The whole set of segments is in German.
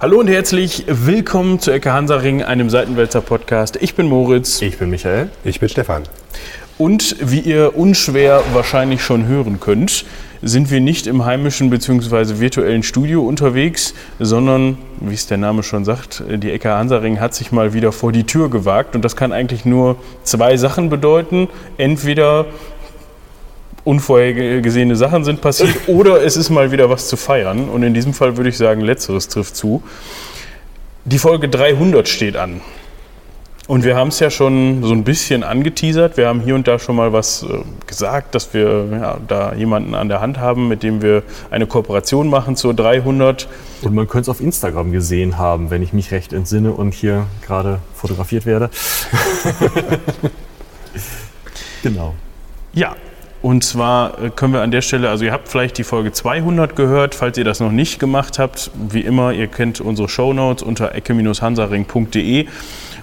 Hallo und herzlich willkommen zu Ecke Hansaring, einem Seitenwälzer Podcast. Ich bin Moritz. Ich bin Michael. Ich bin Stefan. Und wie ihr unschwer wahrscheinlich schon hören könnt, sind wir nicht im heimischen bzw. virtuellen Studio unterwegs, sondern, wie es der Name schon sagt, die Ecke Hansaring hat sich mal wieder vor die Tür gewagt. Und das kann eigentlich nur zwei Sachen bedeuten. Entweder unvorhergesehene Sachen sind passiert oder es ist mal wieder was zu feiern. Und in diesem Fall würde ich sagen, letzteres trifft zu. Die Folge 300 steht an. Und wir haben es ja schon so ein bisschen angeteasert. Wir haben hier und da schon mal was äh, gesagt, dass wir ja, da jemanden an der Hand haben, mit dem wir eine Kooperation machen zur 300. Und man könnte es auf Instagram gesehen haben, wenn ich mich recht entsinne und hier gerade fotografiert werde. genau. Ja, und zwar äh, können wir an der Stelle, also ihr habt vielleicht die Folge 200 gehört, falls ihr das noch nicht gemacht habt. Wie immer, ihr kennt unsere Shownotes unter ecke-hansaring.de.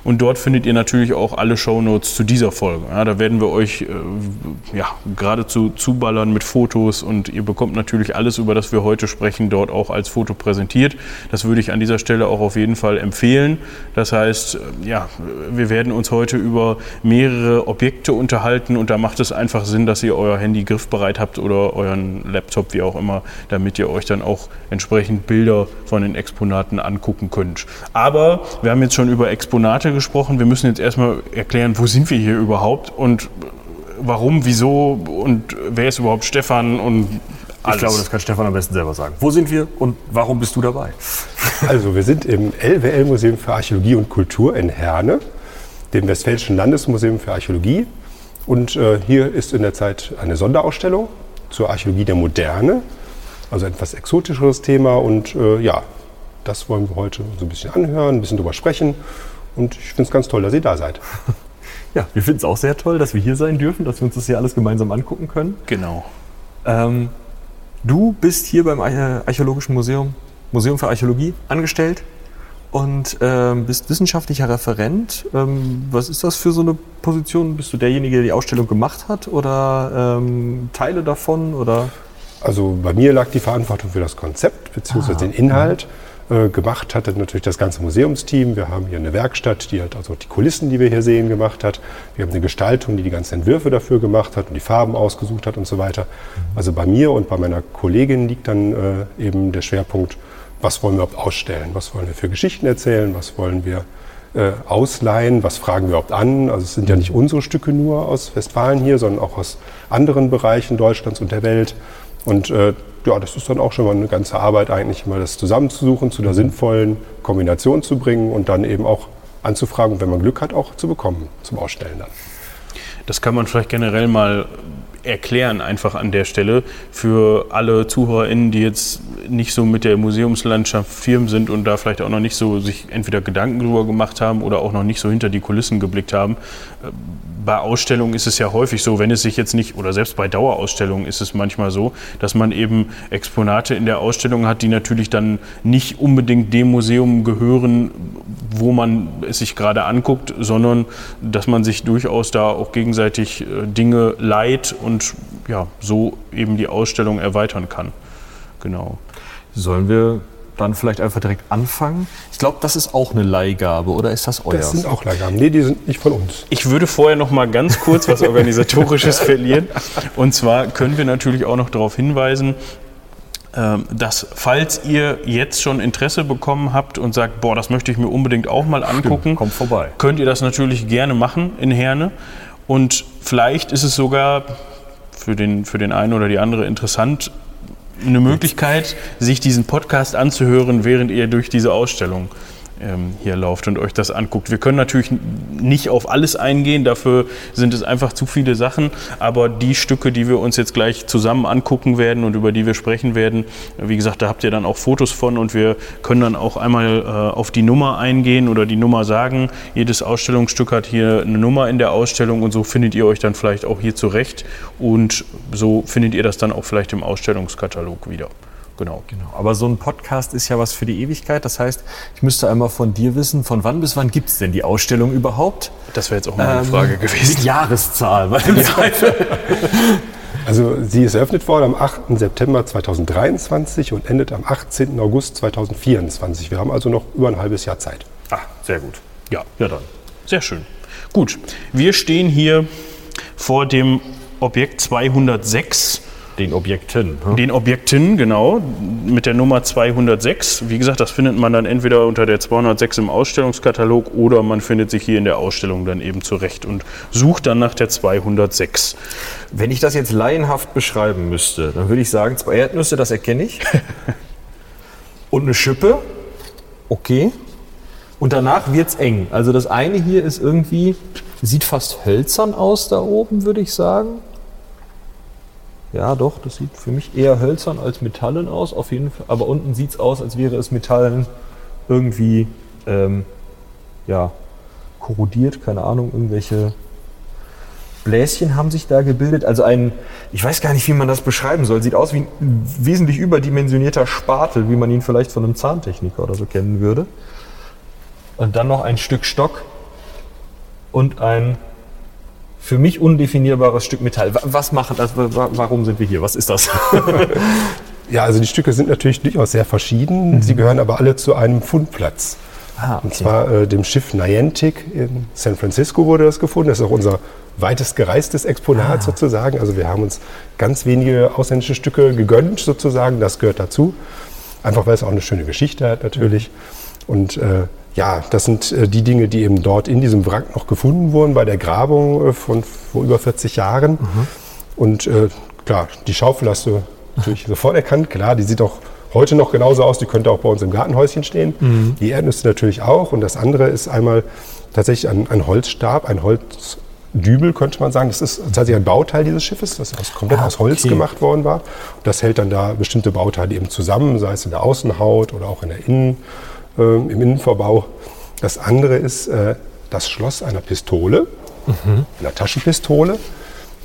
Und dort findet ihr natürlich auch alle Shownotes zu dieser Folge. Ja, da werden wir euch äh, ja, geradezu zuballern mit Fotos und ihr bekommt natürlich alles, über das wir heute sprechen, dort auch als Foto präsentiert. Das würde ich an dieser Stelle auch auf jeden Fall empfehlen. Das heißt, äh, ja, wir werden uns heute über mehrere Objekte unterhalten und da macht es einfach Sinn, dass ihr euer Handy griffbereit habt oder euren Laptop, wie auch immer, damit ihr euch dann auch entsprechend Bilder von den Exponaten angucken könnt. Aber wir haben jetzt schon über Exponate gesprochen. Wir müssen jetzt erstmal erklären, wo sind wir hier überhaupt und warum, wieso und wer ist überhaupt Stefan und alles. Ich glaube, das kann Stefan am besten selber sagen. Wo sind wir und warum bist du dabei? Also wir sind im LWL Museum für Archäologie und Kultur in Herne, dem Westfälischen Landesmuseum für Archäologie. Und äh, hier ist in der Zeit eine Sonderausstellung zur Archäologie der Moderne, also ein etwas exotischeres Thema. Und äh, ja, das wollen wir heute so ein bisschen anhören, ein bisschen drüber sprechen und ich finde es ganz toll, dass ihr da seid. Ja, wir finden es auch sehr toll, dass wir hier sein dürfen, dass wir uns das hier alles gemeinsam angucken können. Genau. Ähm, du bist hier beim Archäologischen Museum, Museum für Archäologie angestellt und ähm, bist wissenschaftlicher Referent. Ähm, was ist das für so eine Position? Bist du derjenige, der die Ausstellung gemacht hat oder ähm, Teile davon? Oder? Also bei mir lag die Verantwortung für das Konzept bzw. Ah. den Inhalt. Mhm. Äh, gemacht hat natürlich das ganze Museumsteam. Wir haben hier eine Werkstatt, die halt also die Kulissen, die wir hier sehen, gemacht hat. Wir haben eine Gestaltung, die die ganzen Entwürfe dafür gemacht hat und die Farben ausgesucht hat und so weiter. Also bei mir und bei meiner Kollegin liegt dann äh, eben der Schwerpunkt, was wollen wir überhaupt ausstellen, was wollen wir für Geschichten erzählen, was wollen wir äh, ausleihen, was fragen wir überhaupt an. Also es sind ja nicht unsere Stücke nur aus Westfalen hier, sondern auch aus anderen Bereichen Deutschlands und der Welt. Und äh, ja, das ist dann auch schon mal eine ganze Arbeit eigentlich, mal das zusammenzusuchen, zu einer sinnvollen Kombination zu bringen und dann eben auch anzufragen, wenn man Glück hat, auch zu bekommen zum Ausstellen dann. Das kann man vielleicht generell mal erklären einfach an der Stelle für alle ZuhörerInnen, die jetzt nicht so mit der Museumslandschaft firm sind und da vielleicht auch noch nicht so sich entweder Gedanken drüber gemacht haben oder auch noch nicht so hinter die Kulissen geblickt haben. Bei Ausstellungen ist es ja häufig so, wenn es sich jetzt nicht, oder selbst bei Dauerausstellungen ist es manchmal so, dass man eben Exponate in der Ausstellung hat, die natürlich dann nicht unbedingt dem Museum gehören, wo man es sich gerade anguckt, sondern dass man sich durchaus da auch gegenseitig äh, Dinge leiht und und ja, so eben die Ausstellung erweitern kann. Genau. Sollen wir dann vielleicht einfach direkt anfangen? Ich glaube, das ist auch eine Leihgabe, oder ist das euer? Das sind auch Leihgaben. Nee, die sind nicht von uns. Ich würde vorher noch mal ganz kurz was Organisatorisches verlieren. Und zwar können wir natürlich auch noch darauf hinweisen, ähm, dass falls ihr jetzt schon Interesse bekommen habt und sagt, boah, das möchte ich mir unbedingt auch mal angucken, Stimmt, kommt vorbei. könnt ihr das natürlich gerne machen in Herne. Und vielleicht ist es sogar für den, für den einen oder die andere interessant, eine Möglichkeit, sich diesen Podcast anzuhören, während ihr durch diese Ausstellung hier lauft und euch das anguckt. Wir können natürlich nicht auf alles eingehen, dafür sind es einfach zu viele Sachen, aber die Stücke, die wir uns jetzt gleich zusammen angucken werden und über die wir sprechen werden, wie gesagt, da habt ihr dann auch Fotos von und wir können dann auch einmal äh, auf die Nummer eingehen oder die Nummer sagen. Jedes Ausstellungsstück hat hier eine Nummer in der Ausstellung und so findet ihr euch dann vielleicht auch hier zurecht und so findet ihr das dann auch vielleicht im Ausstellungskatalog wieder. Genau. genau. Aber so ein Podcast ist ja was für die Ewigkeit. Das heißt, ich müsste einmal von dir wissen, von wann bis wann gibt es denn die Ausstellung überhaupt? Das wäre jetzt auch mal eine ähm, Frage gewesen. Mit Jahreszahl. Weil Also sie ist eröffnet worden am 8. September 2023 und endet am 18. August 2024. Wir haben also noch über ein halbes Jahr Zeit. Ah, sehr gut. Ja, ja dann. Sehr schön. Gut, wir stehen hier vor dem Objekt 206 Den Objekten. ne? Den Objekten, genau, mit der Nummer 206. Wie gesagt, das findet man dann entweder unter der 206 im Ausstellungskatalog oder man findet sich hier in der Ausstellung dann eben zurecht und sucht dann nach der 206. Wenn ich das jetzt laienhaft beschreiben müsste, dann würde ich sagen, zwei Erdnüsse, das erkenne ich. Und eine Schippe, okay. Und danach wird es eng. Also das eine hier ist irgendwie, sieht fast hölzern aus da oben, würde ich sagen. Ja, doch, das sieht für mich eher hölzern als metallen aus, auf jeden Fall. Aber unten sieht es aus, als wäre es metallen irgendwie, ähm, ja, korrodiert, keine Ahnung, irgendwelche Bläschen haben sich da gebildet. Also ein, ich weiß gar nicht, wie man das beschreiben soll. Sieht aus wie ein wesentlich überdimensionierter Spatel, wie man ihn vielleicht von einem Zahntechniker oder so kennen würde. Und dann noch ein Stück Stock und ein für mich undefinierbares Stück Metall. Wa- Was machen das? Wa- wa- Warum sind wir hier? Was ist das? Ja, also die Stücke sind natürlich durchaus sehr verschieden. Sie gehören aber alle zu einem Fundplatz. Ah, Und zwar äh, dem Schiff Niantic in San Francisco wurde das gefunden. Das ist auch unser weitest gereistes Exponat sozusagen. Also wir haben uns ganz wenige ausländische Stücke gegönnt sozusagen. Das gehört dazu. Einfach weil es auch eine schöne Geschichte hat natürlich. Und äh, ja, das sind äh, die Dinge, die eben dort in diesem Wrack noch gefunden wurden bei der Grabung äh, von vor über 40 Jahren. Und äh, klar, die Schaufel hast du natürlich sofort erkannt. Klar, die sieht auch heute noch genauso aus. Die könnte auch bei uns im Gartenhäuschen stehen. Die Erdnüsse natürlich auch. Und das andere ist einmal tatsächlich ein, ein Holzstab, ein Holzdübel, könnte man sagen. Das ist tatsächlich ein Bauteil dieses Schiffes, das aus, komplett Ah, aus Holz okay. gemacht worden war. Und das hält dann da bestimmte Bauteile eben zusammen, sei es in der Außenhaut oder auch in der Innen, äh, im Innenverbau. Das andere ist äh, das Schloss einer Pistole, einer Taschenpistole.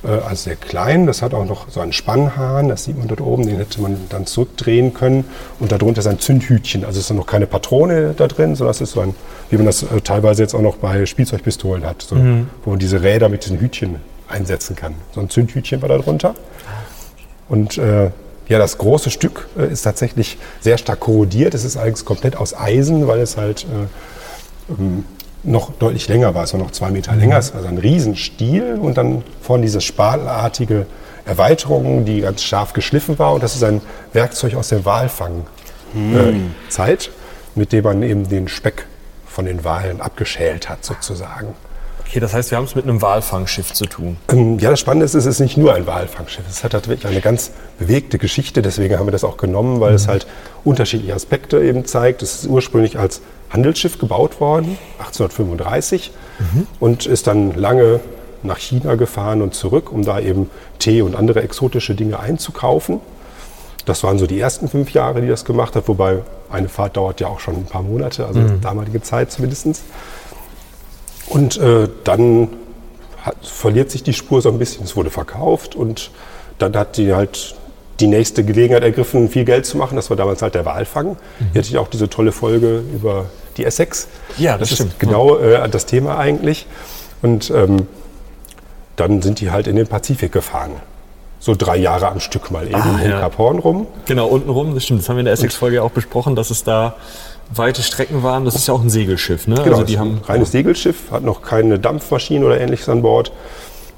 Äh, also sehr klein, das hat auch noch so einen Spannhahn, das sieht man dort oben, den hätte man dann zurückdrehen können. Und darunter ist ein Zündhütchen, also ist noch keine Patrone da drin, sondern das ist so ein, wie man das äh, teilweise jetzt auch noch bei Spielzeugpistolen hat, so, wo man diese Räder mit diesen Hütchen einsetzen kann. So ein Zündhütchen war da drunter. Und äh, ja, das große Stück äh, ist tatsächlich sehr stark korrodiert. Es ist allerdings komplett aus Eisen, weil es halt äh, ähm, noch deutlich länger war. Es war noch zwei Meter länger. Es war also ein Riesenstiel und dann vorne diese spatelartige Erweiterung, die ganz scharf geschliffen war. Und das ist ein Werkzeug aus der Walfangzeit, mit dem man eben den Speck von den Walen abgeschält hat, sozusagen. Okay, das heißt, wir haben es mit einem Walfangschiff zu tun. Ähm, Ja, das Spannende ist, es ist nicht nur ein Walfangschiff. Es hat wirklich eine ganz bewegte Geschichte. Deswegen haben wir das auch genommen, weil es halt unterschiedliche Aspekte eben zeigt. Es ist ursprünglich als Handelsschiff gebaut worden, 1835, und ist dann lange nach China gefahren und zurück, um da eben Tee und andere exotische Dinge einzukaufen. Das waren so die ersten fünf Jahre, die das gemacht hat, wobei eine Fahrt dauert ja auch schon ein paar Monate, also damalige Zeit zumindest. Und äh, dann hat, verliert sich die Spur so ein bisschen. Es wurde verkauft und dann hat die halt die nächste Gelegenheit ergriffen, viel Geld zu machen. Das war damals halt der Walfang. Hier hatte ich auch diese tolle Folge über die Essex. Ja, das das stimmt. ist genau äh, das Thema eigentlich. Und ähm, dann sind die halt in den Pazifik gefahren. So drei Jahre am Stück mal eben Ah, ja. Kap Horn rum. Genau, untenrum, das stimmt. Das haben wir in der Essex-Folge auch besprochen, dass es da weite Strecken waren. Das ist ja auch ein Segelschiff, ne? Genau, also die ist haben ein reines Segelschiff, hat noch keine Dampfmaschine oder ähnliches an Bord.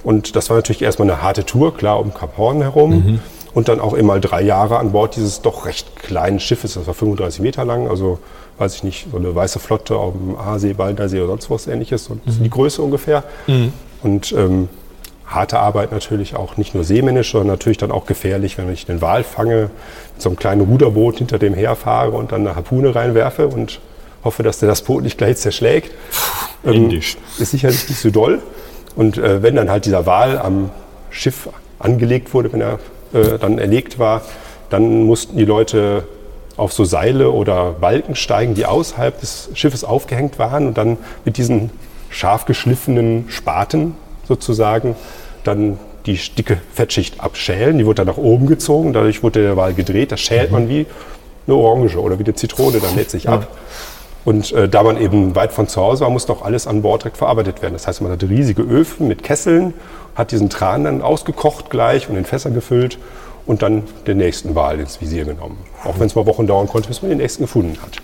Und das war natürlich erstmal eine harte Tour, klar, um Kap Horn herum. Mhm. Und dann auch immer drei Jahre an Bord dieses doch recht kleinen Schiffes. Das war 35 Meter lang, also weiß ich nicht, so eine weiße Flotte auf dem Aasee, Baldnersee oder sonst was ähnliches. So Mhm. die Größe ungefähr. Und ähm, harte Arbeit natürlich auch nicht nur seemännisch, sondern natürlich dann auch gefährlich, wenn ich den Wal fange, mit so einem kleinen Ruderboot hinter dem herfahre und dann eine Harpune reinwerfe und hoffe, dass der das Boot nicht gleich zerschlägt. Ähm, Indisch. Ist sicherlich nicht so doll. Und äh, wenn dann halt dieser Wal am Schiff angelegt wurde, wenn er äh, dann erlegt war, dann mussten die Leute auf so Seile oder Balken steigen, die außerhalb des Schiffes aufgehängt waren und dann mit diesen scharf geschliffenen Spaten sozusagen dann die dicke Fettschicht abschälen. Die wurde dann nach oben gezogen, dadurch wurde der Wal gedreht. Das schält man wie eine Orange oder wie eine Zitrone, dann lädt sich ab. Und äh, da man eben weit von zu Hause war, musste auch alles an Bord direkt verarbeitet werden. Das heißt, man hatte riesige Öfen mit Kesseln, hat diesen Tran dann ausgekocht gleich und in Fässer gefüllt und dann den nächsten Wal ins Visier genommen. Auch wenn es mal Wochen dauern konnte, bis man den nächsten gefunden hat.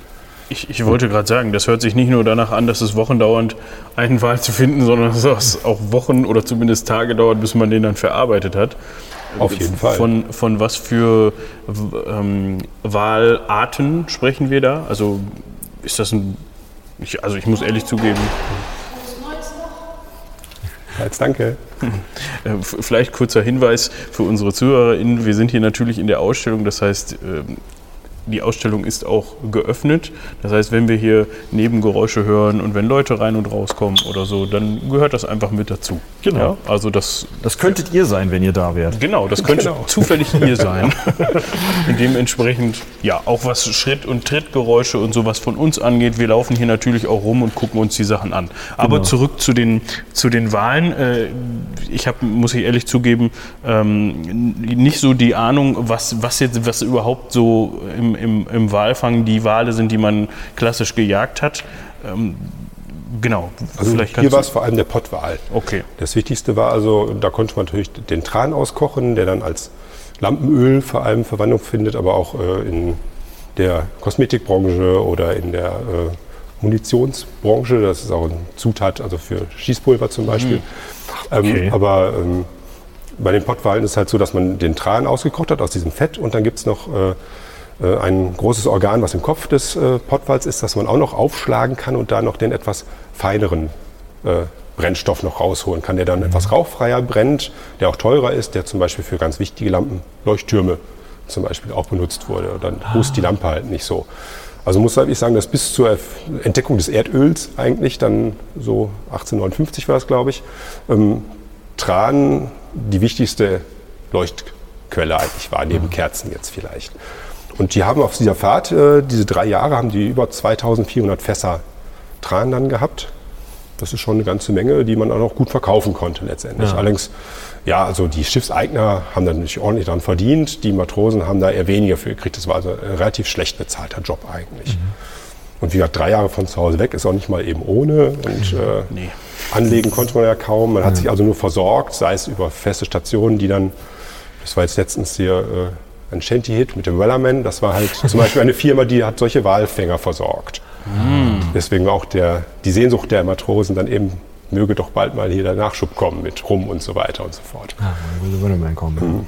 Ich, ich wollte gerade sagen, das hört sich nicht nur danach an, dass es wochendauernd einen Wal zu finden, sondern dass es auch Wochen oder zumindest Tage dauert, bis man den dann verarbeitet hat. Auf jeden Fall. Von, von was für ähm, Walarten sprechen wir da? Also ist das ein. Ich, also ich muss ehrlich zugeben. Als danke. Äh, vielleicht kurzer Hinweis für unsere ZuhörerInnen. Wir sind hier natürlich in der Ausstellung, das heißt, ähm, die Ausstellung ist auch geöffnet. Das heißt, wenn wir hier Nebengeräusche hören und wenn Leute rein und rauskommen oder so, dann gehört das einfach mit dazu. Genau. Ja, also das, Das könntet ihr sein, wenn ihr da wärt. genau, das könnte Genau. zufällig hier sein. Und dementsprechend, ja, auch was Schritt- und Trittgeräusche und sowas von uns angeht, wir laufen hier natürlich auch rum und gucken uns die Sachen an. Aber Genau. zurück zu den, zu den Wahlen. Äh, ich habe, muss ich ehrlich zugeben, ähm, nicht so die Ahnung, was, was jetzt, was überhaupt so im, im, im Walfang die Wale sind, die man klassisch gejagt hat. Ähm, genau. Also hier war es vor allem der Pottwal. Okay. Das Wichtigste war also, da konnte man natürlich den Tran auskochen, der dann als Lampenöl vor allem Verwandlung findet, aber auch äh, in der Kosmetikbranche oder in der äh, Munitionsbranche. Das ist auch eine Zutat, also für Schießpulver zum Beispiel. Okay. Ähm, aber ähm, bei den Pottwalen ist es halt so, dass man den Tran ausgekocht hat aus diesem Fett und dann gibt es noch äh, ein großes Organ, was im Kopf des äh, Pottwals ist, das man auch noch aufschlagen kann und da noch den etwas feineren äh, Brennstoff noch rausholen kann, der dann etwas rauchfreier brennt, der auch teurer ist, der zum Beispiel für ganz wichtige Lampen, Leuchttürme zum Beispiel auch benutzt wurde. Und dann hust die Lampe halt nicht so. Also muss ich sagen, dass bis zur Entdeckung des Erdöls eigentlich, dann so 1859 war es, glaube ich, ähm, Tran die wichtigste Leuchtquelle eigentlich war, neben Kerzen jetzt vielleicht. Und die haben auf dieser Fahrt, äh, diese drei Jahre, haben die über 2400 Fässer Tran dann gehabt. Das ist schon eine ganze Menge, die man auch noch gut verkaufen konnte letztendlich. Allerdings, ja, also die Schiffseigner haben dann natürlich ordentlich daran verdient. Die Matrosen haben da eher weniger für gekriegt. Das war also ein relativ schlecht bezahlter Job eigentlich. Und wie gesagt, drei Jahre von zu Hause weg ist auch nicht mal eben ohne. Und äh, Nee. anlegen konnte man ja kaum. Man hat sich also nur versorgt, sei es über feste Stationen, die dann, das war jetzt letztens hier äh, ein Shanty-Hit mit dem Wellerman. Das war halt zum Beispiel eine Firma, die hat solche Walfänger versorgt. Deswegen war auch der, die Sehnsucht der Matrosen dann eben, möge doch bald mal hier der Nachschub kommen mit Rum und so weiter und so fort. Ah, würde Wonderman kommen.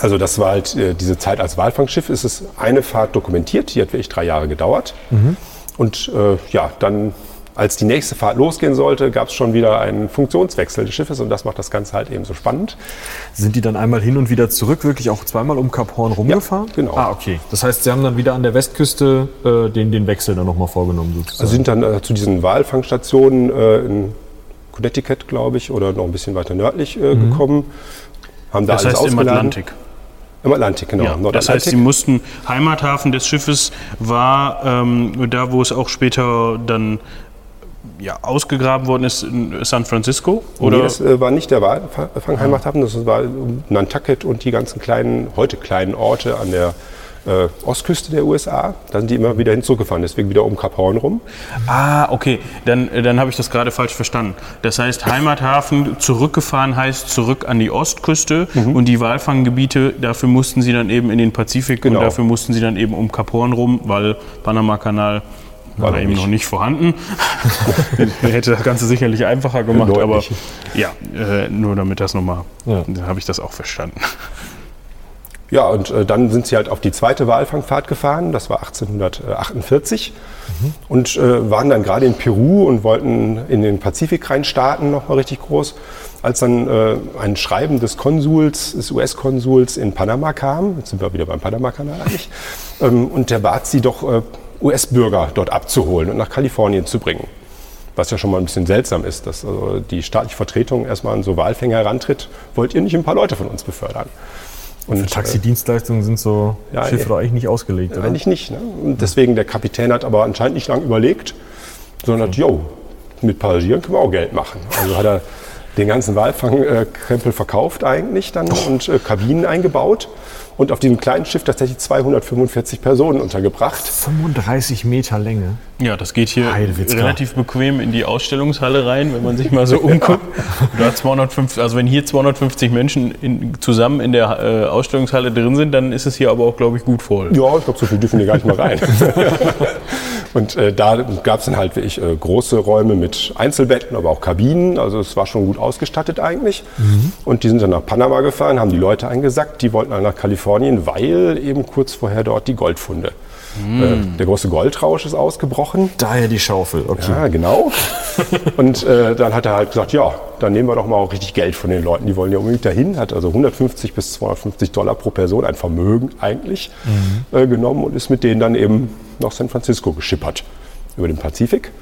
Also das war halt äh, diese Zeit als Walfangschiff. Es ist eine Fahrt dokumentiert, die hat wirklich drei Jahre gedauert. Und äh, ja, dann, als die nächste Fahrt losgehen sollte, gab es schon wieder einen Funktionswechsel des Schiffes und das macht das Ganze halt eben so spannend. Sind die dann einmal hin und wieder zurück, wirklich auch zweimal um Kap Horn rumgefahren? genau. Ah, okay. Das heißt, Sie haben dann wieder an der Westküste äh, den, den Wechsel dann nochmal vorgenommen, sozusagen. Also sind dann äh, zu diesen Walfangstationen äh, in Connecticut, glaube ich, oder noch ein bisschen weiter nördlich äh, gekommen. Haben da Das alles heißt im. Atlantik. Im Atlantik, genau. Ja, das heißt, sie mussten, Heimathafen des Schiffes war ähm, da, wo es auch später dann ja, ausgegraben worden ist, in San Francisco? Oder? Nee, das äh, war nicht der Walfangheimathafen, das war Nantucket und die ganzen kleinen, heute kleinen Orte an der äh, Ostküste der USA. Da sind die immer wieder hin zurückgefahren, deswegen wieder um Kap Horn rum. Ah, okay, dann, äh, dann habe ich das gerade falsch verstanden. Das heißt, Heimathafen zurückgefahren heißt zurück an die Ostküste Mhm. und die Walfanggebiete, dafür mussten sie dann eben in den Pazifik Genau. und dafür mussten sie dann eben um Kap Horn rum, weil Panama-Kanal war, noch eben noch nicht vorhanden. Hätte das Ganze sicherlich einfacher gemacht, aber Deutlich. ja, äh, nur damit das nochmal, Ja. dann habe ich das auch verstanden. Ja, und äh, dann sind sie halt auf die zweite Walfangfahrt gefahren, das war 1848. Und äh, waren dann gerade in Peru und wollten in den Pazifik reinstarten, nochmal richtig groß. Als dann äh, ein Schreiben des Konsuls, des US-Konsuls in Panama kam, jetzt sind wir wieder beim Panama-Kanal eigentlich, ähm, und der bat sie doch, äh, US-Bürger dort abzuholen und nach Kalifornien zu bringen. Was ja schon mal ein bisschen seltsam ist, dass also die staatliche Vertretung erstmal an so Walfänger herantritt. Wollt ihr nicht ein paar Leute von uns befördern? Und, Für Taxidienstleistungen sind so ja, Schiffe eigentlich nicht ausgelegt. äh, Oder? eigentlich nicht. Ne? Deswegen, der Kapitän hat aber anscheinend nicht lange überlegt, sondern hat, jo, mit Passagieren können wir auch Geld machen. Also hat er den ganzen Walfangkrempel verkauft eigentlich dann und äh, Kabinen eingebaut und auf diesem kleinen Schiff tatsächlich 245 Personen untergebracht. 35 Meter Länge. Ja, das geht hier relativ bequem in die Ausstellungshalle rein, wenn man sich mal so umguckt. Da 250, also wenn hier 250 Menschen in, zusammen in der äh, Ausstellungshalle drin sind, dann ist es hier aber auch, glaube ich, gut voll. Ja, ich glaube, so viel dürfen die gar nicht mal rein. und äh, da gab es dann halt wirklich äh, große Räume mit Einzelbetten, aber auch Kabinen. Also es war schon gut ausgestattet eigentlich. Und die sind dann nach Panama gefahren, haben die Leute eingesackt. Die wollten dann nach Kalifornien, weil eben kurz vorher dort die Goldfunde. Äh, der große Goldrausch ist ausgebrochen. Daher die Schaufel. Okay. Ja, genau. Und äh, dann hat er halt gesagt, ja, dann nehmen wir doch mal auch richtig Geld von den Leuten. Die wollen ja unbedingt dahin. Hat also 150 bis 250 Dollar pro Person, ein Vermögen eigentlich, äh, genommen und ist mit denen dann eben nach San Francisco geschippert über den Pazifik.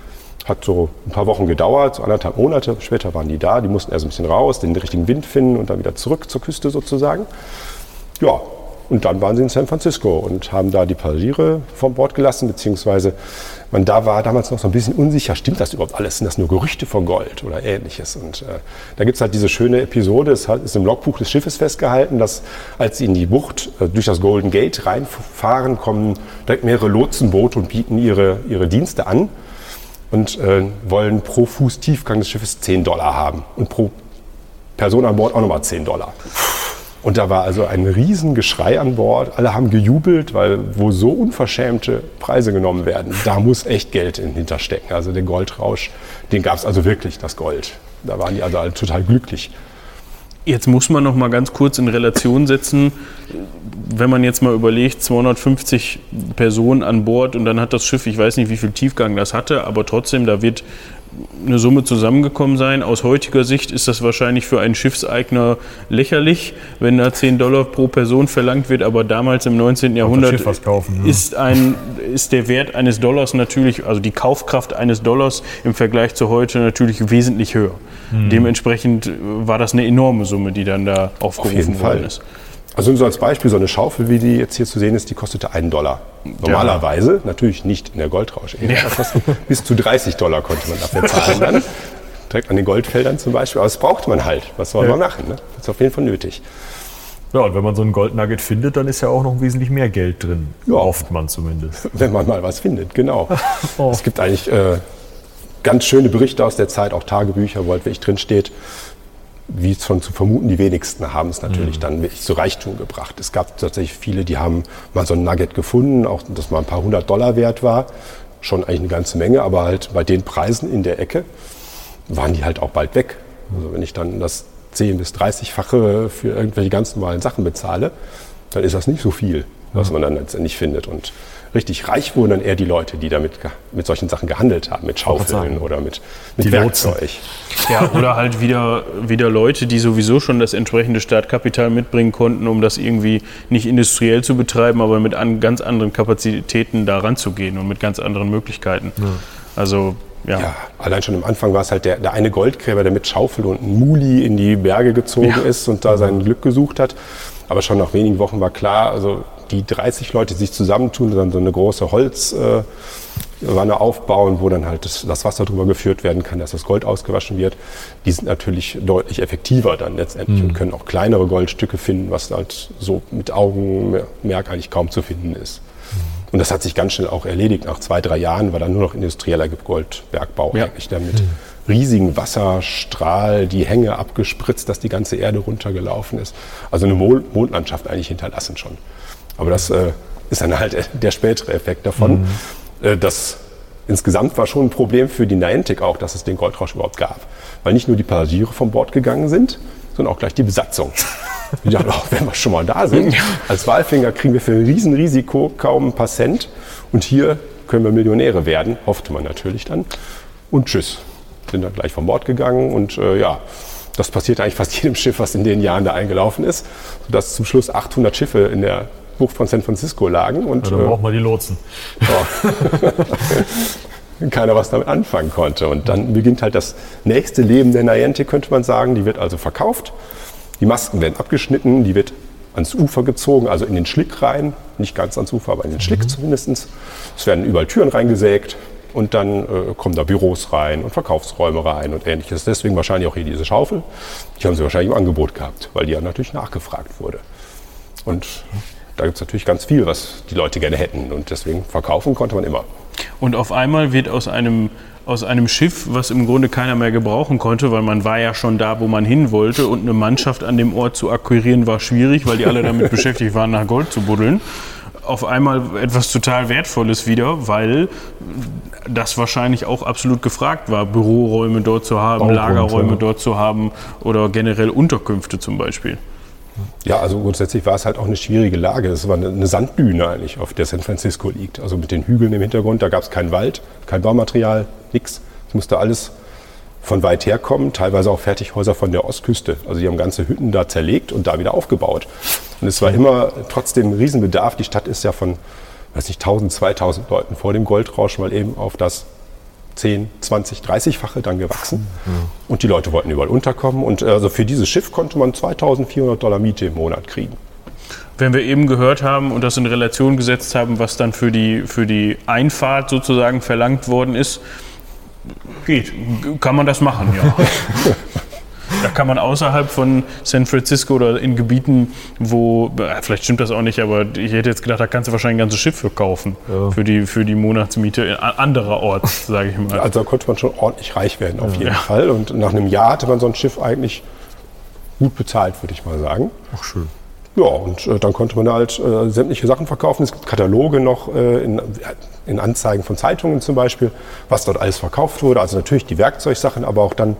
Hat so ein paar Wochen gedauert, so anderthalb Monate später waren die da. Die mussten erst ein bisschen raus, den richtigen Wind finden und dann wieder zurück zur Küste sozusagen. Ja, und dann waren sie in San Francisco und haben da die Passagiere von Bord gelassen, beziehungsweise man da war damals noch so ein bisschen unsicher, stimmt das überhaupt alles? Sind das nur Gerüchte von Gold oder ähnliches? Und äh, da gibt es halt diese schöne Episode, es ist im Logbuch des Schiffes festgehalten, dass als sie in die Bucht äh, durch das Golden Gate reinfahren, kommen direkt mehrere Lotsenboote und bieten ihre, ihre Dienste an und äh, wollen pro Fuß Tiefgang des Schiffes 10 Dollar haben und pro Person an Bord auch nochmal 10 Dollar. Und da war also ein Riesengeschrei an Bord. Alle haben gejubelt, weil wo so unverschämte Preise genommen werden, da muss echt Geld hinterstecken. Also der Goldrausch, den gab es also wirklich, das Gold. Da waren die also alle total glücklich. Jetzt muss man noch mal ganz kurz in Relation setzen, wenn man jetzt mal überlegt, 250 Personen an Bord und dann hat das Schiff, ich weiß nicht, wie viel Tiefgang das hatte, aber trotzdem, da wird eine Summe zusammengekommen sein. Aus heutiger Sicht ist das wahrscheinlich für einen Schiffseigner lächerlich, wenn da 10 Dollar pro Person verlangt wird, aber damals im 19. Jahrhundert kaufen, ne? ist, ein, ist der Wert eines Dollars natürlich, also die Kaufkraft eines Dollars im Vergleich zu heute natürlich wesentlich höher. Hm. Dementsprechend war das eine enorme Summe, die dann da aufgerufen jeden Fall. worden ist. Also so als Beispiel, so eine Schaufel, wie die jetzt hier zu sehen ist, die kostete einen Dollar. Normalerweise, natürlich nicht in der Goldrausch. Bis zu 30 Dollar konnte man dafür zahlen dann. Direkt an den Goldfeldern zum Beispiel. Aber das brauchte man halt. Was soll Ja. man machen? Ne? Das ist auf jeden Fall nötig. Ja, und wenn man so einen Goldnugget findet, dann ist ja auch noch wesentlich mehr Geld drin. Ja. Hofft man zumindest. Wenn man mal was findet, genau. Oh. Es gibt eigentlich äh, ganz schöne Berichte aus der Zeit, auch Tagebücher, wo halt wirklich drin steht, wie es schon zu vermuten, die wenigsten haben es natürlich dann wirklich zu Reichtum gebracht. Es gab tatsächlich viele, die haben mal so ein Nugget gefunden, auch das mal ein paar hundert Dollar wert war. Schon eigentlich eine ganze Menge, aber halt bei den Preisen in der Ecke waren die halt auch bald weg. Also wenn ich dann das 10 bis 30-fache für irgendwelche ganz normalen Sachen bezahle, dann ist das nicht so viel, was man dann letztendlich findet. Und richtig reich wurden dann eher die Leute, die damit mit solchen Sachen gehandelt haben, mit Schaufeln oder mit, mit Die Lotsen. Werkzeug. Ja, oder halt wieder, wieder Leute, die sowieso schon das entsprechende Startkapital mitbringen konnten, um das irgendwie nicht industriell zu betreiben, aber mit an, ganz anderen Kapazitäten da ranzugehen und mit ganz anderen Möglichkeiten. Also, ja. Ja, allein schon am Anfang war es halt der, der eine Goldgräber, der mit Schaufel und Muli in die Berge gezogen Ja. ist und da sein Glück gesucht hat. Aber schon nach wenigen Wochen war klar, also die 30 Leute, sich zusammentun, dann so eine große Holzwanne äh, aufbauen, wo dann halt das, das Wasser drüber geführt werden kann, dass das Gold ausgewaschen wird. Die sind natürlich deutlich effektiver dann letztendlich und können auch kleinere Goldstücke finden, was halt so mit Augenmerk eigentlich kaum zu finden ist. Und das hat sich ganz schnell auch erledigt. Nach zwei, drei Jahren war dann nur noch industrieller Goldbergbau Ja. eigentlich, der mit riesigen Wasserstrahl die Hänge abgespritzt, dass die ganze Erde runtergelaufen ist. Also eine Mondlandschaft eigentlich hinterlassen schon. Aber das äh, ist dann halt der spätere Effekt davon. Äh, das insgesamt war schon ein Problem für die Niantic auch, dass es den Goldrausch überhaupt gab. Weil nicht nur die Passagiere von Bord gegangen sind, sondern auch gleich die Besatzung. Die dachten, oh, wenn wir schon mal da sind, als Walfänger kriegen wir für ein Riesenrisiko kaum ein paar Cent. Und hier können wir Millionäre werden, hoffte man natürlich dann. Und tschüss. Sind dann gleich von Bord gegangen und äh, ja, das passiert eigentlich fast jedem Schiff, was in den Jahren da eingelaufen ist, sodass zum Schluss 800 Schiffe in der Bucht von San Francisco lagen und Da äh, braucht man die Lotsen. keiner was damit anfangen konnte. Und dann beginnt halt das nächste Leben der Niantic, könnte man sagen. Die wird also verkauft. Die Masken werden abgeschnitten, die wird ans Ufer gezogen, also in den Schlick rein. Nicht ganz ans Ufer, aber in den Schlick zumindest. Es werden überall Türen reingesägt. und dann äh, kommen da Büros rein und Verkaufsräume rein und ähnliches. Deswegen wahrscheinlich auch hier diese Schaufel. Die haben sie wahrscheinlich im Angebot gehabt, weil die ja natürlich nachgefragt wurde. Und da gibt es natürlich ganz viel, was die Leute gerne hätten. Und deswegen verkaufen konnte man immer. Und auf einmal wird aus einem, aus einem Schiff, was im Grunde keiner mehr gebrauchen konnte, weil man war ja schon da, wo man hin wollte und eine Mannschaft an dem Ort zu akquirieren war schwierig, weil die alle damit beschäftigt waren, nach Gold zu buddeln auf einmal etwas total Wertvolles wieder, weil das wahrscheinlich auch absolut gefragt war, Büroräume dort zu haben, Baugrund, Lagerräume ja. dort zu haben oder generell Unterkünfte zum Beispiel. Ja, also grundsätzlich war es halt auch eine schwierige Lage. Es war eine Sanddüne eigentlich, auf der San Francisco liegt. Also mit den Hügeln im Hintergrund, da gab es keinen Wald, kein Baumaterial, nichts. Es musste alles von weit her kommen, teilweise auch Fertighäuser von der Ostküste. Also die haben ganze Hütten da zerlegt und da wieder aufgebaut. Und es war immer trotzdem ein Riesenbedarf. Die Stadt ist ja von, weiß nicht, 1000, 2000 Leuten vor dem Goldrausch mal eben auf das 10, 20, 30-fache dann gewachsen. Mhm. Und die Leute wollten überall unterkommen. Und also für dieses Schiff konnte man 2400 Dollar Miete im Monat kriegen. Wenn wir eben gehört haben und das in Relation gesetzt haben, was dann für die, für die Einfahrt sozusagen verlangt worden ist, geht. Kann man das machen, ja. Da kann man außerhalb von San Francisco oder in Gebieten, wo, äh, vielleicht stimmt das auch nicht, aber ich hätte jetzt gedacht, da kannst du wahrscheinlich ein ganzes Schiff für kaufen, ja. für, die, für die Monatsmiete andererorts, sage ich mal. Also da konnte man schon ordentlich reich werden, auf jeden ja. Fall. Und nach einem Jahr hatte man so ein Schiff eigentlich gut bezahlt, würde ich mal sagen. Ach, schön. Ja, und äh, dann konnte man halt äh, sämtliche Sachen verkaufen. Es gibt Kataloge noch äh, in, in, Anzeigen von Zeitungen zum Beispiel, was dort alles verkauft wurde. Also natürlich die Werkzeugsachen, aber auch dann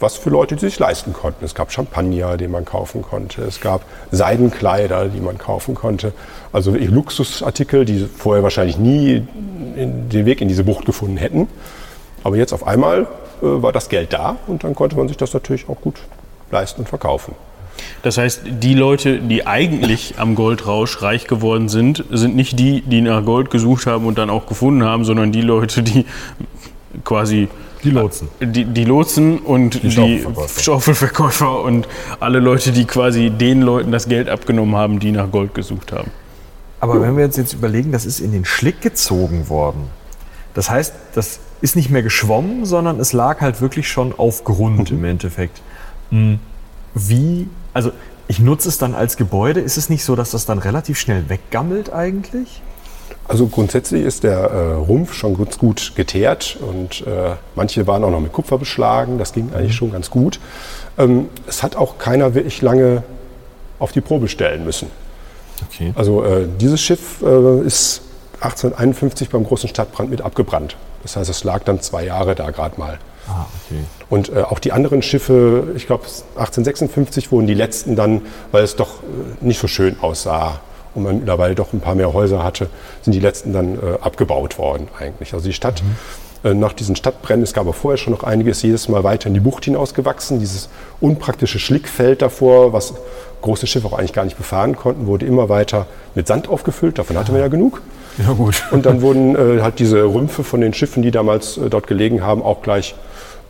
was für Leute, die sich leisten konnten. Es gab Champagner, den man kaufen konnte. Es gab Seidenkleider, die man kaufen konnte. Also Luxusartikel, die vorher wahrscheinlich nie den Weg in diese Bucht gefunden hätten. Aber jetzt auf einmal äh, war das Geld da und dann konnte man sich das natürlich auch gut leisten und verkaufen. Das heißt, die Leute, die eigentlich am Goldrausch reich geworden sind, sind nicht die, die nach Gold gesucht haben und dann auch gefunden haben, sondern die Leute, die quasi die Lotsen. Die, die Lotsen und die, die Schaufelverkäufer und alle Leute, die quasi den Leuten das Geld abgenommen haben, die nach Gold gesucht haben. Aber wenn wir uns jetzt überlegen, das ist in den Schlick gezogen worden. Das heißt, das ist nicht mehr geschwommen, sondern es lag halt wirklich schon auf Grund mhm. im Endeffekt. Hm. Wie also ich nutze es dann als Gebäude. Ist es nicht so, dass das dann relativ schnell weggammelt eigentlich? Also grundsätzlich ist der äh, Rumpf schon ganz gut geteert und äh, manche waren auch noch mit Kupfer beschlagen. Das ging eigentlich schon ganz gut. Ähm, es hat auch keiner wirklich lange auf die Probe stellen müssen. Okay. Also äh, dieses Schiff äh, ist 1851 beim großen Stadtbrand mit abgebrannt. Das heißt, es lag dann zwei Jahre da gerade mal. Ah, okay. Und äh, auch die anderen Schiffe, ich glaube 1856 wurden die letzten dann, weil es doch äh, nicht so schön aussah und man mittlerweile doch ein paar mehr Häuser hatte, sind die letzten dann äh, abgebaut worden eigentlich. Also die Stadt mhm. äh, nach diesen Stadtbränden, es gab aber vorher schon noch einiges, jedes Mal weiter in die Bucht hinausgewachsen. Dieses unpraktische Schlickfeld davor, was große Schiffe auch eigentlich gar nicht befahren konnten, wurde immer weiter mit Sand aufgefüllt. Davon hatte man ja genug. Ja, gut. Und dann wurden äh, halt diese Rümpfe von den Schiffen, die damals äh, dort gelegen haben, auch gleich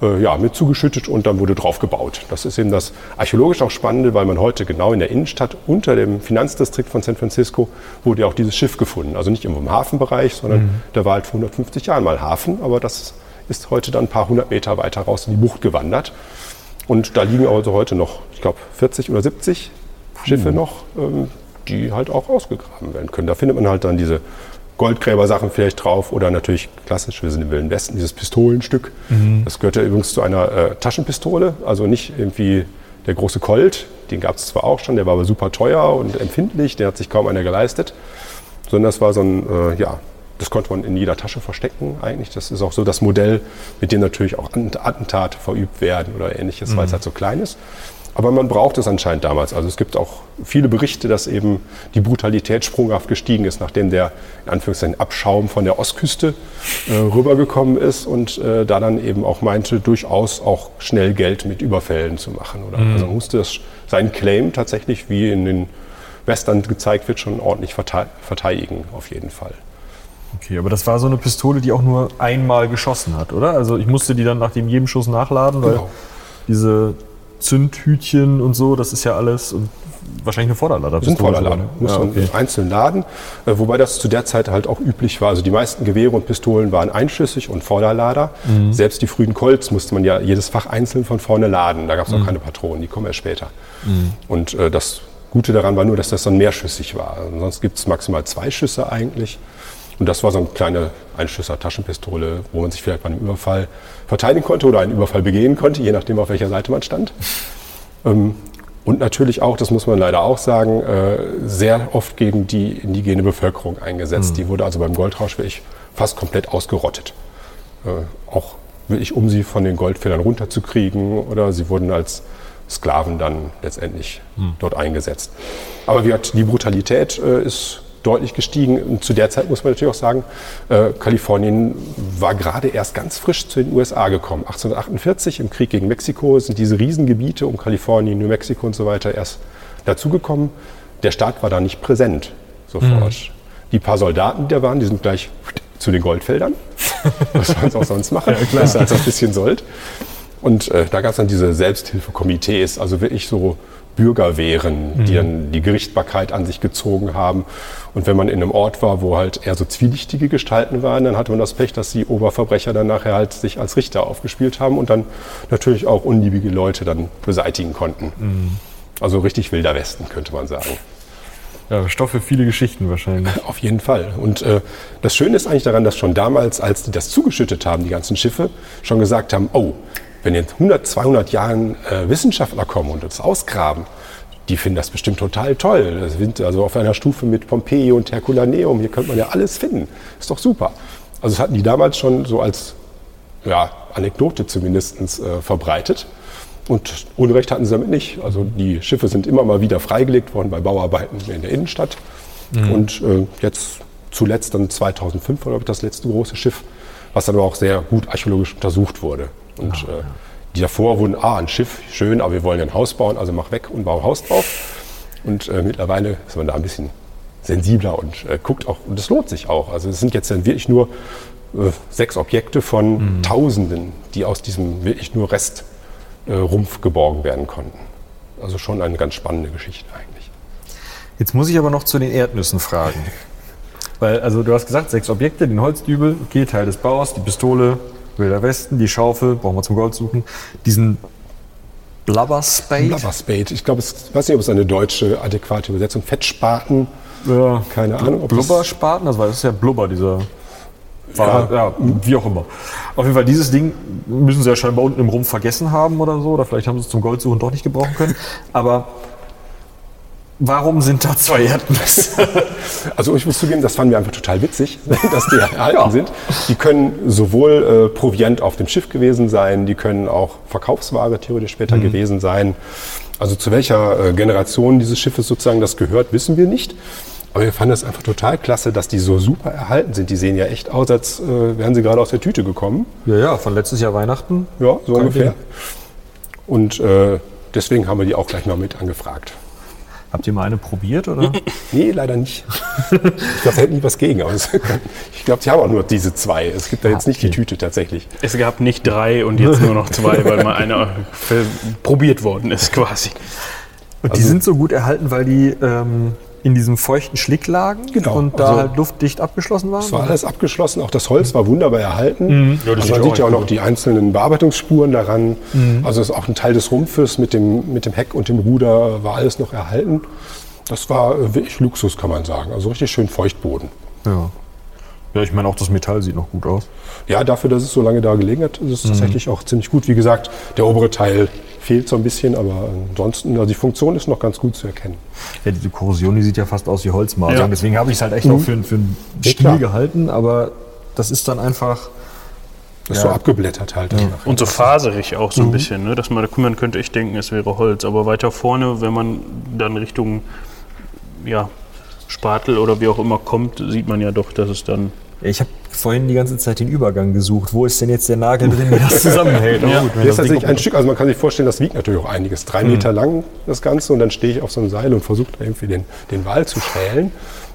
äh, ja, mit zugeschüttet und dann wurde drauf gebaut. Das ist eben das archäologisch auch Spannende, weil man heute genau in der Innenstadt unter dem Finanzdistrikt von San Francisco wurde ja auch dieses Schiff gefunden. Also nicht im Hafenbereich, sondern mhm. da war halt vor 150 Jahren mal Hafen, aber das ist heute dann ein paar hundert Meter weiter raus in die Bucht gewandert. Und da liegen also heute noch, ich glaube, 40 oder 70 Schiffe noch, ähm, die halt auch ausgegraben werden können. Da findet man halt dann diese Goldgräber-Sachen vielleicht drauf oder natürlich klassisch, wir sind im Wilden Westen, dieses Pistolenstück. Mhm. Das gehört ja übrigens zu einer äh, Taschenpistole, also nicht irgendwie der große Colt, den gab es zwar auch schon, der war aber super teuer und empfindlich, den hat sich kaum einer geleistet, sondern das war so ein, äh, ja, das konnte man in jeder Tasche verstecken eigentlich. Das ist auch so das Modell, mit dem natürlich auch Attentate verübt werden oder ähnliches, mhm. weil es halt so klein ist. Aber man braucht es anscheinend damals. Also es gibt auch viele Berichte, dass eben die Brutalität sprunghaft gestiegen ist, nachdem der in Anführungszeichen Abschaum von der Ostküste äh, rübergekommen ist und äh, da dann eben auch meinte, durchaus auch schnell Geld mit Überfällen zu machen. Oder? Mhm. Also man musste das, seinen Claim tatsächlich, wie in den Western gezeigt wird, schon ordentlich verteidigen, auf jeden Fall. Okay, aber das war so eine Pistole, die auch nur einmal geschossen hat, oder? Also ich musste die dann nach dem jedem Schuss nachladen, weil genau. diese Zündhütchen und so, das ist ja alles wahrscheinlich eine Vorderlader. Sind Vorderlader. Muss Ja, man okay. einzeln laden. Äh, Wobei das zu der Zeit halt auch üblich war. Also die meisten Gewehre und Pistolen waren einschüssig und Vorderlader. Mhm. Selbst die frühen Colts musste man ja jedes Fach einzeln von vorne laden. Da gab es Mhm. auch keine Patronen, die kommen erst später. Und äh, das Gute daran war nur, dass das dann mehrschüssig war. Sonst gibt es maximal zwei Schüsse eigentlich. Und das war so eine kleine Einschüsser-Taschenpistole, wo man sich vielleicht bei einem Überfall verteidigen konnte oder einen Überfall begehen konnte, je nachdem, auf welcher Seite man stand. Ähm, Und natürlich auch, das muss man leider auch sagen, äh, sehr oft gegen die indigene Bevölkerung eingesetzt. Die wurde also beim Goldrausch wirklich fast komplett ausgerottet. Äh, Auch wirklich, um sie von den Goldfedern runterzukriegen oder sie wurden als Sklaven dann letztendlich dort eingesetzt. Aber wie gesagt, die Brutalität äh, ist deutlich gestiegen. Und zu der Zeit muss man natürlich auch sagen, äh, Kalifornien war gerade erst ganz frisch zu den USA gekommen. 1848 im Krieg gegen Mexiko sind diese Riesengebiete um Kalifornien, New Mexico und so weiter erst dazugekommen. Der Staat war da nicht präsent sofort. Die paar Soldaten, die da waren, die sind gleich zu den Goldfeldern. Was sie auch sonst machen? Besser als das bisschen sollt. Und äh, da gab es dann diese Selbsthilfekomitees, also wirklich so Bürgerwehren, die dann die Gerichtbarkeit an sich gezogen haben. Und wenn man in einem Ort war, wo halt eher so zwielichtige Gestalten waren, dann hatte man das Pech, dass die Oberverbrecher dann nachher halt sich als Richter aufgespielt haben und dann natürlich auch unliebige Leute dann beseitigen konnten. Also richtig wilder Westen, könnte man sagen. Ja, Stoff für viele Geschichten wahrscheinlich. Auf jeden Fall. Und äh, das Schöne ist eigentlich daran, dass schon damals, als die das zugeschüttet haben, die ganzen Schiffe, schon gesagt haben, oh, wenn in 100, 200 Jahren äh, Wissenschaftler kommen und das ausgraben, die finden das bestimmt total toll. Das sind also auf einer Stufe mit Pompeji und Herculaneum, hier könnte man ja alles finden. Ist doch super. Also das hatten die damals schon so als ja, Anekdote zumindest äh, verbreitet. Und Unrecht hatten sie damit nicht. Also die Schiffe sind immer mal wieder freigelegt worden bei Bauarbeiten in der Innenstadt. Und äh, jetzt zuletzt dann 2005 war glaube ich, das letzte große Schiff, was dann aber auch sehr gut archäologisch untersucht wurde. Und äh, die davor wurden, ah, ein Schiff, schön, aber wir wollen ein Haus bauen, also mach weg und bau ein Haus drauf. Und äh, mittlerweile ist man da ein bisschen sensibler und äh, guckt auch, und das lohnt sich auch. Also es sind jetzt dann wirklich nur äh, sechs Objekte von Tausenden, die aus diesem wirklich nur Rest äh, geborgen werden konnten. Also schon eine ganz spannende Geschichte eigentlich. Jetzt muss ich aber noch zu den Erdnüssen fragen. Weil, also du hast gesagt, sechs Objekte, den Holzdübel, okay, Teil des Baus, die Pistole, Wilder Westen, die Schaufel, brauchen wir zum Gold suchen, diesen Blubberspade. Blubberspade. Ich glaube, es- ich weiß nicht, ob es eine deutsche adäquate Übersetzung. Fettspaten. Ja, Keine Ahnung, ob Blubberspaten, das war das ist ja Blubber, dieser. War, ja. wie auch immer. Auf jeden Fall, dieses Ding müssen sie ja scheinbar unten im Rumpf vergessen haben oder so, oder vielleicht haben sie es zum Goldsuchen doch nicht gebrauchen können. Aber warum sind da zwei Erdnüsse? Also ich muss zugeben, das fanden wir einfach total witzig, dass die erhalten sind. Die können sowohl äh, Proviant auf dem Schiff gewesen sein, die können auch Verkaufsware theoretisch später gewesen sein. Also zu welcher äh, Generation dieses Schiffes sozusagen das gehört, wissen wir nicht. Aber wir fanden es einfach total klasse, dass die so super erhalten sind. Die sehen ja echt aus, als äh, wären sie gerade aus der Tüte gekommen. ja, ja, von letztes Jahr Weihnachten. Ja, so ungefähr. Ding. Und äh, deswegen haben wir die auch gleich mal mit angefragt. Habt ihr mal eine probiert, oder? Nee, leider nicht. ich glaube, da hätte nie was gegen. Aber ich glaube, sie haben auch nur diese zwei. Es gibt da jetzt nicht die Tüte tatsächlich. Es gab nicht drei und jetzt nur noch zwei, weil mal einer probiert worden ist quasi. Und die sind so gut erhalten, weil die ähm, in diesem feuchten Schlick lagen Genau, und da also- halt luftdicht abgeschlossen waren? Es war alles abgeschlossen, auch das Holz war wunderbar erhalten. Ja, das also sieht man sieht ja auch noch gut die einzelnen Bearbeitungsspuren daran. Also es ist auch ein Teil des Rumpfes mit dem, mit dem Heck und dem Ruder war alles noch erhalten. Das war äh, wirklich Luxus, kann man sagen. Also richtig schön Feuchtboden. Ja. Ja, ich meine, auch das Metall sieht noch gut aus. Ja, dafür, dass es so lange da gelegen hat, ist es tatsächlich auch ziemlich gut. Wie gesagt, der obere Teil fehlt so ein bisschen, aber ansonsten, also die Funktion ist noch ganz gut zu erkennen. Ja, diese Korrosion, die sieht ja fast aus wie Holzmasern. Ja. Deswegen habe ich es halt echt auch für, für einen Ja, klar. gehalten, aber das ist dann einfach. Das ist Ja. so abgeblättert halt. danach. Und so faserig auch so ein bisschen, ne? dass man, man könnte echt denken, es wäre Holz. Aber weiter vorne, wenn man dann Richtung ja, Spatel oder wie auch immer kommt, sieht man ja doch, dass es dann. Ich habe vorhin die ganze Zeit den Übergang gesucht. Wo ist denn jetzt der Nagel drin, der das zusammenhält? Ja. gut, das ist tatsächlich ein Stück, also man kann sich vorstellen, das wiegt natürlich auch einiges. Drei Meter lang das Ganze und dann stehe ich auf so einem Seil und versuche da irgendwie den, den Wal zu schälen.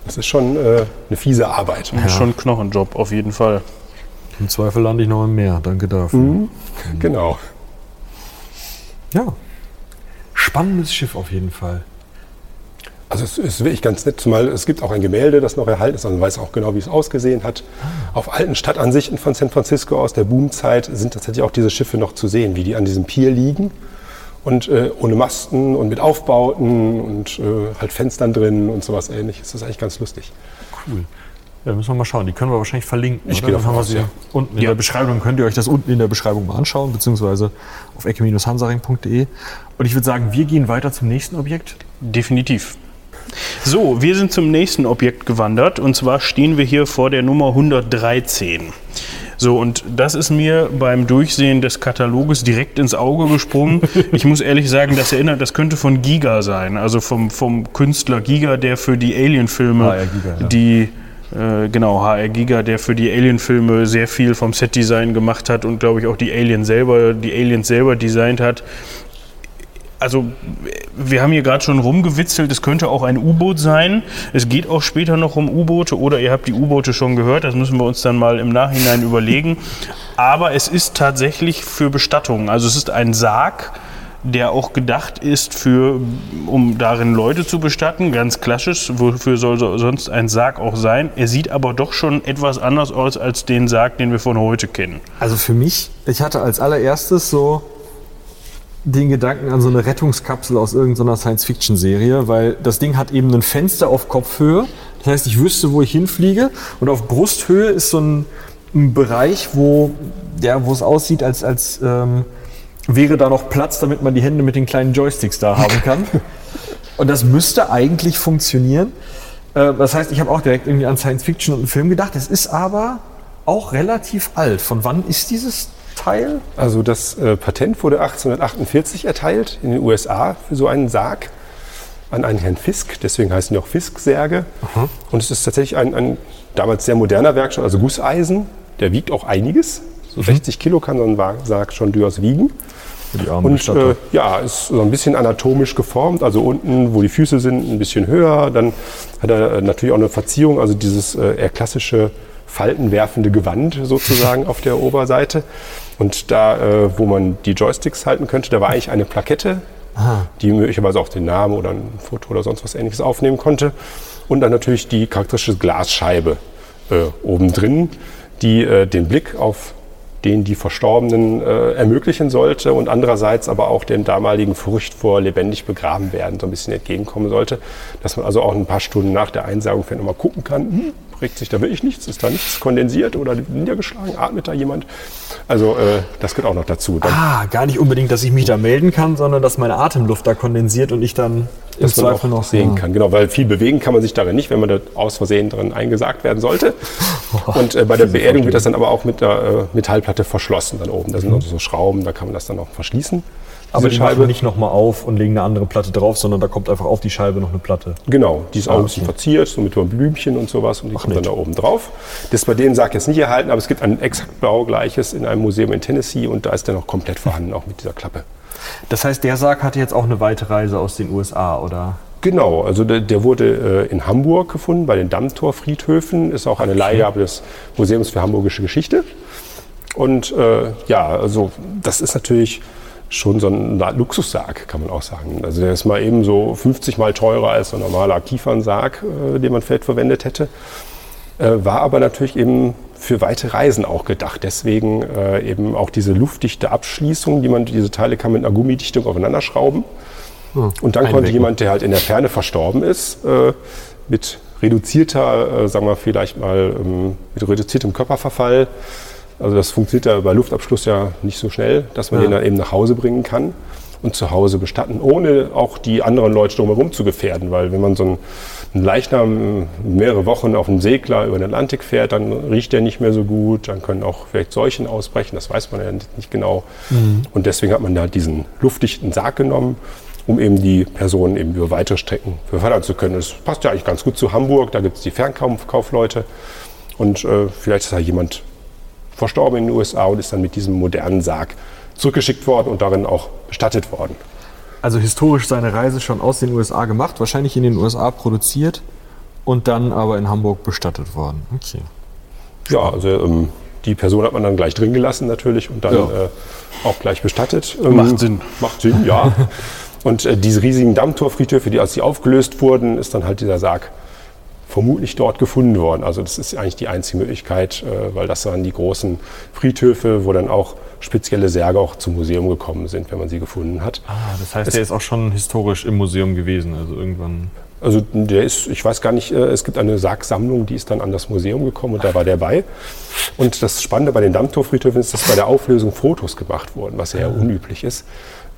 Das ist schon äh, eine fiese Arbeit. Schon ein Knochenjob, auf jeden Fall. Im Zweifel lande ich noch im Meer. Danke dafür. Genau. Ja. spannendes Schiff auf jeden Fall. Also es ist wirklich ganz nett, zumal es gibt auch ein Gemälde, das noch erhalten ist, also man weiß auch genau, wie es ausgesehen hat. Auf alten Stadtansichten von San Francisco aus der Boomzeit sind tatsächlich auch diese Schiffe noch zu sehen, wie die an diesem Pier liegen und äh, ohne Masten und mit Aufbauten und äh, halt Fenstern drin und sowas ähnliches. Das ist eigentlich ganz lustig. Cool. Ja, müssen wir mal schauen. Die können wir wahrscheinlich verlinken. Ich oder? gehe davon haben wir aus, sie ja. unten in Ja. der Beschreibung. Dann könnt ihr euch das unten in der Beschreibung mal anschauen, beziehungsweise auf ecke-hansaring.de. Und ich würde sagen, wir gehen weiter zum nächsten Objekt. Definitiv. So, wir sind zum nächsten Objekt gewandert und zwar stehen wir hier vor der Nummer 113. So, und das ist mir beim Durchsehen des Kataloges direkt ins Auge gesprungen. Ich muss ehrlich sagen, das erinnert, das könnte von Giga sein, also vom, vom Künstler Giga, der für die Alien-Filme, ja. die, äh, genau, HR Giga, der für die Alien-Filme sehr viel vom Set-Design gemacht hat und glaube ich auch die Alien selber, die Aliens selber designt hat also wir haben hier gerade schon rumgewitzelt, es könnte auch ein U-Boot sein. Es geht auch später noch um U-Boote oder ihr habt die U-Boote schon gehört, das müssen wir uns dann mal im Nachhinein überlegen. Aber es ist tatsächlich für Bestattungen. Also es ist ein Sarg, der auch gedacht ist für, um darin Leute zu bestatten, ganz klassisch. Wofür soll so- sonst ein Sarg auch sein? Er sieht aber doch schon etwas anders aus als den Sarg, den wir von heute kennen. Also für mich, ich hatte als allererstes so den Gedanken an so eine Rettungskapsel aus irgendeiner Science-Fiction-Serie, weil das Ding hat eben ein Fenster auf Kopfhöhe. Das heißt, ich wüsste, wo ich hinfliege. Und auf Brusthöhe ist so ein, ein Bereich, wo, ja, wo es aussieht, als, als ähm, wäre da noch Platz, damit man die Hände mit den kleinen Joysticks da haben kann. Und das müsste eigentlich funktionieren. Äh, Das heißt, ich habe auch direkt irgendwie an Science Fiction und einen Film gedacht. Es ist aber auch relativ alt. Von wann ist dieses Teil? Also das äh, Patent wurde 1848 erteilt in den USA für so einen Sarg an einen Herrn Fisk. Deswegen heißen die auch Fisk-Särge. Und es ist tatsächlich ein, ein damals sehr moderner Werkstoff, also Gusseisen. Der wiegt auch einiges. So 60 Kilo kann so ein Sarg schon durchaus wiegen. Und äh, ja, ist so ein bisschen anatomisch geformt. Also unten, wo die Füße sind, ein bisschen höher. Dann hat er äh, natürlich auch eine Verzierung, also dieses äh, eher klassische faltenwerfende Gewand sozusagen auf der Oberseite. Und da, äh, wo man die Joysticks halten könnte, da war eigentlich eine Plakette, die möglicherweise auch den Namen oder ein Foto oder sonst was ähnliches aufnehmen konnte. Und dann natürlich die charakteristische Glasscheibe äh, oben drin, die äh, den Blick auf den die Verstorbenen äh, ermöglichen sollte und andererseits aber auch dem damaligen Furcht vor lebendig begraben werden so ein bisschen entgegenkommen sollte, dass man also auch ein paar Stunden nach der Einsagung vielleicht nochmal gucken kann, hm, regt sich da wirklich nichts, ist da nichts kondensiert oder niedergeschlagen, atmet da jemand? Also äh, das gehört auch noch dazu. Dann, Ah, gar nicht unbedingt, dass ich mich da melden kann, sondern dass meine Atemluft da kondensiert und ich dann im dass Zweifel auch noch sehen ja. kann. Genau, weil viel bewegen kann man sich darin nicht, wenn man da aus Versehen drin eingesagt werden sollte. Und äh, bei der Beerdigung wird das dann aber auch mit der äh, Metallplatte verschlossen dann oben. Da sind also so Schrauben, da kann man das dann auch verschließen. Aber die machen nicht nochmal auf und legen eine andere Platte drauf, sondern da kommt einfach auf die Scheibe noch eine Platte. Genau, die ist auch Ah, ein bisschen verziert, so mit so Blümchen und sowas und die kommt dann nett. da oben drauf. Das ist bei dem Sarg jetzt nicht erhalten, aber es gibt ein exakt blau gleiches in einem Museum in Tennessee und da ist der noch komplett vorhanden, auch mit dieser Klappe. Das heißt, der Sarg hatte jetzt auch eine weite Reise aus den USA, oder? Genau, also der, der wurde äh, in Hamburg gefunden, bei den Dammtorfriedhöfen, ist auch eine Leihgabe des Museums für Hamburgische Geschichte. Und äh, ja, also das ist natürlich schon so ein Luxussarg, kann man auch sagen. Also der ist mal eben so 50 mal teurer als so ein normaler Kiefernsarg, äh, den man vielleicht verwendet hätte. Äh, war aber natürlich eben für weite Reisen auch gedacht. Deswegen äh, eben auch diese luftdichte Abschließung, die man, diese Teile kann mit einer Gummidichtung aufeinander schrauben. Und dann konnte Einwecken. jemand, der halt in der Ferne verstorben ist, äh, mit reduzierter, äh, sagen wir vielleicht mal, ähm, mit reduziertem Körperverfall, also das funktioniert ja bei Luftabschluss ja nicht so schnell, dass man Ja. den dann eben nach Hause bringen kann und zu Hause bestatten, ohne auch die anderen Leute drumherum zu gefährden. Weil wenn man so einen, einen Leichnam mehrere Wochen auf einem Segler über den Atlantik fährt, dann riecht der nicht mehr so gut, dann können auch vielleicht Seuchen ausbrechen, das weiß man ja nicht genau. Und deswegen hat man da diesen luftdichten Sarg genommen, um eben die Personen eben über weitere Strecken befördern zu können. Das passt ja eigentlich ganz gut zu Hamburg, da gibt es die Fernkaufleute und äh, vielleicht ist da jemand verstorben in den USA und ist dann mit diesem modernen Sarg zurückgeschickt worden und darin auch bestattet worden. Also historisch seine Reise schon aus den USA gemacht, wahrscheinlich in den USA produziert und dann aber in Hamburg bestattet worden. Okay. Ja, also ähm, die Person hat man dann gleich drin gelassen natürlich und dann Ja. äh, auch gleich bestattet. Ähm, Macht Sinn. Macht Sinn, ja. Und äh, diese riesigen Dammtorfriedhöfe, die als sie aufgelöst wurden, ist dann halt dieser Sarg vermutlich dort gefunden worden. Also das ist eigentlich die einzige Möglichkeit, äh, weil das waren die großen Friedhöfe, wo dann auch spezielle Särge auch zum Museum gekommen sind, wenn man sie gefunden hat. Ah, das heißt, es der ist auch schon historisch im Museum gewesen, also irgendwann. Also der ist, ich weiß gar nicht, äh, es gibt eine Sargsammlung, die ist dann an das Museum gekommen und da war der bei. Und das Spannende bei den Dammtorfriedhöfen ist, dass bei der Auflösung Fotos gemacht wurden, was ja unüblich ist.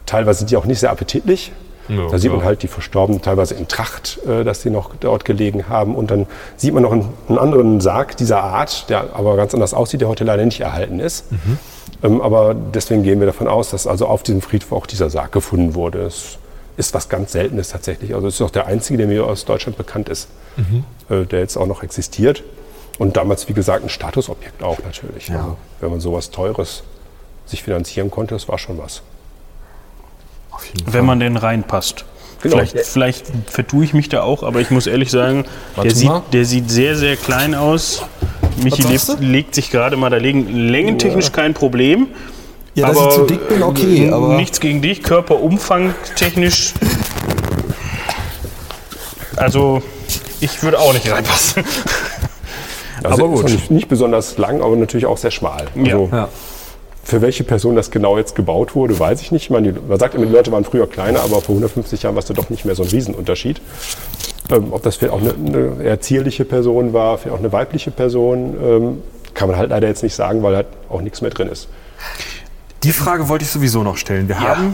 Teilweise sind die auch nicht sehr appetitlich. Ja, da sieht man halt die Verstorbenen teilweise in Tracht, äh, dass die noch dort gelegen haben. Und dann sieht man noch einen, einen, anderen Sarg dieser Art, der aber ganz anders aussieht, der heute leider nicht erhalten ist. Mhm. Ähm, aber deswegen gehen wir davon aus, dass also auf diesem Friedhof auch dieser Sarg gefunden wurde. Es ist was ganz Seltenes tatsächlich. Also es ist auch der einzige, der mir aus Deutschland bekannt ist, mhm. äh, der jetzt auch noch existiert. Und damals, wie gesagt, ein Statusobjekt auch natürlich. Ja. Also, wenn man sowas Teures sich finanzieren konnte, das war schon was. Wenn man denn reinpasst. Genau. Vielleicht, vielleicht vertue ich mich da auch, aber ich muss ehrlich sagen, der sieht, der sieht, sehr, sehr klein aus. Michi lebt, legt sich gerade mal dagegen. Längentechnisch kein Problem. Ja, dass aber ich zu dick bin, okay. Aber nichts gegen dich. Körperumfang technisch. Also, ich würde auch nicht reinpassen. Also aber gut. Nicht, nicht, besonders lang, aber natürlich auch sehr schmal. Also, ja. Für welche Person das genau jetzt gebaut wurde, weiß ich nicht. Man, man sagt immer, die Leute waren früher kleiner, aber vor 150 Jahren war es doch nicht mehr so ein Riesenunterschied. Ähm, ob das vielleicht auch eine, eine eher zierliche Person war, vielleicht auch eine weibliche Person, ähm, kann man halt leider jetzt nicht sagen, weil halt auch nichts mehr drin ist. Die Frage wollte ich sowieso noch stellen. Wir ja. haben,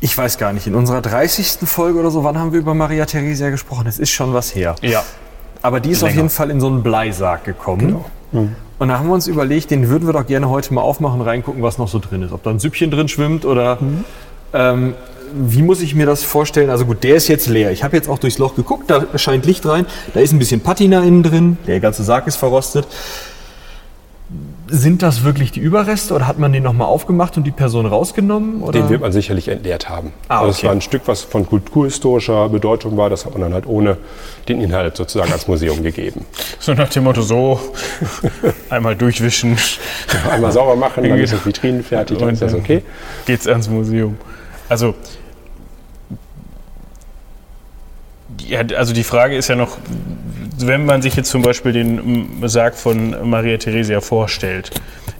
ich weiß gar nicht, in unserer 30. Folge oder so, wann haben wir über Maria Theresia gesprochen? Es ist schon was her. Ja. Aber die ist Länger. auf jeden Fall in so einen Bleisarg gekommen. Genau. Mhm. Und da haben wir uns überlegt, den würden wir doch gerne heute mal aufmachen, reingucken, was noch so drin ist. Ob da ein Süppchen drin schwimmt oder mhm. ähm, wie muss ich mir das vorstellen? Also gut, der ist jetzt leer. Ich habe jetzt auch durchs Loch geguckt, da scheint Licht rein. Da ist ein bisschen Patina innen drin, der ganze Sarg ist verrostet. Sind das wirklich die Überreste oder hat man den nochmal aufgemacht und die Person rausgenommen? Oder? Den wird man sicherlich entleert haben. Ah, okay. Also es war ein Stück, was von kulturhistorischer Bedeutung war. Das hat man dann halt ohne den Inhalt sozusagen als Museum gegeben. So nach dem Motto so, einmal durchwischen. einmal sauber machen, dann ist das Vitrinen fertig, dann ist das okay. Geht's ans Museum. Also ja, also die Frage ist ja noch, wenn man sich jetzt zum Beispiel den Sarg von Maria Theresia vorstellt,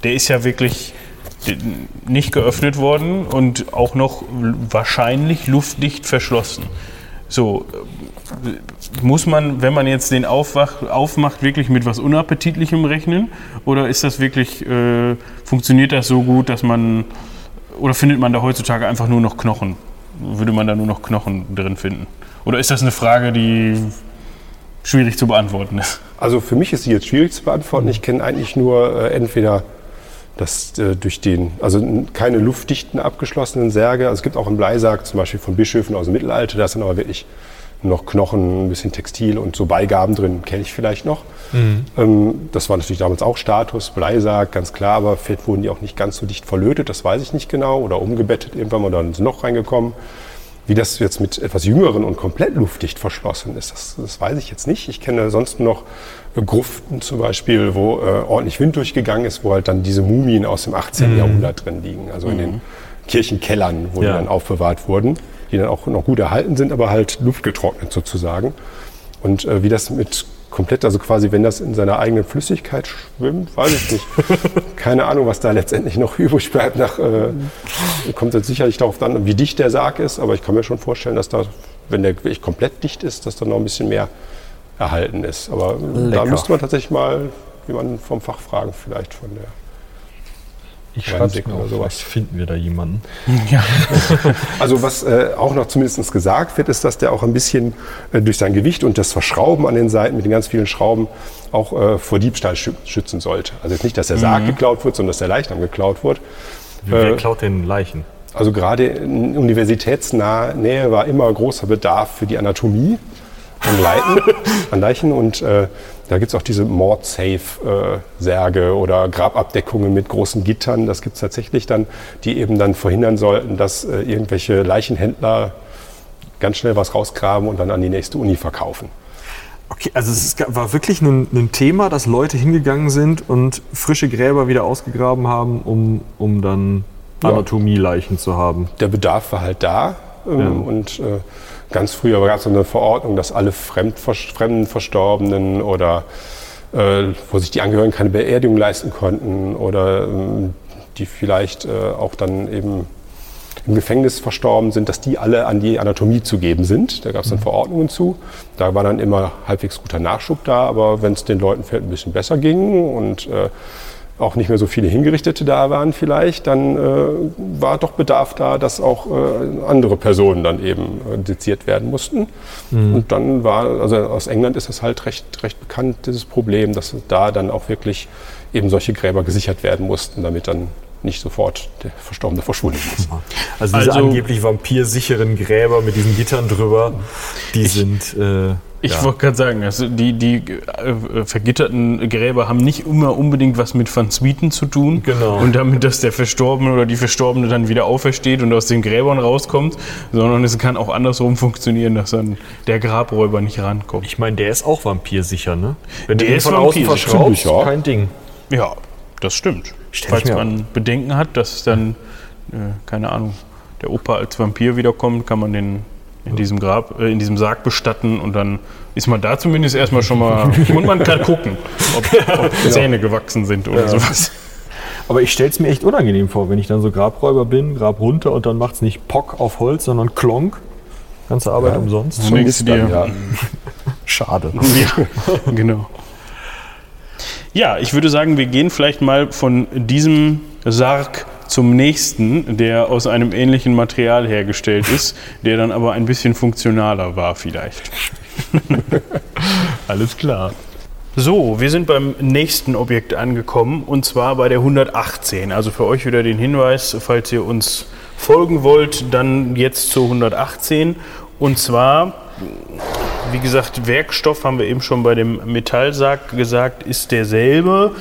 der ist ja wirklich nicht geöffnet worden und auch noch wahrscheinlich luftdicht verschlossen. So, muss man, wenn man jetzt den Aufwach, aufmacht, wirklich mit was Unappetitlichem rechnen? Oder ist das wirklich, äh, funktioniert das so gut, dass man, oder findet man da heutzutage einfach nur noch Knochen? Würde man da nur noch Knochen drin finden? Oder ist das eine Frage, die schwierig zu beantworten ist? Also für mich ist sie jetzt schwierig zu beantworten. Ich kenne eigentlich nur äh, entweder das äh, durch den, also keine luftdichten abgeschlossenen Särge. Also es gibt auch einen Bleisarg, zum Beispiel von Bischöfen aus dem Mittelalter, da sind aber wirklich noch Knochen, ein bisschen Textil und so Beigaben drin, kenne ich vielleicht noch. Mhm. Ähm, das war natürlich damals auch Status, Bleisarg, ganz klar, aber vielleicht wurden die auch nicht ganz so dicht verlötet, das weiß ich nicht genau, oder umgebettet irgendwann mal, dann sind noch reingekommen. Wie das jetzt mit etwas jüngeren und komplett luftdicht verschlossen ist, das, das weiß ich jetzt nicht. Ich kenne sonst noch Gruften zum Beispiel, wo äh, ordentlich Wind durchgegangen ist, wo halt dann diese Mumien aus dem 18. Mhm. Jahrhundert drin liegen, also mhm. in den mhm. Kirchenkellern, wo ja. die dann aufbewahrt wurden, die dann auch noch gut erhalten sind, aber halt luftgetrocknet sozusagen. Und äh, wie das mit komplett, also quasi, wenn das in seiner eigenen Flüssigkeit schwimmt, weiß ich nicht. Keine Ahnung, was da letztendlich noch übrig bleibt. Nach, äh, kommt jetzt sicherlich darauf an, wie dicht der Sarg ist, aber ich kann mir schon vorstellen, dass da, wenn der wirklich komplett dicht ist, dass da noch ein bisschen mehr erhalten ist. Aber Lecker. da müsste man tatsächlich mal jemanden vom Fach fragen, vielleicht von der ich schreibe es mir oder sowas. finden wir da jemanden. Ja. also was äh, auch noch zumindest gesagt wird, ist, dass der auch ein bisschen äh, durch sein Gewicht und das Verschrauben an den Seiten mit den ganz vielen Schrauben auch äh, vor Diebstahl schützen sollte. Also jetzt nicht, dass der Sarg mhm. geklaut wird, sondern dass der Leichnam geklaut wird. Wer äh, klaut den Leichen? Also gerade in universitätsnaher Nähe war immer großer Bedarf für die Anatomie an, Leiten, an Leichen und äh, da gibt es auch diese Mord-Safe-Särge oder Grababdeckungen mit großen Gittern. Das gibt es tatsächlich dann, die eben dann verhindern sollten, dass äh, irgendwelche Leichenhändler ganz schnell was rausgraben und dann an die nächste Uni verkaufen. Okay, also es war wirklich ein, ein, Thema, dass Leute hingegangen sind und frische Gräber wieder ausgegraben haben, um, um dann Anatomieleichen zu haben. Der Bedarf war halt da. Äh, Ähm, Ja. Und äh, ganz früher gab es eine Verordnung, dass alle fremd, fremden Verstorbenen oder äh, wo sich die Angehörigen keine Beerdigung leisten konnten oder ähm, die vielleicht äh, auch dann eben im Gefängnis verstorben sind, dass die alle an die Anatomie zu geben sind. Da gab es dann Verordnungen zu. Da war dann immer halbwegs guter Nachschub da, aber wenn es den Leuten vielleicht ein bisschen besser ging und äh, auch nicht mehr so viele Hingerichtete da waren vielleicht, dann äh, war doch Bedarf da, dass auch äh, andere Personen dann eben äh, seziert werden mussten. Und dann war, also aus England ist das halt recht, recht bekannt, dieses Problem, dass da dann auch wirklich eben solche Gräber gesichert werden mussten, damit dann nicht sofort der Verstorbene verschwunden ist. Also diese Also- angeblich vampirsicheren Gräber mit diesen Gittern drüber, die sind. Äh, Ich ja. wollte gerade sagen, also die, die äh, vergitterten Gräber haben nicht immer unbedingt was mit Van Swieten zu tun. Genau. Und damit, dass der Verstorbene oder die Verstorbene dann wieder aufersteht und aus den Gräbern rauskommt, sondern es kann auch andersrum funktionieren, dass dann der Grabräuber nicht rankommt. Ich meine, der ist auch vampirsicher, ne? Wenn Der du ihn ist von außen vampirsicher. verschraubst, ja. kein Ding. Ja, das stimmt. Stell Falls man Bedenken hat, dass dann, äh, keine Ahnung, der Opa als Vampir wiederkommt, kann man den in diesem Grab, äh, in diesem Sarg bestatten und dann ist man da zumindest erstmal schon mal und man kann gucken, ob, ob Zähne gewachsen sind oder sowas. Aber ich stelle es mir echt unangenehm vor, wenn ich dann so Grabräuber bin, Grab runter und dann macht es nicht Pock auf Holz, sondern Klonk. Ganze Arbeit umsonst. Dann denkst du dir, ja. Schade. Ja, genau. Ja, ich würde sagen, wir gehen vielleicht mal von diesem Sarg zum nächsten, der aus einem ähnlichen Material hergestellt ist, der dann aber ein bisschen funktionaler war vielleicht. Alles klar. So, wir sind beim nächsten Objekt angekommen und zwar bei der 118. Also für euch wieder den Hinweis, falls ihr uns folgen wollt, dann jetzt zur 118. Und zwar wie gesagt, Werkstoff haben wir eben schon bei dem Metallsarg gesagt, ist derselbe,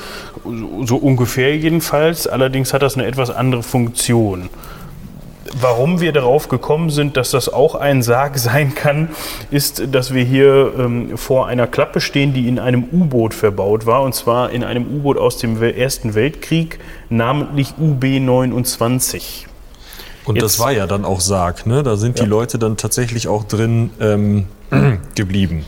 so- ungefähr jedenfalls. Allerdings hat das eine etwas andere Funktion. Warum wir darauf gekommen sind, dass das auch ein Sarg sein kann, ist, dass wir hier ähm, vor einer Klappe stehen, die in einem U-Boot verbaut war, und zwar in einem U-Boot aus dem Ersten Weltkrieg, namentlich UB-29. Und Jetzt- das war ja dann auch Sarg, ne? Da sind die Leute dann tatsächlich auch drin ähm, geblieben.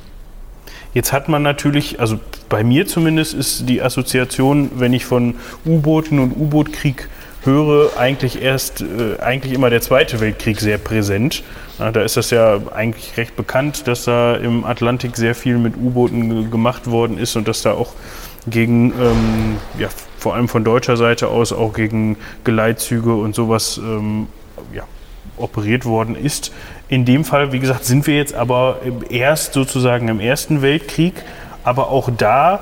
Jetzt hat man natürlich, also bei mir zumindest ist die Assoziation, wenn ich von U-Booten und U-Boot-Krieg höre, eigentlich erst, äh, eigentlich immer der Zweite Weltkrieg sehr präsent. Ja, da ist das ja eigentlich recht bekannt, dass da im Atlantik sehr viel mit U-Booten ge- gemacht worden ist und dass da auch gegen, ähm, ja, vor allem von deutscher Seite aus, auch gegen Geleitzüge und sowas ähm, ja, operiert worden ist. In dem Fall, wie gesagt, sind wir jetzt aber erst sozusagen im Ersten Weltkrieg, aber auch da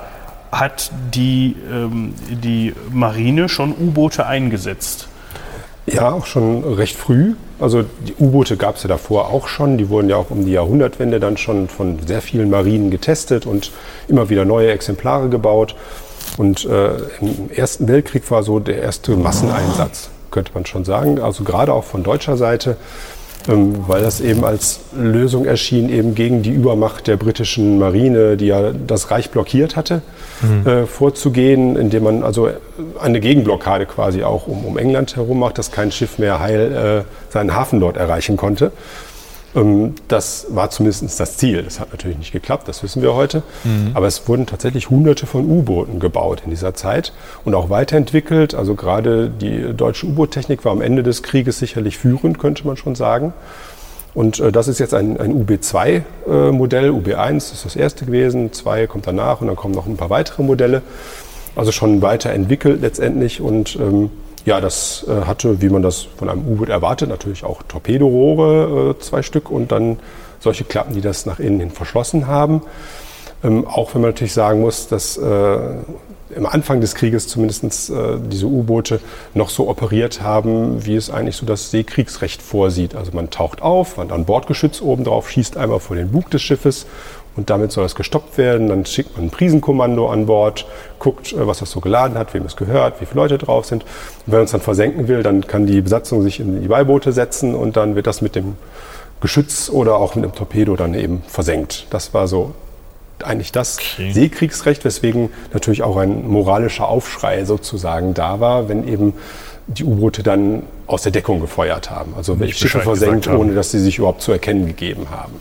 hat die, ähm, die Marine schon U-Boote eingesetzt. Ja, auch schon recht früh. Also die U-Boote gab es ja davor auch schon. Die wurden ja auch um die Jahrhundertwende dann schon von sehr vielen Marinen getestet und immer wieder neue Exemplare gebaut. Und äh, im Ersten Weltkrieg war so der erste Masseneinsatz, könnte man schon sagen. Also gerade auch von deutscher Seite, ähm, weil das eben als Lösung erschien, eben gegen die Übermacht der britischen Marine, die ja das Reich blockiert hatte, äh, vorzugehen, indem man also eine Gegenblockade quasi auch um, um England herum macht, dass kein Schiff mehr heil äh, seinen Hafen dort erreichen konnte. Ähm, das war zumindest das Ziel. Das hat natürlich nicht geklappt, das wissen wir heute. Aber es wurden tatsächlich hunderte von U-Booten gebaut in dieser Zeit und auch weiterentwickelt. Also gerade die deutsche U-Boot-Technik war am Ende des Krieges sicherlich führend, könnte man schon sagen. Und äh, das ist jetzt ein, ein UB2-Modell. UB1 ist das erste gewesen, 2 kommt danach und dann kommen noch ein paar weitere Modelle. Also schon weiterentwickelt letztendlich und ähm, ja, das äh, hatte, wie man das von einem U-Boot erwartet, natürlich auch Torpedorohre, äh, zwei Stück und dann solche Klappen, die das nach innen hin verschlossen haben. Ähm, auch wenn man natürlich sagen muss, dass äh, im Anfang des Krieges zumindest äh, diese U-Boote noch so operiert haben, wie es eigentlich so das Seekriegsrecht vorsieht. Also man taucht auf, man ein Bordgeschütz oben drauf, schießt einmal vor den Bug des Schiffes und damit soll das gestoppt werden. Dann schickt man ein Prisenkommando an Bord, guckt, äh, was das so geladen hat, wem es gehört, wie viele Leute drauf sind. Und wenn man es dann versenken will, dann kann die Besatzung sich in die Beiboote setzen und dann wird das mit dem Geschütz oder auch mit dem Torpedo dann eben versenkt. Das war so eigentlich das Seekriegsrecht, weswegen natürlich auch ein moralischer Aufschrei sozusagen da war, wenn eben die U-Boote dann aus der Deckung gefeuert haben. Also Nicht Schiffe versenkt, ohne dass sie sich überhaupt zu erkennen gegeben haben.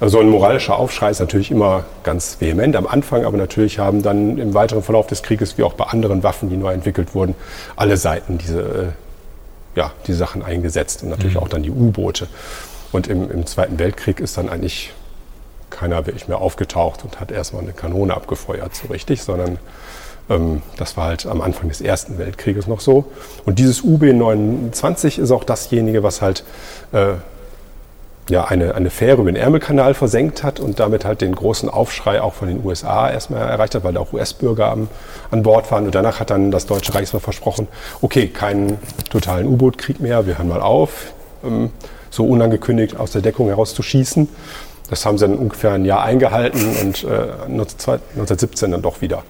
Also ein moralischer Aufschrei ist natürlich immer ganz vehement am Anfang, aber natürlich haben dann im weiteren Verlauf des Krieges, wie auch bei anderen Waffen, die neu entwickelt wurden, alle Seiten diese, äh, ja, die Sachen eingesetzt und natürlich auch dann die U-Boote. Und im, im Zweiten Weltkrieg ist dann eigentlich keiner wirklich mehr aufgetaucht und hat erstmal eine Kanone abgefeuert, so richtig, sondern ähm, das war halt am Anfang des Ersten Weltkrieges noch so. Und dieses UB-29 ist auch dasjenige, was halt äh, ja, eine, eine Fähre über den Ärmelkanal versenkt hat und damit halt den großen Aufschrei auch von den USA erstmal erreicht hat, weil da auch US-Bürger an, Bord waren. Und danach hat dann das Deutsche Reich mal versprochen, okay, keinen totalen U-Boot-Krieg mehr, wir hören mal auf, ähm, so unangekündigt aus der Deckung herauszuschießen. Das haben sie dann ungefähr ein Jahr eingehalten und äh, 1917 dann doch wieder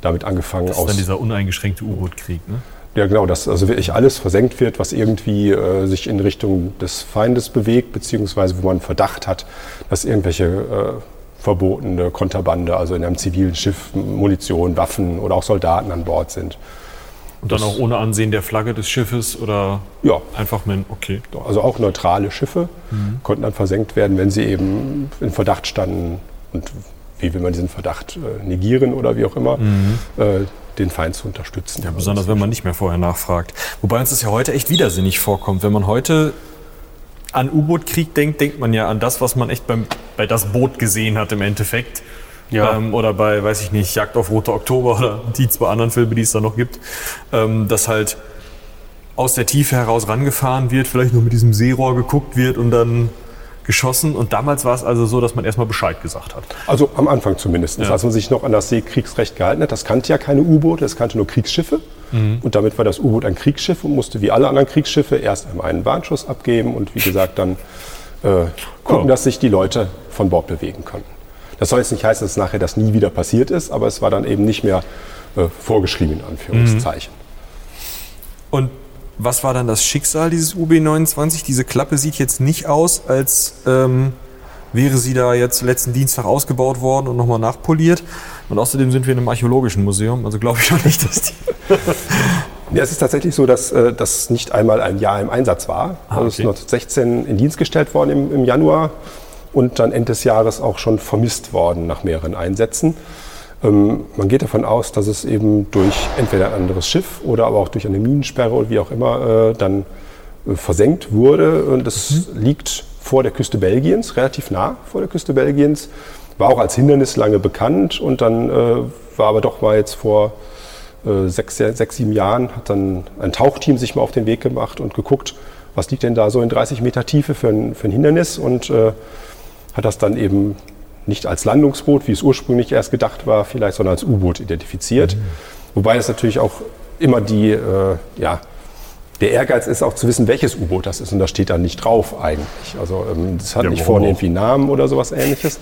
damit angefangen Das ist dann dieser uneingeschränkte U-Boot-Krieg, ne? Ja, genau, dass also wirklich alles versenkt wird, was irgendwie äh, sich in Richtung des Feindes bewegt, beziehungsweise wo man Verdacht hat, dass irgendwelche äh, verbotene Konterbande, also in einem zivilen Schiff, Munition, Waffen oder auch Soldaten an Bord sind. Und dann auch ohne Ansehen der Flagge des Schiffes oder Ja, einfach mit, okay. also auch neutrale Schiffe konnten dann versenkt werden, wenn sie eben in Verdacht standen und wie will man diesen Verdacht äh, negieren oder wie auch immer, äh, den Feind zu unterstützen. Ja, besonders wenn man nicht mehr vorher nachfragt. Wobei uns das ja heute echt widersinnig vorkommt. Wenn man heute an U-Boot-Krieg denkt, denkt man ja an das, was man echt beim, bei das Boot gesehen hat im Endeffekt. Ja. Ähm, oder bei, weiß ich nicht, Jagd auf Rote Oktober oder die zwei anderen Filme, die es da noch gibt. Ähm, dass halt aus der Tiefe heraus rangefahren wird, vielleicht nur mit diesem Seerohr geguckt wird und dann geschossen. Und damals war es also so, dass man erstmal Bescheid gesagt hat. Also am Anfang zumindest, Ja. als man sich noch an das Seekriegsrecht gehalten hat. Das kannte ja keine U-Boote, das kannte nur Kriegsschiffe. Und damit war das U-Boot ein Kriegsschiff und musste wie alle anderen Kriegsschiffe erst einmal einen Warnschuss abgeben und wie gesagt dann äh, gucken, Ja. dass sich die Leute von Bord bewegen können. Das soll jetzt nicht heißen, dass nachher das nie wieder passiert ist, aber es war dann eben nicht mehr äh, vorgeschrieben in Anführungszeichen. Und was war dann das Schicksal dieses UB29? Diese Klappe sieht jetzt nicht aus, als ähm, wäre sie da jetzt letzten Dienstag ausgebaut worden und nochmal nachpoliert. Und außerdem sind wir in einem archäologischen Museum, also glaube ich auch nicht, dass die. Ja, es ist tatsächlich so, dass äh, das nicht einmal ein Jahr im Einsatz war. Ah, also es ist okay. 1916 in Dienst gestellt worden im, im Januar und dann Ende des Jahres auch schon vermisst worden nach mehreren Einsätzen. Ähm, man geht davon aus, dass es eben durch entweder ein anderes Schiff oder aber auch durch eine Minensperre oder wie auch immer äh, dann äh, versenkt wurde. Und das liegt vor der Küste Belgiens, relativ nah vor der Küste Belgiens. War auch als Hindernis lange bekannt und dann äh, war aber doch mal jetzt vor äh, sechs, sechs, sieben Jahren hat dann ein Tauchteam sich mal auf den Weg gemacht und geguckt, was liegt denn da so in 30 Meter Tiefe für ein, für ein Hindernis und äh, hat das dann eben nicht als Landungsboot, wie es ursprünglich erst gedacht war, vielleicht, sondern als U-Boot identifiziert. Wobei es natürlich auch immer die, äh, ja, der Ehrgeiz ist auch zu wissen, welches U-Boot das ist und das steht da nicht drauf eigentlich. Also ähm, das hat Ja, nicht vorne irgendwie Namen oder sowas ähnliches.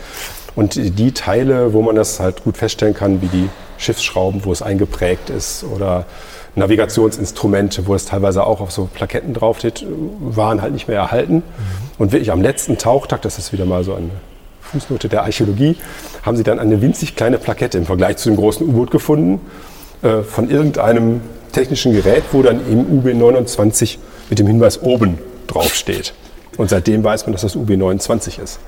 Und die Teile, wo man das halt gut feststellen kann, wie die Schiffsschrauben, wo es eingeprägt ist oder Navigationsinstrumente, wo es teilweise auch auf so Plaketten draufsteht, waren halt nicht mehr erhalten. Und wirklich am letzten Tauchtag, das ist wieder mal so eine Fußnote der Archäologie, haben sie dann eine winzig kleine Plakette im Vergleich zu dem großen U-Boot gefunden äh, von irgendeinem technischen Gerät, wo dann im UB29 mit dem Hinweis oben draufsteht. Und seitdem weiß man, dass das UB29 ist.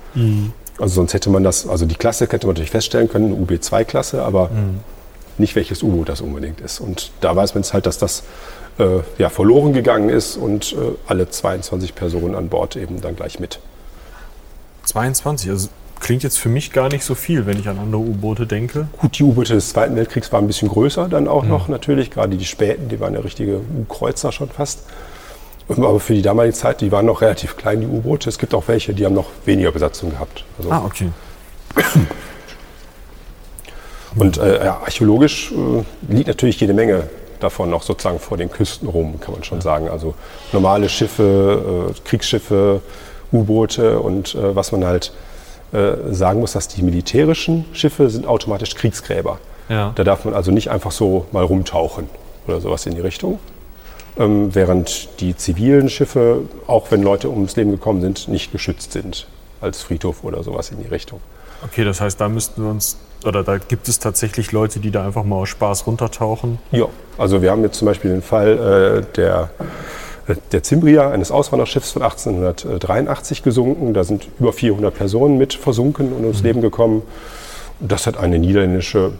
Also sonst hätte man das, also die Klasse hätte man natürlich feststellen können, eine UB2-Klasse, aber nicht welches U-Boot das unbedingt ist. Und da weiß man jetzt halt, dass das äh, ja, verloren gegangen ist und äh, alle 22 Personen an Bord eben dann gleich mit. 22, also klingt jetzt für mich gar nicht so viel, wenn ich an andere U-Boote denke. Gut, die U-Boote des Zweiten Weltkriegs waren ein bisschen größer dann auch noch natürlich, gerade die späten, die waren ja richtige U-Kreuzer schon fast. Aber für die damalige Zeit, die waren noch relativ klein, die U-Boote. Es gibt auch welche, die haben noch weniger Besatzung gehabt. Also, Ah, okay. Und äh, ja, archäologisch äh, liegt natürlich jede Menge davon noch sozusagen vor den Küsten rum, kann man schon sagen. Also normale Schiffe, äh, Kriegsschiffe, U-Boote und äh, was man halt äh, sagen muss, dass die militärischen Schiffe sind automatisch Kriegsgräber. Ja. Da darf man also nicht einfach so mal rumtauchen oder sowas in die Richtung. Ähm, während die zivilen Schiffe, auch wenn Leute ums Leben gekommen sind, nicht geschützt sind als Friedhof oder sowas in die Richtung. Okay, das heißt, da müssten wir uns, oder da gibt es tatsächlich Leute, die da einfach mal aus Spaß runtertauchen. Ja, also wir haben jetzt zum Beispiel den Fall äh, der, der Zimbria, eines Auswanderschiffs von 1883 gesunken. Da sind über 400 Personen mit versunken und ums Leben gekommen. Und das hat eine niederländische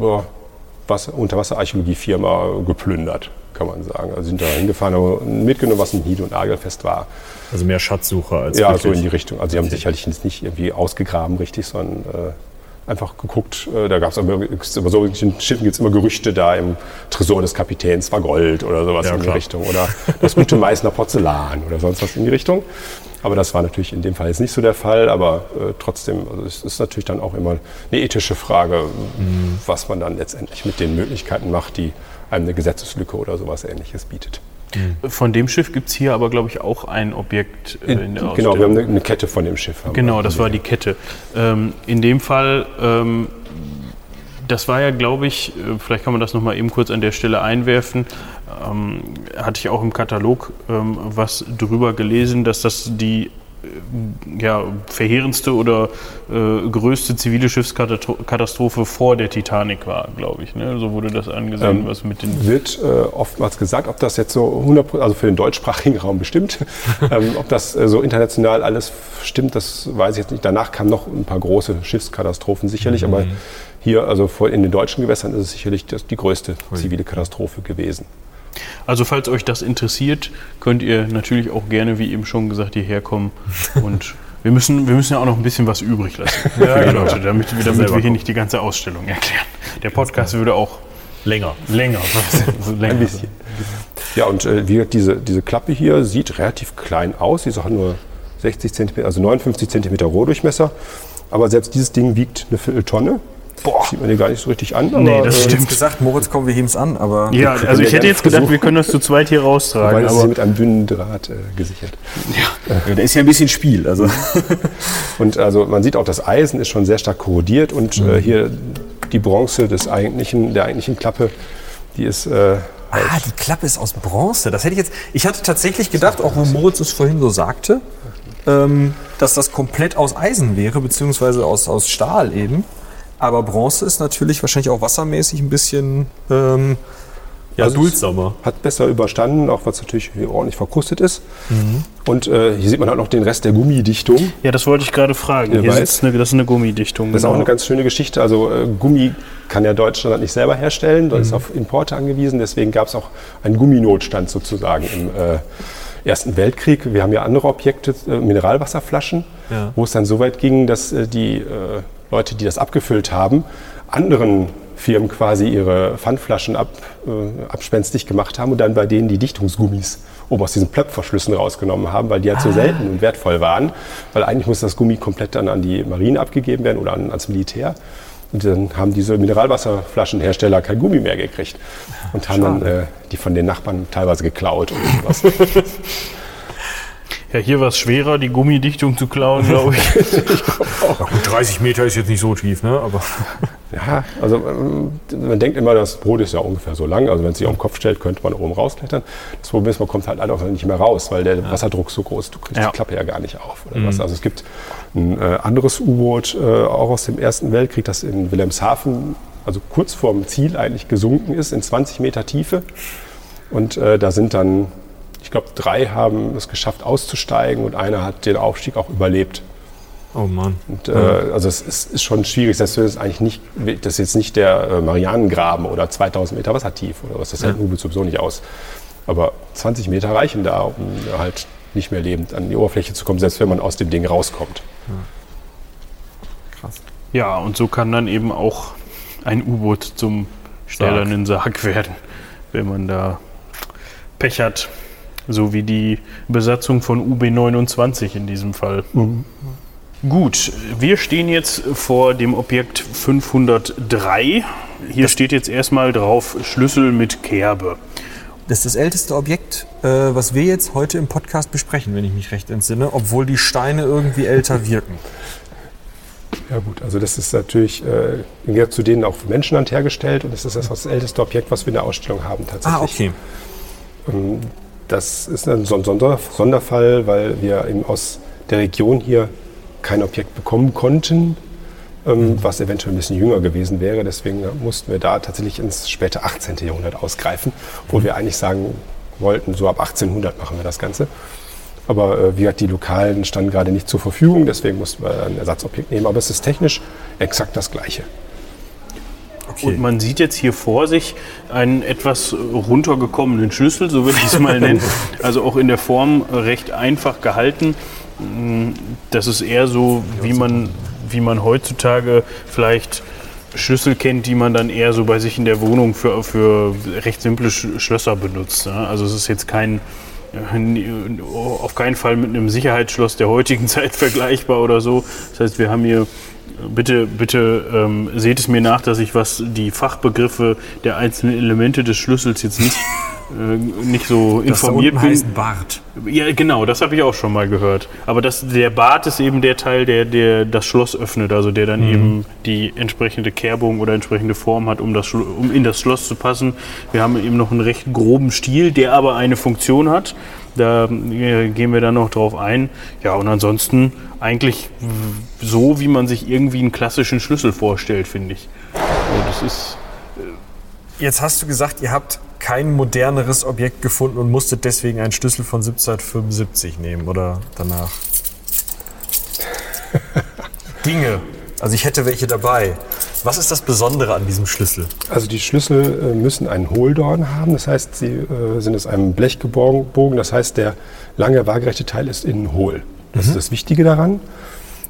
ja, Wasser, Unterwasserarchäologiefirma geplündert, kann man sagen. Also sind da hingefahren, haben mitgenommen, was ein Nied- und Nagelfest war. Also mehr Schatzsucher als Ja, wirklich. so in die Richtung. Also sie haben sicherlich nicht irgendwie ausgegraben richtig, sondern äh, einfach geguckt. Äh, da gab es über so Schiffen gibt es immer Gerüchte da im Tresor des Kapitäns war Gold oder sowas Ja, in die klar. Richtung. Oder das gute Meißner Porzellan oder sonst was in die Richtung. Aber das war natürlich in dem Fall jetzt nicht so der Fall. Aber äh, trotzdem, also es ist natürlich dann auch immer eine ethische Frage, was man dann letztendlich mit den Möglichkeiten macht, die einem eine Gesetzeslücke oder sowas ähnliches bietet. Von dem Schiff gibt es hier aber, glaube ich, auch ein Objekt äh, in der genau, wir haben eine, eine Kette von dem Schiff. Genau, das war die Kette. Ähm, in dem Fall, ähm, das war ja, glaube ich, äh, vielleicht kann man das noch mal eben kurz an der Stelle einwerfen, ähm, hatte ich auch im Katalog ähm, was drüber gelesen, dass das die ja, verheerendste oder äh, größte zivile Schiffskatastrophe vor der Titanic war, glaube ich. Ne? So wurde das angesehen, Ähm, was mit den wird äh, oftmals gesagt, ob das jetzt so 100, also für den deutschsprachigen Raum bestimmt, ähm, ob das äh, so international alles stimmt, das weiß ich jetzt nicht. Danach kamen noch ein paar große Schiffskatastrophen sicherlich, aber hier, also vor, in den deutschen Gewässern ist es sicherlich das, die größte zivile Katastrophe gewesen. Also falls euch das interessiert, könnt ihr natürlich auch gerne, wie eben schon gesagt, hierher kommen. Und wir müssen, wir müssen ja auch noch ein bisschen was übrig lassen für die Leute, damit, wir- damit wir hier nicht die ganze Ausstellung erklären. Der Podcast würde auch länger. länger, so länger Ein bisschen. Ja, und äh, wie gesagt, diese, diese Klappe hier sieht relativ klein aus. Die ist auch nur 60 cm, also 59 cm Rohdurchmesser. Aber selbst dieses Ding wiegt eine Vierteltonne. Boah. Sieht man hier gar nicht so richtig an. Nee, aber, das äh, stimmt. gesagt, Moritz, komm, wir heben es an, aber Ja, also ich hätte jetzt gedacht, wir können das zu zweit hier Weil raustragen. es ist Aber hier mit einem dünnen Draht äh, gesichert. Ja, da ist ja ein bisschen Spiel. Also. Und also man sieht auch, das Eisen ist schon sehr stark korrodiert und äh, hier die Bronze des eigentlichen, der eigentlichen Klappe, die ist äh, Ah, die Klappe ist aus Bronze. Das hätte ich jetzt. Ich hatte tatsächlich gedacht, auch wo Moritz es vorhin so sagte, ähm, dass das komplett aus Eisen wäre, beziehungsweise aus, aus Stahl eben. Aber Bronze ist natürlich wahrscheinlich auch wassermäßig ein bisschen ähm, ja, Also duldsamer. hat besser überstanden, auch was natürlich ordentlich verkrustet ist. Und äh, hier sieht man halt noch den Rest der Gummidichtung. ja, das wollte ich gerade fragen. Hier sitzt eine, das ist eine Gummidichtung. Das ist auch genau. eine ganz schöne Geschichte. Also äh, Gummi kann ja Deutschland nicht selber herstellen, da ist auf Importe angewiesen. Deswegen gab es auch einen Gumminotstand sozusagen im äh, Ersten Weltkrieg. Wir haben ja andere Objekte, äh, Mineralwasserflaschen, Ja. wo es dann so weit ging, dass äh, die äh, Leute, die das abgefüllt haben, anderen Firmen quasi ihre Pfandflaschen ab, äh, abspenstig gemacht haben und dann bei denen die Dichtungsgummis oben aus diesen Plöppverschlüssen rausgenommen haben, weil die halt so selten und wertvoll waren. Weil eigentlich muss das Gummi komplett dann an die Marine abgegeben werden oder an, ans Militär. Und dann haben diese Mineralwasserflaschenhersteller kein Gummi mehr gekriegt und haben dann äh, die von den Nachbarn teilweise geklaut und sowas. Ja, hier war es schwerer, die Gummidichtung zu klauen, glaube ich. Ja, gut, 30 Meter ist jetzt nicht so tief, ne? Aber Ja, also ähm, man denkt immer, das Brot ist ja ungefähr so lang. Also wenn es sich auf den Kopf stellt, könnte man oben rausklettern. Das Problem ist, man kommt halt einfach nicht mehr raus, weil der Wasserdruck so groß ist. Du kriegst Ja. die Klappe ja gar nicht auf. Oder was. Also es gibt ein äh, anderes U-Boot, äh, auch aus dem Ersten Weltkrieg, das in Wilhelmshaven, also kurz vorm Ziel eigentlich gesunken ist, in 20 Meter Tiefe. Und äh, da sind dann, ich glaube, drei haben es geschafft auszusteigen und einer hat den Aufstieg auch überlebt. Oh Mann. Und, äh, also es ist, ist schon schwierig, das ist eigentlich nicht, das ist jetzt nicht der äh, Marianengraben oder 2000 Meter Wassertief oder was, das hält ein U-Boot sowieso nicht aus. Aber 20 Meter reichen da, um halt nicht mehr lebend an die Oberfläche zu kommen, selbst wenn man aus dem Ding rauskommt. Krass. Ja, und so kann dann eben auch ein U-Boot zum stählernen Sarg werden, wenn man da Pech hat. So wie die Besatzung von UB29 in diesem Fall. Gut, wir stehen jetzt vor dem Objekt 503. Hier steht jetzt erstmal drauf Schlüssel mit Kerbe. Das ist das älteste Objekt, äh, was wir jetzt heute im Podcast besprechen, wenn ich mich recht entsinne, obwohl die Steine irgendwie älter wirken. Ja gut, also das ist natürlich äh, zu denen auch von Menschenhand hergestellt und das ist das, das älteste Objekt, was wir in der Ausstellung haben tatsächlich. Ah, okay. Das ist ein Son- Sonder Sonderfall, weil wir eben aus der Region hier kein Objekt bekommen konnten, ähm, was eventuell ein bisschen jünger gewesen wäre. Deswegen mussten wir da tatsächlich ins späte 18. Jahrhundert ausgreifen, wo mhm. wir eigentlich sagen wollten, so ab 1800 machen wir das Ganze. Aber äh, wie gesagt, die Lokalen standen gerade nicht zur Verfügung, deswegen mussten wir ein Ersatzobjekt nehmen. Aber es ist technisch exakt das Gleiche. Okay. Und man sieht jetzt hier vor sich einen etwas runtergekommenen Schlüssel, so würde ich es mal nennen. Also auch in der Form recht einfach gehalten. Das ist eher so, wie man, wie man heutzutage vielleicht Schlüssel kennt, die man dann eher so bei sich in der Wohnung für, für recht simple Schlösser benutzt. Also es ist jetzt kein auf keinen Fall mit einem Sicherheitsschloss der heutigen Zeit vergleichbar oder so. Das heißt, wir haben hier bitte, bitte ähm, seht es mir nach, dass ich was die Fachbegriffe der einzelnen Elemente des Schlüssels jetzt nicht, äh, nicht so das informiert da bin. heißt Bart. Ja, genau, das habe ich auch schon mal gehört. Aber das, der Bart ist eben der Teil, der, der das Schloss öffnet, also der dann mhm. eben die entsprechende Kerbung oder entsprechende Form hat, um, das, um in das Schloss zu passen. Wir haben eben noch einen recht groben Stiel, der aber eine Funktion hat. Da äh, gehen wir dann noch drauf ein. Ja, und ansonsten eigentlich so, wie man sich irgendwie einen klassischen Schlüssel vorstellt, finde ich. Also das ist. Äh, Jetzt hast du gesagt, ihr habt kein moderneres Objekt gefunden und musstet deswegen einen Schlüssel von 1775 nehmen oder danach? Ginge. Also ich hätte welche dabei. Was ist das Besondere an diesem Schlüssel? Also die Schlüssel äh, müssen einen Hohldorn haben. Das heißt, sie äh, sind aus einem Blech gebogen. Das heißt, der lange waagerechte Teil ist innen hohl. Das mhm. ist das Wichtige daran.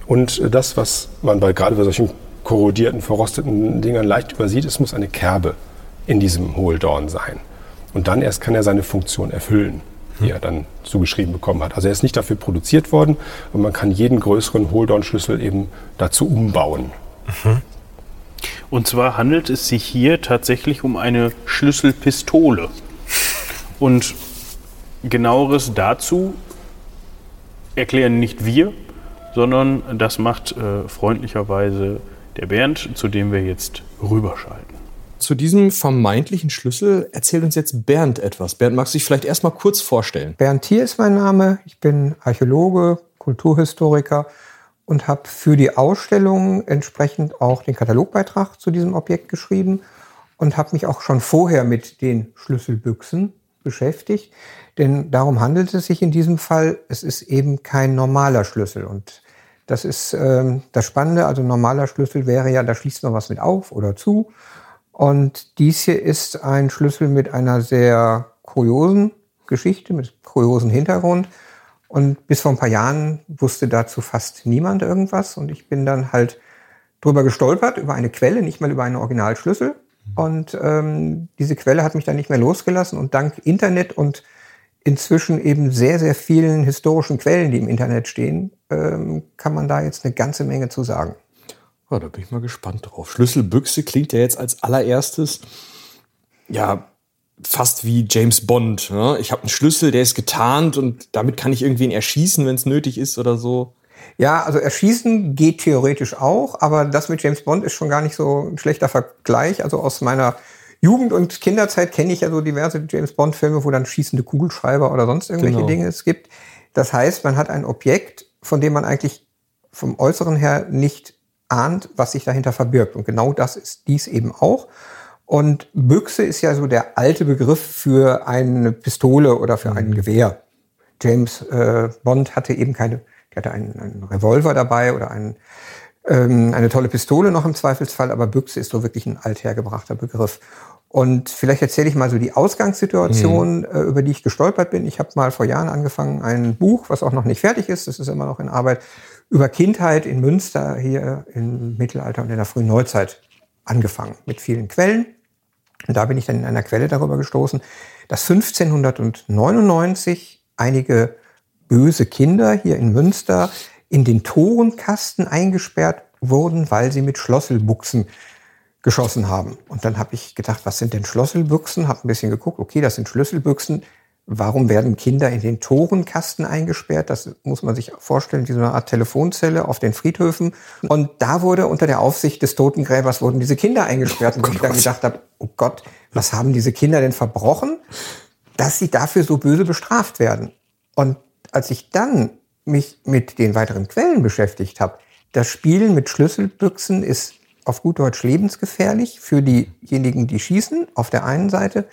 Und das, was man bei, gerade bei solchen korrodierten, verrosteten Dingern leicht übersieht, es muss eine Kerbe in diesem Hohldorn sein. Und dann erst kann er seine Funktion erfüllen, die er dann zugeschrieben bekommen hat. Also er ist nicht dafür produziert worden und man kann jeden größeren Hohldornschlüssel eben dazu umbauen. Mhm. Und zwar handelt es sich hier tatsächlich um eine Schlüsselpistole. Und genaueres dazu erklären nicht wir, sondern das macht äh, freundlicherweise der Bernd, zu dem wir jetzt rüberschalten. Zu diesem vermeintlichen Schlüssel erzählt uns jetzt Bernd etwas. Bernd, magst du dich vielleicht erstmal kurz vorstellen? Bernd Thier ist mein Name. Ich bin Archäologe, Kulturhistoriker und habe für die Ausstellung entsprechend auch den Katalogbeitrag zu diesem Objekt geschrieben und habe mich auch schon vorher mit den Schlüsselbüchsen beschäftigt. Denn darum handelt es sich in diesem Fall. Es ist eben kein normaler Schlüssel. Und das ist ähm, das Spannende. Also normaler Schlüssel wäre ja, da schließt man was mit auf oder zu. Und dies hier ist ein Schlüssel mit einer sehr kuriosen Geschichte, mit kuriosen Hintergrund. Und bis vor ein paar Jahren wusste dazu fast niemand irgendwas. Und ich bin dann halt drüber gestolpert, über eine Quelle, nicht mal über einen Originalschlüssel. Und ähm, diese Quelle hat mich dann nicht mehr losgelassen. Und dank Internet und inzwischen eben sehr, sehr vielen historischen Quellen, die im Internet stehen, ähm, kann man da jetzt eine ganze Menge zu sagen. Ja, da bin ich mal gespannt drauf. Schlüsselbüchse klingt ja jetzt als allererstes ja fast wie James Bond. Ne? Ich habe einen Schlüssel, der ist getarnt und damit kann ich irgendwen erschießen, wenn es nötig ist oder so. Ja, also erschießen geht theoretisch auch, aber das mit James Bond ist schon gar nicht so ein schlechter Vergleich. Also aus meiner Jugend- und Kinderzeit kenne ich ja so diverse James Bond-Filme, wo dann schießende Kugelschreiber oder sonst irgendwelche genau. Dinge es gibt. Das heißt, man hat ein Objekt, von dem man eigentlich vom Äußeren her nicht ahnt, was sich dahinter verbirgt. Und genau das ist dies eben auch. Und Büchse ist ja so der alte Begriff für eine Pistole oder für ein mhm. Gewehr. James äh, Bond hatte eben keine, er hatte einen, einen Revolver dabei oder einen, ähm, eine tolle Pistole noch im Zweifelsfall, aber Büchse ist so wirklich ein althergebrachter Begriff. Und vielleicht erzähle ich mal so die Ausgangssituation, mhm. äh, über die ich gestolpert bin. Ich habe mal vor Jahren angefangen, ein Buch, was auch noch nicht fertig ist, das ist immer noch in Arbeit, über Kindheit in Münster hier im Mittelalter und in der frühen Neuzeit angefangen mit vielen Quellen. Und da bin ich dann in einer Quelle darüber gestoßen, dass 1599 einige böse Kinder hier in Münster in den Torenkasten eingesperrt wurden, weil sie mit Schlosselbuchsen geschossen haben. Und dann habe ich gedacht, was sind denn Schlosselbüchsen? Habe ein bisschen geguckt, okay, das sind Schlüsselbüchsen. Warum werden Kinder in den Torenkasten eingesperrt? Das muss man sich vorstellen, wie so eine Art Telefonzelle auf den Friedhöfen. Und da wurde unter der Aufsicht des Totengräbers wurden diese Kinder eingesperrt. Und oh ich dann gedacht habe, oh Gott, was haben diese Kinder denn verbrochen, dass sie dafür so böse bestraft werden? Und als ich dann mich mit den weiteren Quellen beschäftigt habe, das Spielen mit Schlüsselbüchsen ist auf gut Deutsch lebensgefährlich für diejenigen, die schießen, auf der einen Seite.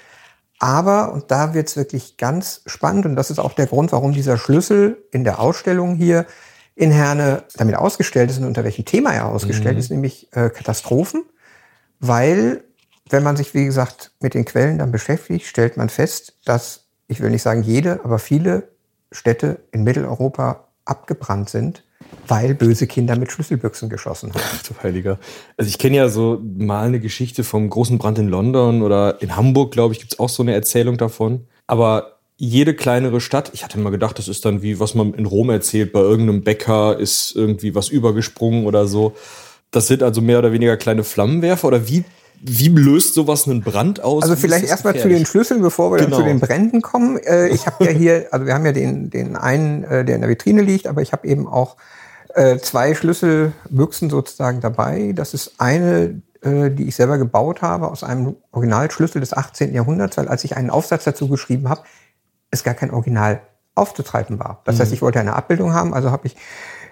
Aber, und da wird's wirklich ganz spannend, und das ist auch der Grund, warum dieser Schlüssel in der Ausstellung hier in Herne damit ausgestellt ist und unter welchem Thema er ausgestellt Mhm. ist, nämlich äh, Katastrophen. Weil, wenn man sich, wie gesagt, mit den Quellen dann beschäftigt, stellt man fest, dass, ich will nicht sagen jede, aber viele Städte in Mitteleuropa abgebrannt sind, weil böse Kinder mit Schlüsselbüchsen geschossen haben. Ach du Heiliger. Also ich kenne ja so mal eine Geschichte vom großen Brand in London oder in Hamburg, glaube ich, gibt's auch so eine Erzählung davon. Aber jede kleinere Stadt, ich hatte mal gedacht, das ist dann wie, was man in Rom erzählt, bei irgendeinem Bäcker ist irgendwie was übergesprungen oder so. Das sind also mehr oder weniger kleine Flammenwerfer oder wie, wie löst sowas einen Brand aus? Also vielleicht erstmal zu den Schlüsseln, bevor wir Genau. dann zu den Bränden kommen. Äh, ich habe ja hier, also wir haben ja den, den einen, äh, der in der Vitrine liegt, aber ich habe eben auch äh, zwei Schlüsselbüchsen sozusagen dabei. Das ist eine, äh, die ich selber gebaut habe aus einem Originalschlüssel des 18. Jahrhunderts, weil als ich einen Aufsatz dazu geschrieben habe, es gar kein Original aufzutreiben war. Das heißt, ich wollte eine Abbildung haben, also habe ich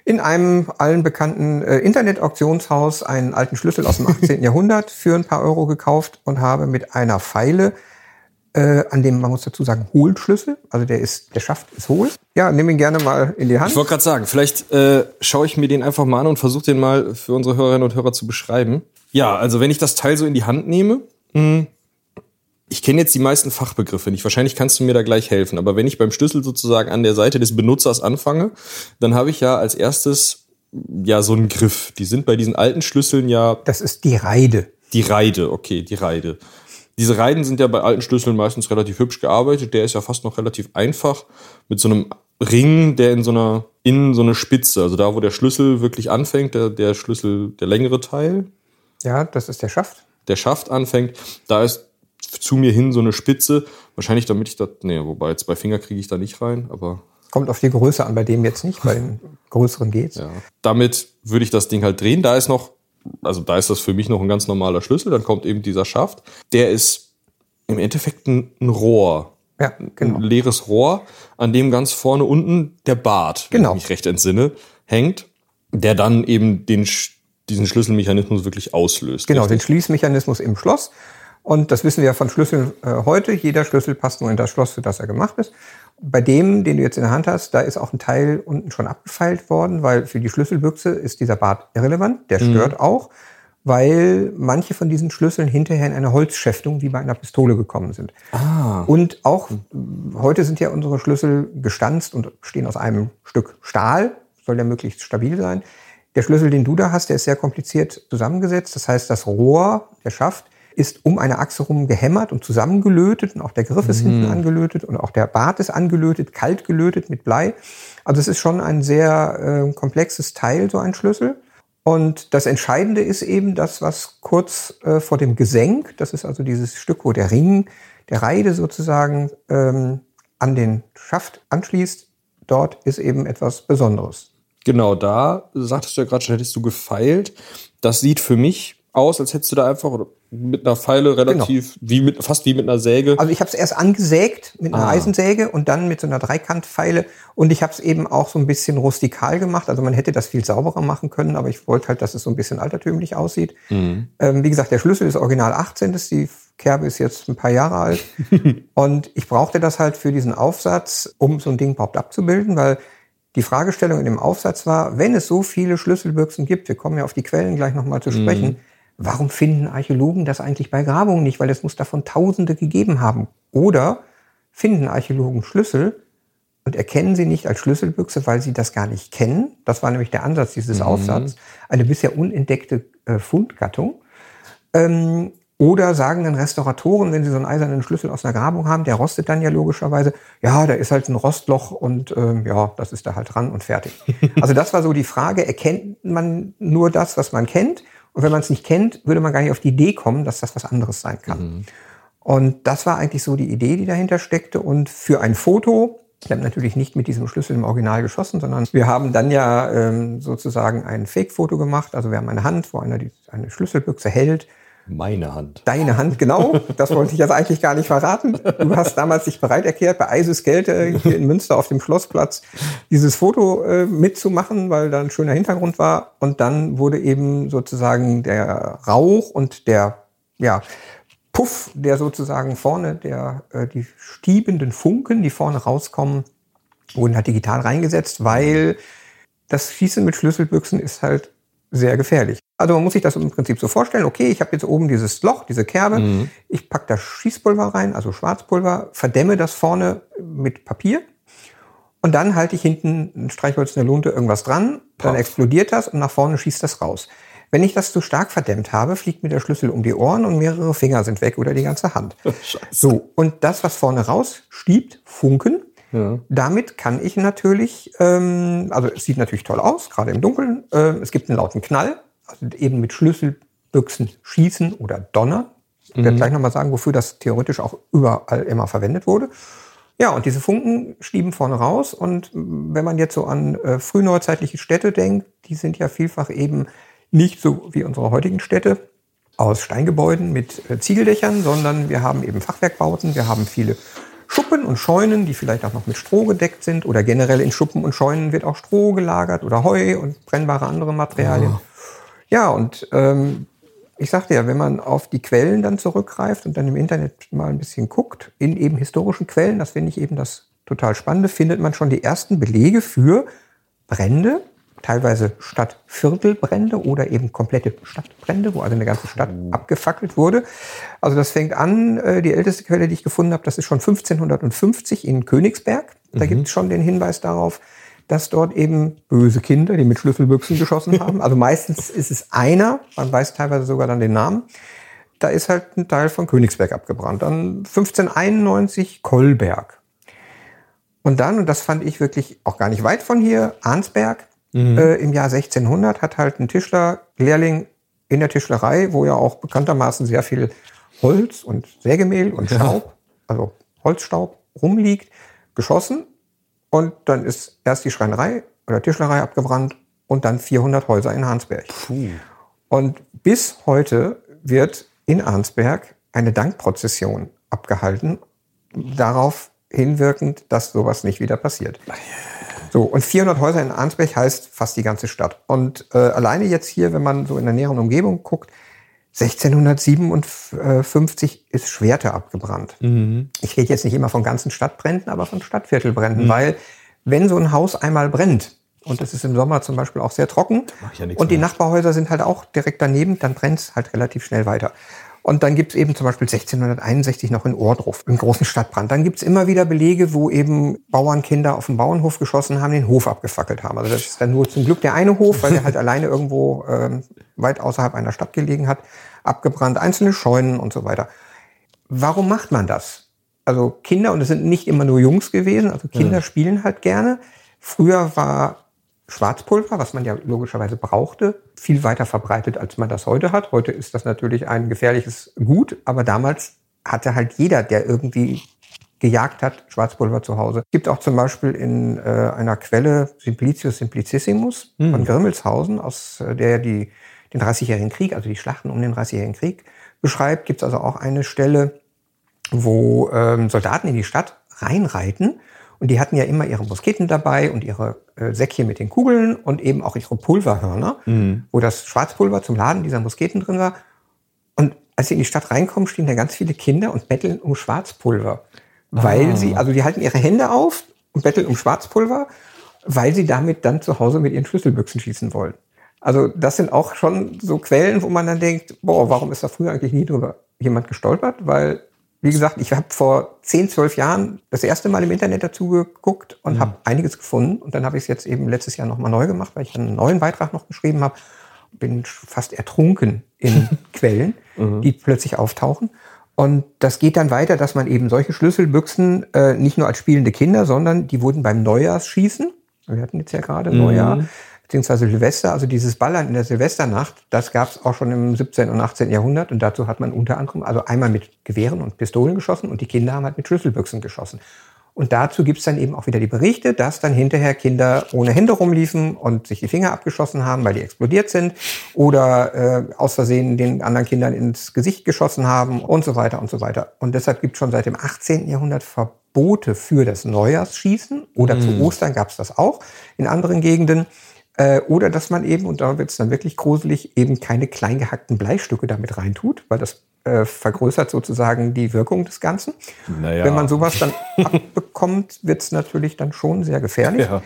in einem allen bekannten äh, Internet-Auktionshaus einen alten Schlüssel aus dem 18. Jahrhundert für ein paar Euro gekauft und habe mit einer Pfeile, äh, an dem man muss dazu sagen Hohlschlüssel, also der ist, der Schaft ist hohl. Ja, nimm ihn gerne mal in die Hand. Ich wollte gerade sagen, vielleicht äh, schaue ich mir den einfach mal an und versuche den mal für unsere Hörerinnen und Hörer zu beschreiben. Ja, also wenn ich das Teil so in die Hand nehme, mh, ich kenne jetzt die meisten Fachbegriffe nicht. Wahrscheinlich kannst du mir da gleich helfen. Aber wenn ich beim Schlüssel sozusagen an der Seite des Benutzers anfange, dann habe ich ja als erstes ja so einen Griff. Die sind bei diesen alten Schlüsseln ja Das ist die Reide. die Reide, okay, die Reide. Diese Reiden sind ja bei alten Schlüsseln meistens relativ hübsch gearbeitet. Der ist ja fast noch relativ einfach mit so einem Ring, der in so einer, in so eine Spitze, also da, wo der Schlüssel wirklich anfängt, der, der Schlüssel, der längere Teil, Ja, das ist der Schaft. der Schaft anfängt, da ist zu mir hin so eine Spitze. Wahrscheinlich damit ich das, nee, wobei zwei Finger kriege ich da nicht rein, aber Kommt auf die Größe an, bei dem jetzt nicht, bei den größeren geht's. Ja. Damit würde ich das Ding halt drehen. Da ist noch, also da ist das für mich noch ein ganz normaler Schlüssel. Dann kommt eben dieser Schaft. Der ist im Endeffekt ein, ein Rohr. Ja, genau. Ein leeres Rohr, an dem ganz vorne unten der Bart, Genau. wenn ich mich recht entsinne, hängt, der dann eben den, diesen Schlüsselmechanismus wirklich auslöst. Genau, den Richtig? Schließmechanismus im Schloss. Und das wissen wir ja von Schlüsseln äh, heute. Jeder Schlüssel passt nur in das Schloss, für das er gemacht ist. Bei dem, den du jetzt in der Hand hast, da ist auch ein Teil unten schon abgefeilt worden, weil für die Schlüsselbüchse ist dieser Bart irrelevant. Der stört auch, weil manche von diesen Schlüsseln hinterher in eine Holzschäftung wie bei einer Pistole gekommen sind. Ah. Und auch heute sind ja unsere Schlüssel gestanzt und bestehen aus einem Stück Stahl, soll ja möglichst stabil sein. Der Schlüssel, den du da hast, der ist sehr kompliziert zusammengesetzt. Das heißt, das Rohr, der Schaft, ist um eine Achse rum gehämmert und zusammengelötet und auch der Griff ist hinten angelötet und auch der Bart ist angelötet, kalt gelötet mit Blei. Also es ist schon ein sehr äh, komplexes Teil, so ein Schlüssel. Und das Entscheidende ist eben das, was kurz äh, vor dem Gesenk, das ist also dieses Stück, wo der Ring der Reide sozusagen ähm, an den Schaft anschließt, dort ist eben etwas Besonderes. Genau, da sagtest du ja gerade schon, hättest du gefeilt. Das sieht für mich aus, als hättest du da einfach mit einer Pfeile relativ, wie mit, fast wie mit einer Säge. Also ich habe es erst angesägt mit einer Ah. Eisensäge und dann mit so einer Dreikantpfeile und ich habe es eben auch so ein bisschen rustikal gemacht. Also man hätte das viel sauberer machen können, aber ich wollte halt, dass es so ein bisschen altertümlich aussieht. Mhm. Ähm, wie gesagt, der Schlüssel ist original 18. Die Kerbe ist jetzt ein paar Jahre alt. und ich brauchte das halt für diesen Aufsatz, um so ein Ding überhaupt abzubilden, weil die Fragestellung in dem Aufsatz war, wenn es so viele Schlüsselbüchsen gibt, wir kommen ja auf die Quellen gleich nochmal zu sprechen, warum finden Archäologen das eigentlich bei Grabungen nicht? Weil es muss davon Tausende gegeben haben. Oder finden Archäologen Schlüssel und erkennen sie nicht als Schlüsselbüchse, weil sie das gar nicht kennen. Das war nämlich der Ansatz dieses Aufsatzes. Eine bisher unentdeckte äh, Fundgattung. Ähm, oder sagen dann Restauratoren, wenn sie so einen eisernen Schlüssel aus einer Grabung haben, der rostet dann ja logischerweise, ja, da ist halt ein Rostloch und ähm, ja, das ist da halt dran und fertig. also das war so die Frage, erkennt man nur das, was man kennt? Und wenn man es nicht kennt, würde man gar nicht auf die Idee kommen, dass das was anderes sein kann. Und das war eigentlich so die Idee, die dahinter steckte. Und für ein Foto, wir haben natürlich nicht mit diesem Schlüssel im Original geschossen, sondern wir haben dann ja ähm, sozusagen ein Fake-Foto gemacht. Also wir haben eine Hand, wo einer die, eine Schlüsselbüchse hält Meine Hand. Deine Hand, genau. Das wollte ich jetzt eigentlich gar nicht verraten. Du hast damals dich bereit erklärt, bei Eises Kälte hier in Münster auf dem Schlossplatz dieses Foto äh, mitzumachen, weil da ein schöner Hintergrund war. Und dann wurde eben sozusagen der Rauch und der, ja, Puff, der sozusagen vorne, der, äh, die stiebenden Funken, die vorne rauskommen, wurden halt digital reingesetzt, weil das Schießen mit Schlüsselbüchsen ist halt sehr gefährlich. Also man muss sich das im Prinzip so vorstellen, okay, ich habe jetzt oben dieses Loch, diese Kerbe, mhm. ich pack da Schießpulver rein, also Schwarzpulver, verdämme das vorne mit Papier und dann halte ich hinten ein Streichholz, eine Lunte, irgendwas dran, dann explodiert das und nach vorne schießt das raus. Wenn ich das zu stark verdämmt habe, fliegt mir der Schlüssel um die Ohren und mehrere Finger sind weg oder die ganze Hand. Scheiße. So, und das, was vorne raus stiebt, Funken, ja. Damit kann ich natürlich, ähm, also es sieht natürlich toll aus, gerade im Dunkeln. Äh, es gibt einen lauten Knall, also eben mit Schlüsselbüchsen schießen oder donnern. Ich werde mhm. gleich nochmal sagen, wofür das theoretisch auch überall immer verwendet wurde. Ja, und diese Funken stieben vorne raus. Und wenn man jetzt so an äh, frühneuzeitliche Städte denkt, die sind ja vielfach eben nicht so wie unsere heutigen Städte aus Steingebäuden mit äh, Ziegeldächern, sondern wir haben eben Fachwerkbauten, wir haben viele Schuppen und Scheunen, die vielleicht auch noch mit Stroh gedeckt sind oder generell in Schuppen und Scheunen wird auch Stroh gelagert oder Heu und brennbare andere Materialien. Oh. Ja, und ähm, ich sagte ja, wenn man auf die Quellen dann zurückgreift und dann im Internet mal ein bisschen guckt, in eben historischen Quellen, das finde ich eben das total Spannende, findet man schon die ersten Belege für Brände teilweise Stadtviertelbrände oder eben komplette Stadtbrände, wo also eine ganze Stadt oh. abgefackelt wurde. Also das fängt an, äh, die älteste Quelle, die ich gefunden habe, das ist schon 1550 in Königsberg. Da mhm. gibt es schon den Hinweis darauf, dass dort eben böse Kinder, die mit Schlüsselbüchsen geschossen haben, also meistens ist es einer, man weiß teilweise sogar dann den Namen, da ist halt ein Teil von Königsberg abgebrannt. Dann 1591 Kolberg. Und dann, und das fand ich wirklich auch gar nicht weit von hier, Arnsberg, Mhm. Äh, Im Jahr 1600 hat halt ein Tischlerlehrling in der Tischlerei, wo ja auch bekanntermaßen sehr viel Holz und Sägemehl und Staub, ja. also Holzstaub rumliegt, geschossen. Und dann ist erst die Schreinerei oder Tischlerei abgebrannt und dann 400 Häuser in Arnsberg. Puh. Und bis heute wird in Arnsberg eine Dankprozession abgehalten, darauf hinwirkend, dass sowas nicht wieder passiert. So, und 400 Häuser in Arnsberg heißt fast die ganze Stadt. Und äh, alleine jetzt hier, wenn man so in der näheren Umgebung guckt, 1657 ist Schwerte abgebrannt. Mhm. Ich rede jetzt nicht immer von ganzen Stadtbränden, aber von Stadtviertelbränden, mhm. weil wenn so ein Haus einmal brennt, und das ist im Sommer zum Beispiel auch sehr trocken, ja und die mehr. Nachbarhäuser sind halt auch direkt daneben, dann brennt es halt relativ schnell weiter. Und dann gibt es eben zum Beispiel 1661 noch in Ohrdruf, im großen Stadtbrand. Dann gibt es immer wieder Belege, wo eben Bauernkinder auf den Bauernhof geschossen haben, den Hof abgefackelt haben. Also das ist dann nur zum Glück der eine Hof, weil der halt alleine irgendwo ähm, weit außerhalb einer Stadt gelegen hat, abgebrannt, einzelne Scheunen und so weiter. Warum macht man das? Also Kinder, und es sind nicht immer nur Jungs gewesen, also Kinder ja. spielen halt gerne. Früher war Schwarzpulver, was man ja logischerweise brauchte, viel weiter verbreitet, als man das heute hat. Heute ist das natürlich ein gefährliches Gut, aber damals hatte halt jeder, der irgendwie gejagt hat, Schwarzpulver zu Hause. Es gibt auch zum Beispiel in äh, einer Quelle Simplicius Simplicissimus mhm. von Grimmelshausen, aus äh, der die, den 30-jährigen Krieg, also die Schlachten um den 30-jährigen Krieg beschreibt, gibt es also auch eine Stelle, wo ähm, Soldaten in die Stadt reinreiten und die hatten ja immer ihre Musketen dabei und ihre äh, Säckchen mit den Kugeln und eben auch ihre Pulverhörner, mhm. wo das Schwarzpulver zum Laden dieser Musketen drin war. Und als sie in die Stadt reinkommen, stehen da ganz viele Kinder und betteln um Schwarzpulver. Weil ah. sie, also die halten ihre Hände auf und betteln um Schwarzpulver, weil sie damit dann zu Hause mit ihren Schlüsselbüchsen schießen wollen. Also das sind auch schon so Quellen, wo man dann denkt, boah, warum ist da früher eigentlich nie drüber jemand gestolpert? Weil wie gesagt, ich habe vor 10, 12 Jahren das erste Mal im Internet dazu geguckt und mhm. habe einiges gefunden. Und dann habe ich es jetzt eben letztes Jahr nochmal neu gemacht, weil ich einen neuen Beitrag noch geschrieben habe. Bin fast ertrunken in Quellen, mhm. die plötzlich auftauchen. Und das geht dann weiter, dass man eben solche Schlüsselbüchsen äh, nicht nur als spielende Kinder, sondern die wurden beim Neujahrsschießen, wir hatten jetzt ja gerade mhm. Neujahr, beziehungsweise Silvester, also dieses Ballern in der Silvesternacht, das gab es auch schon im 17. und 18. Jahrhundert und dazu hat man unter anderem also einmal mit Gewehren und Pistolen geschossen und die Kinder haben halt mit Schlüsselbüchsen geschossen. Und dazu gibt's dann eben auch wieder die Berichte, dass dann hinterher Kinder ohne Hände rumliefen und sich die Finger abgeschossen haben, weil die explodiert sind oder äh, aus Versehen den anderen Kindern ins Gesicht geschossen haben und so weiter und so weiter. Und deshalb gibt's schon seit dem 18. Jahrhundert Verbote für das Neujahrsschießen oder zu Ostern gab's das auch in anderen Gegenden. Äh, oder dass man eben, und da wird's dann wirklich gruselig, eben keine klein gehackten Bleistücke damit reintut, weil das äh, vergrößert sozusagen die Wirkung des Ganzen. Naja. Wenn man sowas dann abbekommt, wird's natürlich dann schon sehr gefährlich. Ja.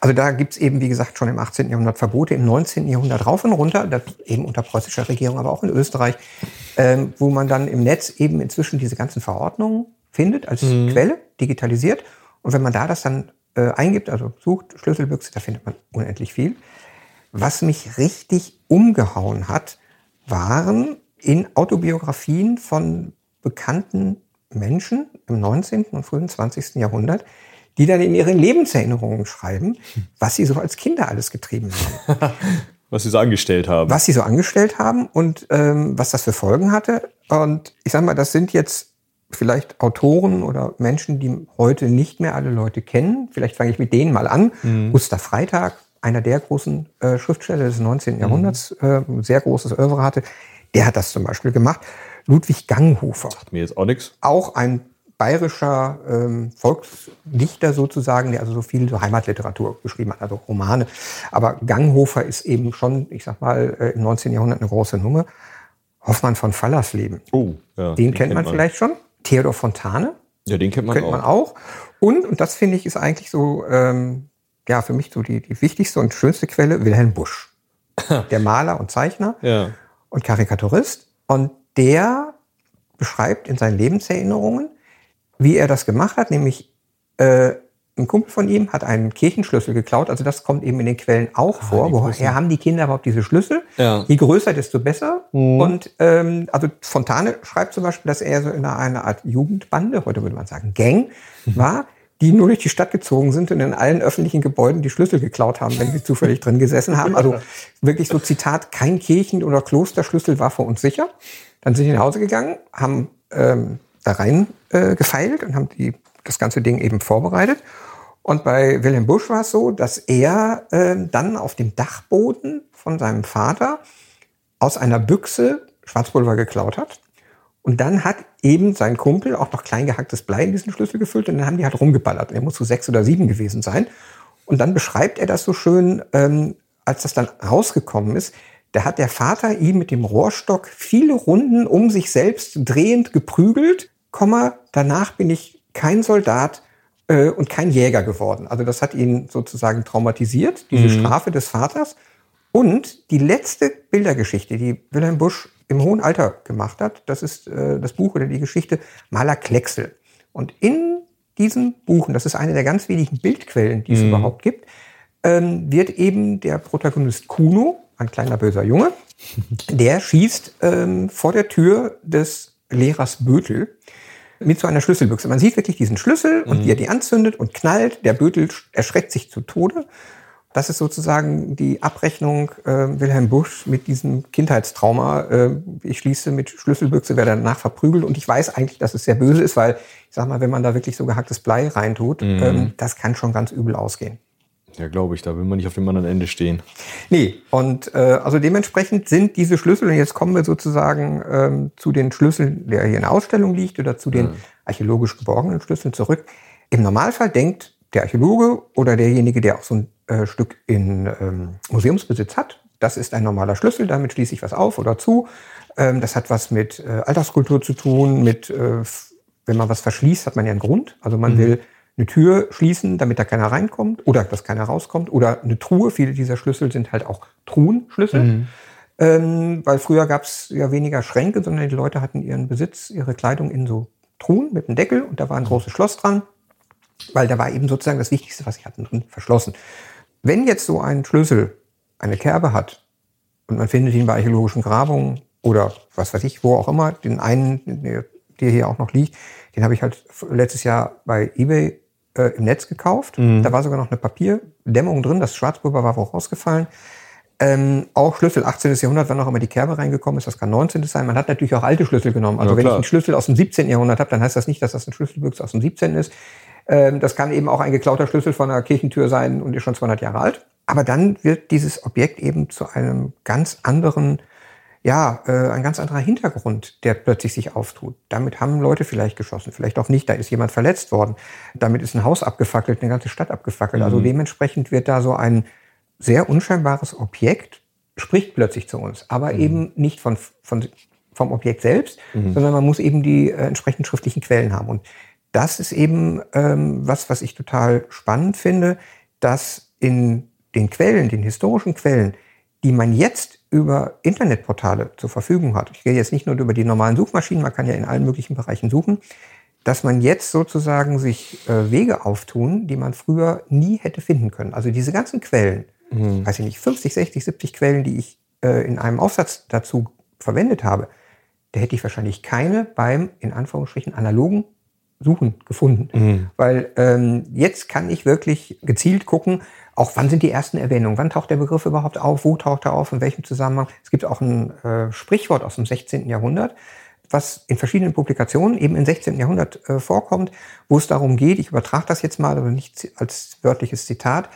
Also da gibt's eben, wie gesagt, schon im 18. Jahrhundert Verbote, im 19. Jahrhundert rauf und runter, das eben unter preußischer Regierung, aber auch in Österreich, ähm, wo man dann im Netz eben inzwischen diese ganzen Verordnungen findet als Quelle, digitalisiert. Und wenn man da das dann äh, eingibt, also sucht Schlüsselbüchse, da findet man unendlich viel. Was mich richtig umgehauen hat, waren in Autobiografien von bekannten Menschen im 19. und frühen 20. Jahrhundert, die dann in ihren Lebenserinnerungen schreiben, was sie so als Kinder alles getrieben haben Was sie so angestellt haben. was sie so angestellt haben und ähm, was das für Folgen hatte. Und ich sag mal, das sind jetzt vielleicht Autoren oder Menschen, die heute nicht mehr alle Leute kennen. Vielleicht fange ich mit denen mal an. Gustav Freitag, einer der großen äh, Schriftsteller des 19. Jahrhunderts, äh, ein sehr großes Oeuvre hatte, der hat das zum Beispiel gemacht. Ludwig Ganghofer Sagt mir jetzt auch nichts. auch ein bayerischer ähm, Volksdichter sozusagen, der also so viel so Heimatliteratur geschrieben hat, also Romane. Aber Ganghofer ist eben schon, ich sag mal, äh, im 19. Jahrhundert eine große Nummer. Hoffmann von Fallersleben, Oh, ja. den, kennt man vielleicht schon. Theodor Fontane Ja, den kennt man kennt auch. man auch. Und, und das finde ich ist eigentlich so, ähm, ja, für mich so die, die wichtigste und schönste Quelle, Wilhelm Busch. der Maler und Zeichner Ja. und Karikaturist. Und der beschreibt in seinen Lebenserinnerungen, wie er das gemacht hat, nämlich äh, ein Kumpel von ihm hat einen Kirchenschlüssel geklaut. Also das kommt eben in den Quellen auch vor. Woher haben die Kinder überhaupt diese Schlüssel? Ja. Je größer, desto besser. Und ähm, also Fontane schreibt zum Beispiel, dass er so in einer, Art Jugendbande, heute würde man sagen Gang, war, die nur durch die Stadt gezogen sind und in allen öffentlichen Gebäuden die Schlüssel geklaut haben, wenn sie zufällig drin gesessen haben. Also wirklich so Zitat, kein Kirchen- oder Klosterschlüssel war für uns sicher. Dann sind die nach Hause gegangen, haben ähm, da rein äh, gefeilt und haben die, das ganze Ding eben vorbereitet. Und bei Wilhelm Busch war es so, dass er ähm, dann auf dem Dachboden von seinem Vater aus einer Büchse Schwarzpulver geklaut hat. Und dann hat eben sein Kumpel auch noch klein gehacktes Blei in diesen Schlüssel gefüllt und dann haben die halt rumgeballert. Er muss so sechs oder sieben gewesen sein. Und dann beschreibt er das so schön, ähm, als das dann rausgekommen ist. Da hat der Vater ihm mit dem Rohrstock viele Runden um sich selbst drehend geprügelt, Komma, danach bin ich kein Soldat äh, und kein Jäger geworden. Also das hat ihn sozusagen traumatisiert, diese Strafe des Vaters. Und die letzte Bildergeschichte, die Wilhelm Busch im hohen Alter gemacht hat, das ist äh, das Buch oder die Geschichte Maler Klecksel. Und in diesem Buch, und das ist eine der ganz wenigen Bildquellen, die es überhaupt gibt, ähm, wird eben der Protagonist Kuno, ein kleiner böser Junge, der schießt ähm, vor der Tür des Lehrers Bötel mit so einer Schlüsselbüchse. Man sieht wirklich diesen Schlüssel und wie er die anzündet und knallt. Der Bötel erschreckt sich zu Tode. Das ist sozusagen die Abrechnung äh, Wilhelm Busch mit diesem Kindheitstrauma. Äh, ich schließe mit Schlüsselbüchse, werde danach verprügelt und ich weiß eigentlich, dass es sehr böse ist, weil ich sag mal, wenn man da wirklich so gehacktes Blei reintut, ähm, das kann schon ganz übel ausgehen. Ja, glaube ich, da will man nicht auf dem anderen Ende stehen. Nee, und äh, also dementsprechend sind diese Schlüssel, und jetzt kommen wir sozusagen ähm, zu den Schlüsseln, der hier in der Ausstellung liegt, oder zu den archäologisch geborgenen Schlüsseln zurück. Im Normalfall denkt der Archäologe oder derjenige, der auch so ein äh, Stück in ähm, Museumsbesitz hat, das ist ein normaler Schlüssel, damit schließe ich was auf oder zu. Ähm, das hat was mit äh, Alltagskultur zu tun, mit, äh, wenn man was verschließt, hat man ja einen Grund. Also man will eine Tür schließen, damit da keiner reinkommt oder dass keiner rauskommt. Oder eine Truhe, viele dieser Schlüssel sind halt auch Truhenschlüssel. Ähm, weil früher gab es ja weniger Schränke, sondern die Leute hatten ihren Besitz, ihre Kleidung in so Truhen mit einem Deckel und da war ein großes Schloss dran, weil da war eben sozusagen das Wichtigste, was sie hatten, drin verschlossen. Wenn jetzt so ein Schlüssel eine Kerbe hat und man findet ihn bei archäologischen Grabungen oder was weiß ich, wo auch immer, den einen, der hier auch noch liegt, den habe ich halt letztes Jahr bei eBay äh, im Netz gekauft. Da war sogar noch eine Papierdämmung drin, das Schwarzpulver war wohl rausgefallen. Ähm, auch Schlüssel 18. Jahrhundert, wann auch immer die Kerbe reingekommen ist, das kann 19. sein. Man hat natürlich auch alte Schlüssel genommen. Also Ja, wenn ich einen Schlüssel aus dem 17. Jahrhundert habe, dann heißt das nicht, dass das ein Schlüsselbüchse aus dem 17. ist. Ähm, das kann eben auch ein geklauter Schlüssel von einer Kirchentür sein und ist schon 200 Jahre alt. Aber dann wird dieses Objekt eben zu einem ganz anderen, ja, äh, ein ganz anderer Hintergrund, der plötzlich sich auftut. Damit haben Leute vielleicht geschossen, vielleicht auch nicht. Da ist jemand verletzt worden. Damit ist ein Haus abgefackelt, eine ganze Stadt abgefackelt. Also dementsprechend wird da so ein sehr unscheinbares Objekt spricht plötzlich zu uns, aber eben nicht von, von, vom Objekt selbst, sondern man muss eben die äh, entsprechenden schriftlichen Quellen haben. Und das ist eben ähm, was, was ich total spannend finde, dass in den Quellen, den historischen Quellen, die man jetzt über Internetportale zur Verfügung hat, ich gehe jetzt nicht nur über die normalen Suchmaschinen, man kann ja in allen möglichen Bereichen suchen, dass man jetzt sozusagen sich äh, Wege auftun, die man früher nie hätte finden können. Also diese ganzen Quellen, weiß ich nicht, 50, 60, 70 Quellen, die ich äh, in einem Aufsatz dazu verwendet habe, da hätte ich wahrscheinlich keine beim, in Anführungsstrichen, analogen Suchen gefunden. Weil ähm, jetzt kann ich wirklich gezielt gucken, auch wann sind die ersten Erwähnungen, wann taucht der Begriff überhaupt auf, wo taucht er auf, in welchem Zusammenhang. Es gibt auch ein äh, Sprichwort aus dem 16. Jahrhundert, was in verschiedenen Publikationen eben im 16. Jahrhundert äh, vorkommt, wo es darum geht, ich übertrage das jetzt mal, aber nicht als wörtliches Zitat,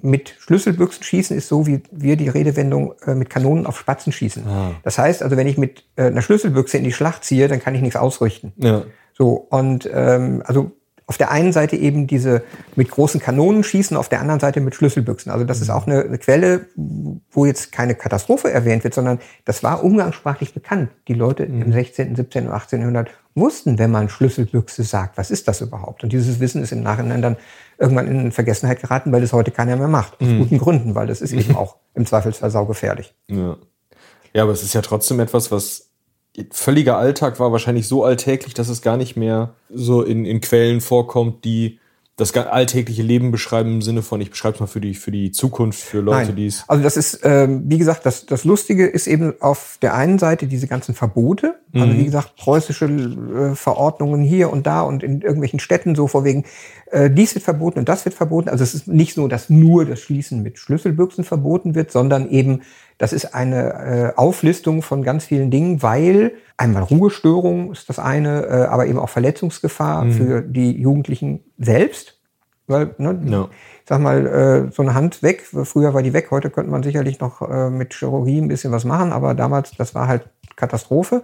mit Schlüsselbüchsen schießen ist so, wie wir die Redewendung äh, mit Kanonen auf Spatzen schießen. Das heißt also, wenn ich mit äh, einer Schlüsselbüchse in die Schlacht ziehe, dann kann ich nichts ausrichten. Ja. So, und ähm, also auf der einen Seite eben diese mit großen Kanonen schießen, auf der anderen Seite mit Schlüsselbüchsen. Also das ist auch eine, Quelle, wo jetzt keine Katastrophe erwähnt wird, sondern das war umgangssprachlich bekannt. Die Leute im 16., 17. und 18. Jahrhundert wussten, wenn man Schlüsselbüchse sagt, was ist das überhaupt? Und dieses Wissen ist im Nachhinein dann irgendwann in Vergessenheit geraten, weil es heute keiner mehr macht. Aus guten Gründen, weil das ist eben auch im Zweifelsfall saugefährlich. Ja. ja, aber es ist ja trotzdem etwas, was völliger Alltag war, wahrscheinlich so alltäglich, dass es gar nicht mehr so in, in Quellen vorkommt, die das alltägliche Leben beschreiben im Sinne von, ich beschreibe es mal für die, für die Zukunft, für Leute, die es. Also das ist, ähm, wie gesagt, das, das Lustige ist eben auf der einen Seite diese ganzen Verbote, also wie gesagt, preußische äh, Verordnungen hier und da und in irgendwelchen Städten so vorwegen, äh, dies wird verboten und das wird verboten. Also es ist nicht so, dass nur das Schließen mit Schlüsselbüchsen verboten wird, sondern eben, das ist eine äh, Auflistung von ganz vielen Dingen, weil einmal Ruhestörung ist das eine, äh, aber eben auch Verletzungsgefahr für die Jugendlichen selbst. Weil, ne, Ja. ich sag mal, äh, so eine Hand weg, früher war die weg, heute könnte man sicherlich noch äh, mit Chirurgie ein bisschen was machen, aber damals, das war halt Katastrophe.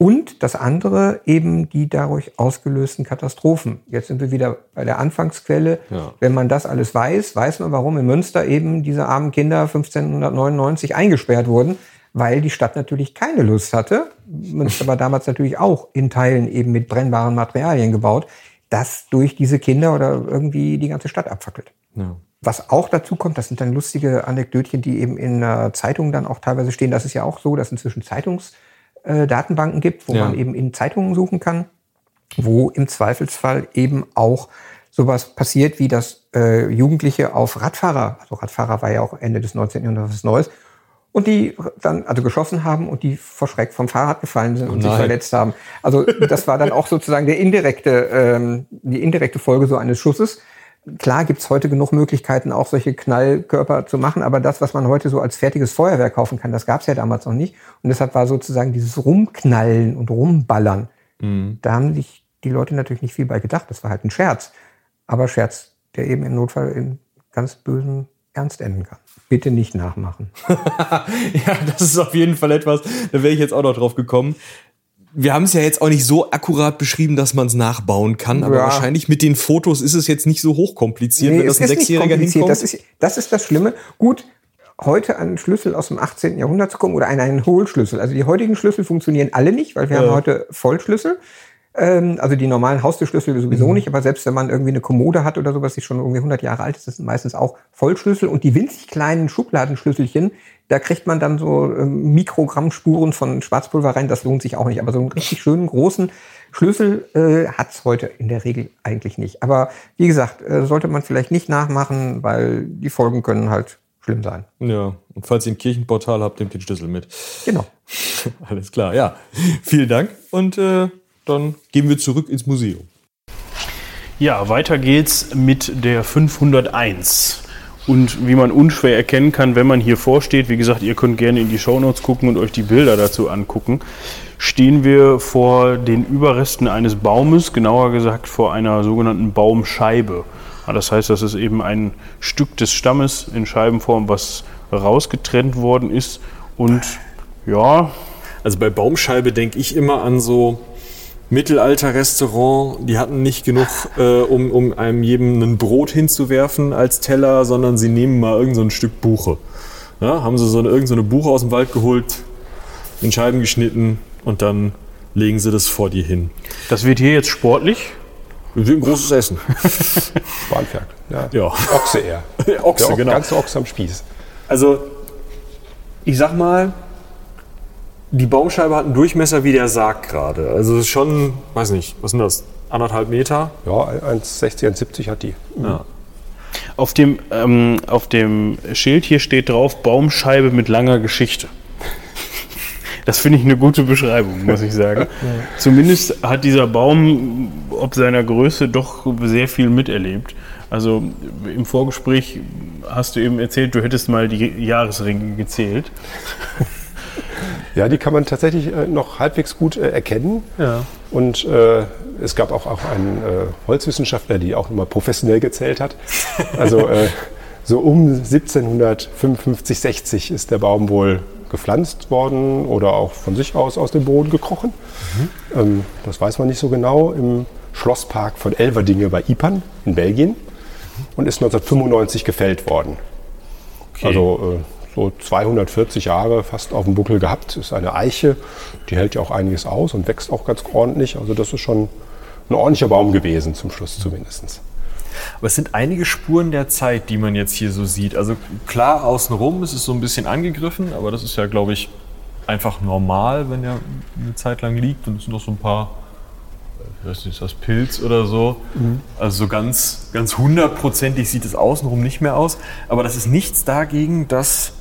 Und das andere eben die dadurch ausgelösten Katastrophen. Jetzt sind wir wieder bei der Anfangsquelle. Ja. Wenn man das alles weiß, weiß man, warum in Münster eben diese armen Kinder 1599 eingesperrt wurden, weil die Stadt natürlich keine Lust hatte. Münster war damals natürlich auch in Teilen eben mit brennbaren Materialien gebaut, das durch diese Kinder oder irgendwie die ganze Stadt abfackelt. Ja. Was auch dazu kommt, das sind dann lustige Anekdötchen, die eben in Zeitungen dann auch teilweise stehen. Das ist ja auch so, dass inzwischen Zeitungsdatenbanken äh, Datenbanken gibt, wo Ja. man eben in Zeitungen suchen kann, wo im Zweifelsfall eben auch sowas passiert, wie dass äh, Jugendliche auf Radfahrer, also Radfahrer war ja auch Ende des 19. Jahrhunderts was Neues, und die dann also geschossen haben und die vor Schreck vom Fahrrad gefallen sind und sich verletzt haben. Also das war dann auch sozusagen der indirekte, ähm, die indirekte Folge so eines Schusses. Klar gibt's heute genug Möglichkeiten, auch solche Knallkörper zu machen, aber das, was man heute so als fertiges Feuerwerk kaufen kann, das gab's ja damals noch nicht. Und deshalb war sozusagen dieses Rumknallen und Rumballern, da haben sich die Leute natürlich nicht viel bei gedacht. Das war halt ein Scherz. Aber Scherz, der eben im Notfall in ganz bösen Ernst enden kann. Bitte nicht nachmachen. ja, das ist auf jeden Fall etwas, da wäre ich jetzt auch noch drauf gekommen. Wir haben es ja jetzt auch nicht so akkurat beschrieben, dass man es nachbauen kann, aber Ja. wahrscheinlich mit den Fotos ist es jetzt nicht so hochkompliziert, wenn das ein Sechsjähriger hinkommt. Das ist, das ist das Schlimme. Gut, heute einen Schlüssel aus dem 18. Jahrhundert zu gucken oder einen, einen Hohlschlüssel. Also die heutigen Schlüssel funktionieren alle nicht, weil wir Ja. haben heute Vollschlüssel. Ähm, also die normalen Haustürschlüssel Mhm. sowieso nicht, aber selbst wenn man irgendwie eine Kommode hat oder sowas, die schon irgendwie 100 Jahre alt ist, das sind meistens auch Vollschlüssel und die winzig kleinen Schubladenschlüsselchen, da kriegt man dann so ähm, Mikrogrammspuren von Schwarzpulver rein, das lohnt sich auch nicht. Aber so einen richtig schönen großen Schlüssel äh, hat's heute in der Regel eigentlich nicht. Aber wie gesagt, äh, sollte man vielleicht nicht nachmachen, weil die Folgen können halt schlimm sein. Ja, und falls ihr ein Kirchenportal habt, nehmt den Schlüssel mit. Genau. Alles klar, ja. Vielen Dank und äh, dann gehen wir zurück ins Museum. Ja, weiter geht's mit der 501. Und wie man unschwer erkennen kann, wenn man hier vorsteht, wie gesagt, ihr könnt gerne in die Shownotes gucken und euch die Bilder dazu angucken, stehen wir vor den Überresten eines Baumes, genauer gesagt vor einer sogenannten Baumscheibe. Ja, Das heißt, das ist eben ein Stück des Stammes in Scheibenform, was rausgetrennt worden ist. Und ja, Also bei Baumscheibe denke ich immer an so Mittelalter-Restaurant. Die hatten nicht genug, äh, um, um einem jedem ein Brot hinzuwerfen als Teller, sondern sie nehmen mal irgend so ein Stück Buche. Ja, haben sie so eine, irgend so Buche aus dem Wald geholt, in Scheiben geschnitten und dann legen sie das vor dir hin. das wird hier jetzt sportlich. Ein großes Essen. Spanferkel. Ja. Ja. Ochse eher. Ochse, Der genau. ganze Ochse am Spieß. Also, ich sag mal, die Baumscheibe hat einen Durchmesser wie der Sarg gerade. Also es ist schon, weiß nicht, was sind das? Anderthalb Meter? Ja, 1,60, 1,70 hat die. Ja. Auf dem, ähm, auf dem Schild hier steht drauf Baumscheibe mit langer Geschichte. Das finde ich eine gute Beschreibung, muss ich sagen. Zumindest hat dieser Baum ob seiner Größe doch sehr viel miterlebt. Also im Vorgespräch hast du eben erzählt, du hättest mal die Jahresringe gezählt. Ja, die kann man tatsächlich äh, noch halbwegs gut äh, erkennen. Ja. Und äh, es gab auch, auch einen äh, Holzwissenschaftler, die auch nochmal professionell gezählt hat. Also äh, so um 1755, 60 ist der Baum wohl gepflanzt worden oder auch von sich aus aus dem Boden gekrochen. Ähm, das weiß man nicht so genau. Im Schlosspark von Elverdinge bei Ypern in Belgien und ist 1995 gefällt worden. Also äh, so 240 Jahre fast auf dem Buckel gehabt. Ist eine Eiche, die hält ja auch einiges aus und wächst auch ganz ordentlich. Also das ist schon ein ordentlicher Baum gewesen, zum Schluss zumindest. Aber es sind einige Spuren der Zeit, die man jetzt hier so sieht. Also klar, außenrum ist es so ein bisschen angegriffen, aber das ist ja, glaube ich, einfach normal, wenn der eine Zeit lang liegt. Und es sind noch so ein paar, ich weiß nicht, ist das Pilz oder so. Also so ganz, ganz hundertprozentig sieht es außenrum nicht mehr aus. Aber das ist nichts dagegen, dass,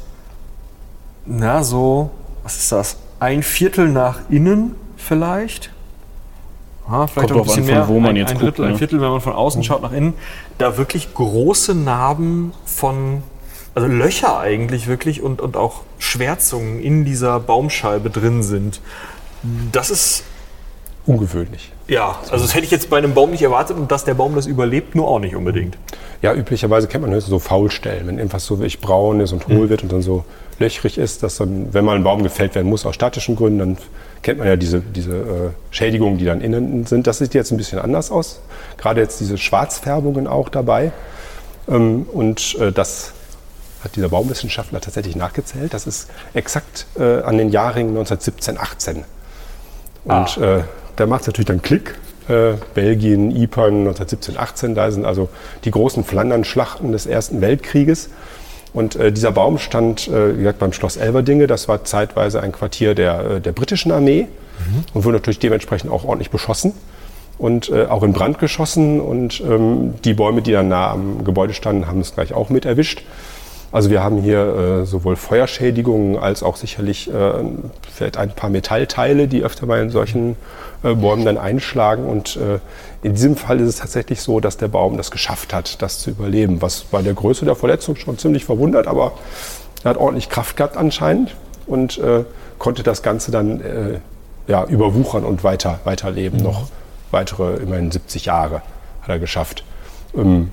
na so, was ist das, ein Viertel nach innen vielleicht? Ja, vielleicht Kommt auch ein an, bisschen von mehr. wo man ein, jetzt ein guckt, Drittel, ein ne? Viertel, wenn man von außen schaut nach innen, da wirklich große Narben von, also Löcher eigentlich wirklich und, und auch Schwärzungen in dieser Baumscheibe drin sind. Das ist, Ungewöhnlich. ja, also das hätte ich jetzt bei einem Baum nicht erwartet und dass der Baum das überlebt, nur auch nicht unbedingt. Ja, üblicherweise kennt man höchstens so Faulstellen, wenn irgendwas so wirklich braun ist und hohl wird und dann so löchrig ist, dass dann, wenn mal ein Baum gefällt werden muss aus statischen Gründen, dann kennt man ja diese, diese äh, Schädigungen, die dann innen sind. Das sieht jetzt ein bisschen anders aus. Gerade jetzt diese Schwarzfärbungen auch dabei. Ähm, und äh, das hat dieser Baumwissenschaftler tatsächlich nachgezählt. Das ist exakt äh, an den Jahrringen 1917, 18. Und äh, da macht es natürlich dann Klick. Äh, Belgien, Ypern 1917, 18, da sind also die großen Flandern-Schlachten des Ersten Weltkrieges. Und äh, dieser Baum stand, äh, wie gesagt, beim Schloss Elverdinge. Das war zeitweise ein Quartier der, äh, der britischen Armee und wurde natürlich dementsprechend auch ordentlich beschossen und äh, auch in Brand geschossen. Und ähm, die Bäume, die dann nah am Gebäude standen, haben es gleich auch mit erwischt. Also wir haben hier äh, sowohl Feuerschädigungen als auch sicherlich äh, vielleicht ein paar Metallteile, die öfter mal in solchen äh, Bäumen dann einschlagen. Und äh, in diesem Fall ist es tatsächlich so, dass der Baum das geschafft hat, das zu überleben, was bei der Größe der Verletzung schon ziemlich verwundert, aber er hat ordentlich Kraft gehabt anscheinend und äh, konnte das Ganze dann äh, ja, überwuchern und weiter, weiterleben. Noch weitere, immerhin 70 Jahre hat er geschafft. Ähm,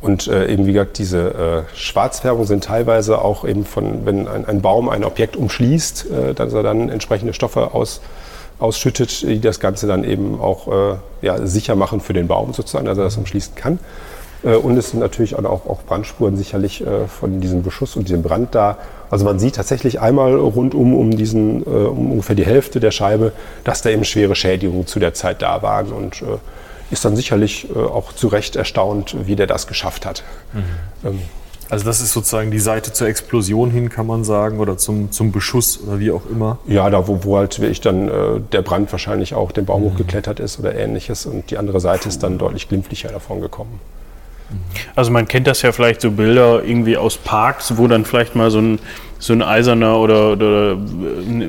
und äh, eben wie gesagt, diese äh, Schwarzfärbung sind teilweise auch eben von, wenn ein, ein Baum ein Objekt umschließt, äh, dass er dann entsprechende Stoffe aus, ausschüttet, die das Ganze dann eben auch äh, ja, sicher machen für den Baum sozusagen, dass er das umschließen kann. Äh, und es sind natürlich auch, auch Brandspuren sicherlich äh, von diesem Beschuss und diesem Brand da. Also man sieht tatsächlich einmal rundum um diesen, äh, um ungefähr die Hälfte der Scheibe, dass da eben schwere Schädigungen zu der Zeit da waren und äh, ist dann sicherlich äh, auch zu Recht erstaunt, wie der das geschafft hat. Ähm, Also das ist sozusagen die Seite zur Explosion hin, kann man sagen, oder zum, zum Beschuss oder wie auch immer. ja, da wo, wo halt wirklich dann äh, der Brand wahrscheinlich auch den Baum hochgeklettert ist oder ähnliches und die andere Seite ist dann deutlich glimpflicher davon gekommen. Also man kennt das ja vielleicht so Bilder irgendwie aus Parks, wo dann vielleicht mal so ein, so ein eiserner oder, oder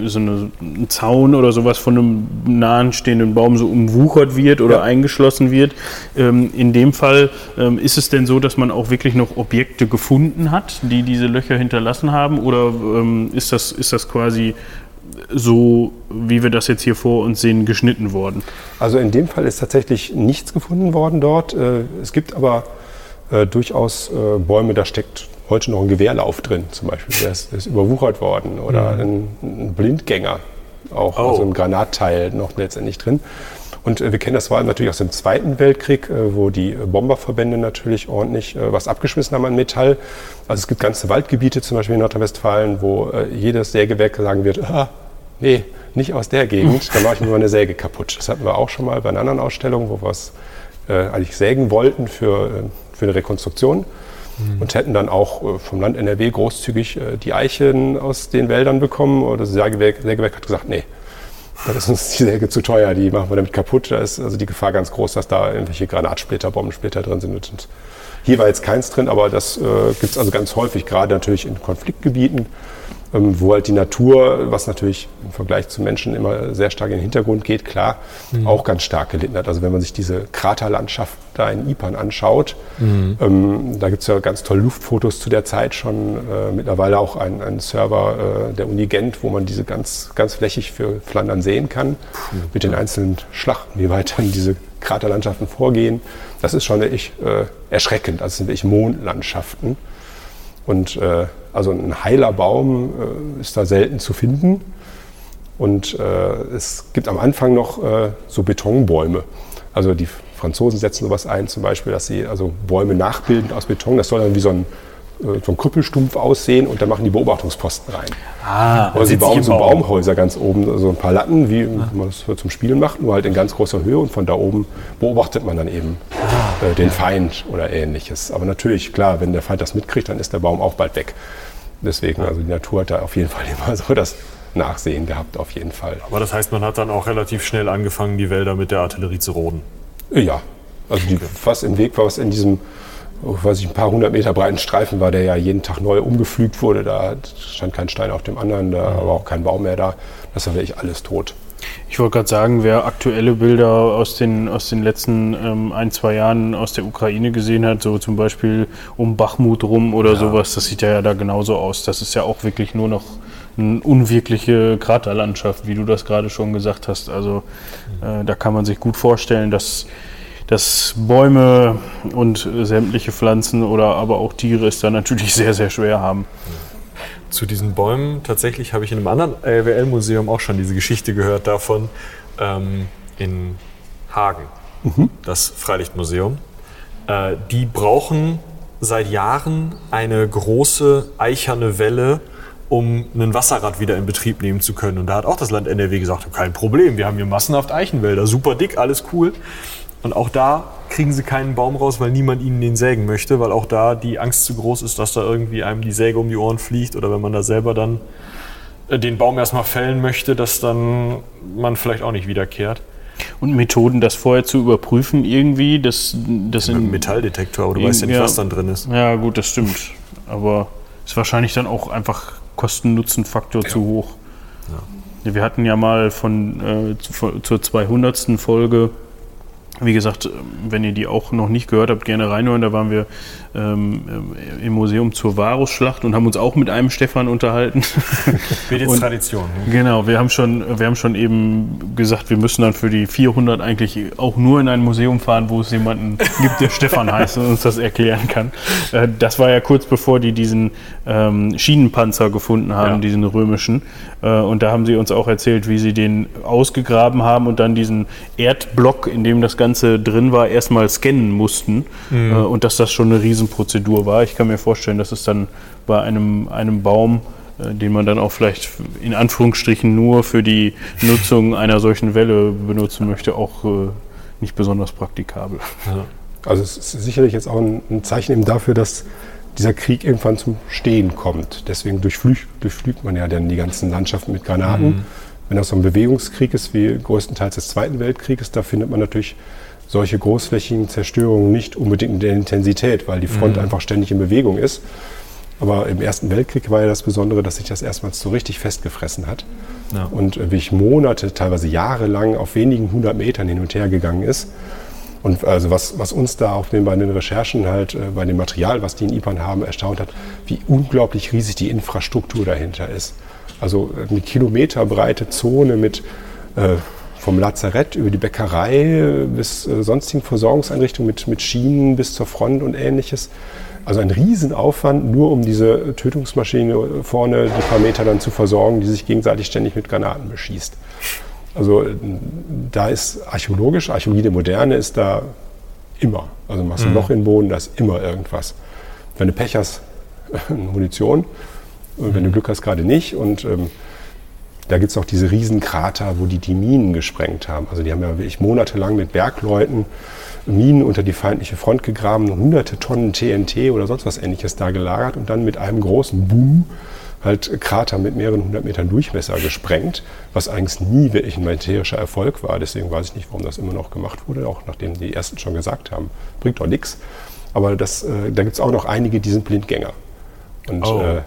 so eine, ein Zaun oder sowas von einem nahen stehenden Baum so umwuchert wird oder Ja. eingeschlossen wird. Ähm, in dem Fall ähm, ist es denn so, dass man auch wirklich noch Objekte gefunden hat, die diese Löcher hinterlassen haben? Oder ähm, ist, das, ist das quasi so, wie wir das jetzt hier vor uns sehen, geschnitten worden? Also in dem Fall ist tatsächlich nichts gefunden worden dort. Äh, Es gibt aber äh, durchaus äh, Bäume, da steckt heute noch ein Gewehrlauf drin zum Beispiel. Der ist, der ist überwuchert worden. Oder ein, ein Blindgänger, auch Oh. also ein Granatteil noch letztendlich drin. Und äh, wir kennen das vor allem natürlich aus dem Zweiten Weltkrieg, äh, wo die Bomberverbände natürlich ordentlich äh, was abgeschmissen haben an Metall. Also es gibt ganze Waldgebiete, zum Beispiel in Nordrhein-Westfalen, wo jedes Sägewerk sagen wird, ah, nee, nicht aus der Gegend, da mache ich mir mal eine Säge kaputt. Das hatten wir auch schon mal bei einer anderen Ausstellung, wo wir es äh, eigentlich sägen wollten für, für eine Rekonstruktion und hätten dann auch äh, vom Land NRW großzügig äh, die Eichen aus den Wäldern bekommen. Und das Sägewerk, Sägewerk hat gesagt, nee, das ist uns die Säge zu teuer, die machen wir damit kaputt. Da ist also die Gefahr ganz groß, dass da irgendwelche Granatsplitter, Bombensplitter drin sind. Und hier war jetzt keins drin, aber das äh, gibt es also ganz häufig, gerade natürlich in Konfliktgebieten, wo halt die Natur, was natürlich im Vergleich zu Menschen immer sehr stark in den Hintergrund geht, klar, auch ganz stark gelitten hat. Also wenn man sich diese Kraterlandschaft da in Ipan anschaut, ähm, da gibt es ja ganz tolle Luftfotos zu der Zeit schon, äh, mittlerweile auch ein, ein Server äh, der Uni Gent, wo man diese ganz, ganz flächig für Flandern sehen kann, mit den einzelnen Schlachten, wie weit dann diese Kraterlandschaften vorgehen. Das ist schon echt äh, erschreckend. Also es sind wirklich Mondlandschaften. Und äh, also ein heiler Baum äh, ist da selten zu finden. Und äh, es gibt am Anfang noch äh, so Betonbäume. Also die Franzosen setzen sowas ein, zum Beispiel, dass sie also Bäume nachbilden aus Beton. Das soll dann wie so ein, äh, so ein Krüppelstumpf aussehen und da machen die Beobachtungsposten rein. Ah, Oder sie sitzt bauen so Baum. Baumhäuser ganz oben, so ein paar Latten, wie man das so zum Spielen macht, nur halt in ganz großer Höhe und von da oben beobachtet man dann eben äh, den Feind oder ähnliches. Aber natürlich, klar, wenn der Feind das mitkriegt, dann ist der Baum auch bald weg. Deswegen, also die Natur hat da auf jeden Fall immer so das Nachsehen gehabt, auf jeden Fall. Aber das heißt, man hat dann auch relativ schnell angefangen, die Wälder mit der Artillerie zu roden. Ja, also die, was im Weg war, was in diesem, weiß ich, ein paar hundert Meter breiten Streifen war, der ja jeden Tag neu umgepflügt wurde. Da stand kein Stein auf dem anderen, da war auch kein Baum mehr da. Das war wirklich alles tot. Ich wollte gerade sagen, wer aktuelle Bilder aus den, aus den letzten ähm, ein, zwei Jahren aus der Ukraine gesehen hat, so zum Beispiel um Bachmut rum oder sowas, das sieht ja da genauso aus. Das ist ja auch wirklich nur noch eine unwirkliche Kraterlandschaft, wie du das gerade schon gesagt hast. Also äh, da kann man sich gut vorstellen, dass, dass Bäume und sämtliche Pflanzen oder aber auch Tiere es da natürlich sehr, sehr schwer haben. Zu diesen Bäumen, tatsächlich habe ich in einem anderen LWL-Museum auch schon diese Geschichte gehört davon, ähm, in Hagen, das Freilichtmuseum. Äh, die brauchen seit Jahren eine große eicherne Welle, um ein Wasserrad wieder in Betrieb nehmen zu können. Und da hat auch das Land NRW gesagt, kein Problem, wir haben hier massenhaft Eichenwälder, super dick, alles cool. Und auch da kriegen sie keinen Baum raus, weil niemand ihnen den sägen möchte, weil auch da die Angst zu groß ist, dass da irgendwie einem die Säge um die Ohren fliegt oder wenn man da selber dann äh, den Baum erstmal fällen möchte, dass dann man vielleicht auch nicht wiederkehrt. Und Methoden, das vorher zu überprüfen irgendwie, das, das Mit einem in, Metallddetektor, aber du weißt ja nicht, Ja. was dann drin ist. Ja, gut, das stimmt. Aber ist wahrscheinlich dann auch einfach Kosten-Nutzen-Faktor zu hoch. Ja, Wir hatten ja mal von, äh, zu, zur 200. Folge, wie gesagt, wenn ihr die auch noch nicht gehört habt, gerne reinhören. Da waren wir ähm, im Museum zur Varusschlacht und haben uns auch mit einem Stefan unterhalten. Wird jetzt Und- Tradition. Ne? Genau, wir haben schon, wir haben schon eben gesagt, wir müssen dann für die 400 eigentlich auch nur in ein Museum fahren, wo es jemanden gibt, der Stefan heißt und uns das erklären kann. Äh, Das war ja kurz bevor die diesen ähm, Schienenpanzer gefunden haben, Ja. diesen römischen. Äh, Und da haben sie uns auch erzählt, wie sie den ausgegraben haben und dann diesen Erdblock, in dem das Ganze drin war, erstmal scannen mussten. Äh, Und dass das schon eine Riesenprozedur war. Ich kann mir vorstellen, dass es dann bei einem, einem Baum äh, den man dann auch vielleicht in Anführungsstrichen nur für die Nutzung einer solchen Welle benutzen möchte, auch äh, nicht besonders praktikabel. Also es ist sicherlich jetzt auch ein, ein Zeichen eben dafür, dass dieser Krieg irgendwann zum Stehen kommt. Deswegen durchflügt, durchflügt man ja dann die ganzen Landschaften mit Granaten. Wenn das so ein Bewegungskrieg ist, wie größtenteils des Zweiten Weltkrieges, da findet man natürlich solche großflächigen Zerstörungen nicht unbedingt in der Intensität, weil die Front einfach ständig in Bewegung ist. Aber im Ersten Weltkrieg war ja das Besondere, dass sich das erstmals so richtig festgefressen hat. Ja. Und äh, wirklich Monate, teilweise jahrelang auf wenigen hundert Metern hin und her gegangen ist. Und also was, was uns da auch bei den Recherchen halt, äh, bei dem Material, was die in IPAN haben, erstaunt hat, wie unglaublich riesig die Infrastruktur dahinter ist. Also äh, eine kilometerbreite Zone mit äh, vom Lazarett über die Bäckerei bis äh, sonstigen Versorgungseinrichtungen mit, mit Schienen bis zur Front und ähnliches. Also ein Riesenaufwand, nur um diese Tötungsmaschine vorne die paar Meter dann zu versorgen, die sich gegenseitig ständig mit Granaten beschießt. Also äh, da ist archäologisch, Archäologie der Moderne ist da immer. Also machst du ein Loch in den Boden, da ist immer irgendwas. Wenn du Pech hast, Munition, und wenn du Glück hast, gerade nicht. Und ähm, da gibt es auch diese Riesenkrater, wo die die Minen gesprengt haben. Also die haben ja wirklich monatelang mit Bergleuten Minen unter die feindliche Front gegraben, hunderte Tonnen TNT oder sonst was ähnliches da gelagert und dann mit einem großen Boom halt Krater mit mehreren hundert Metern Durchmesser gesprengt, was eigentlich nie wirklich ein militärischer Erfolg war. Deswegen weiß ich nicht, warum das immer noch gemacht wurde, auch nachdem die Ersten schon gesagt haben, bringt doch nichts. Aber das, äh, da gibt es auch noch einige, die sind Blindgänger. Und Oh. äh,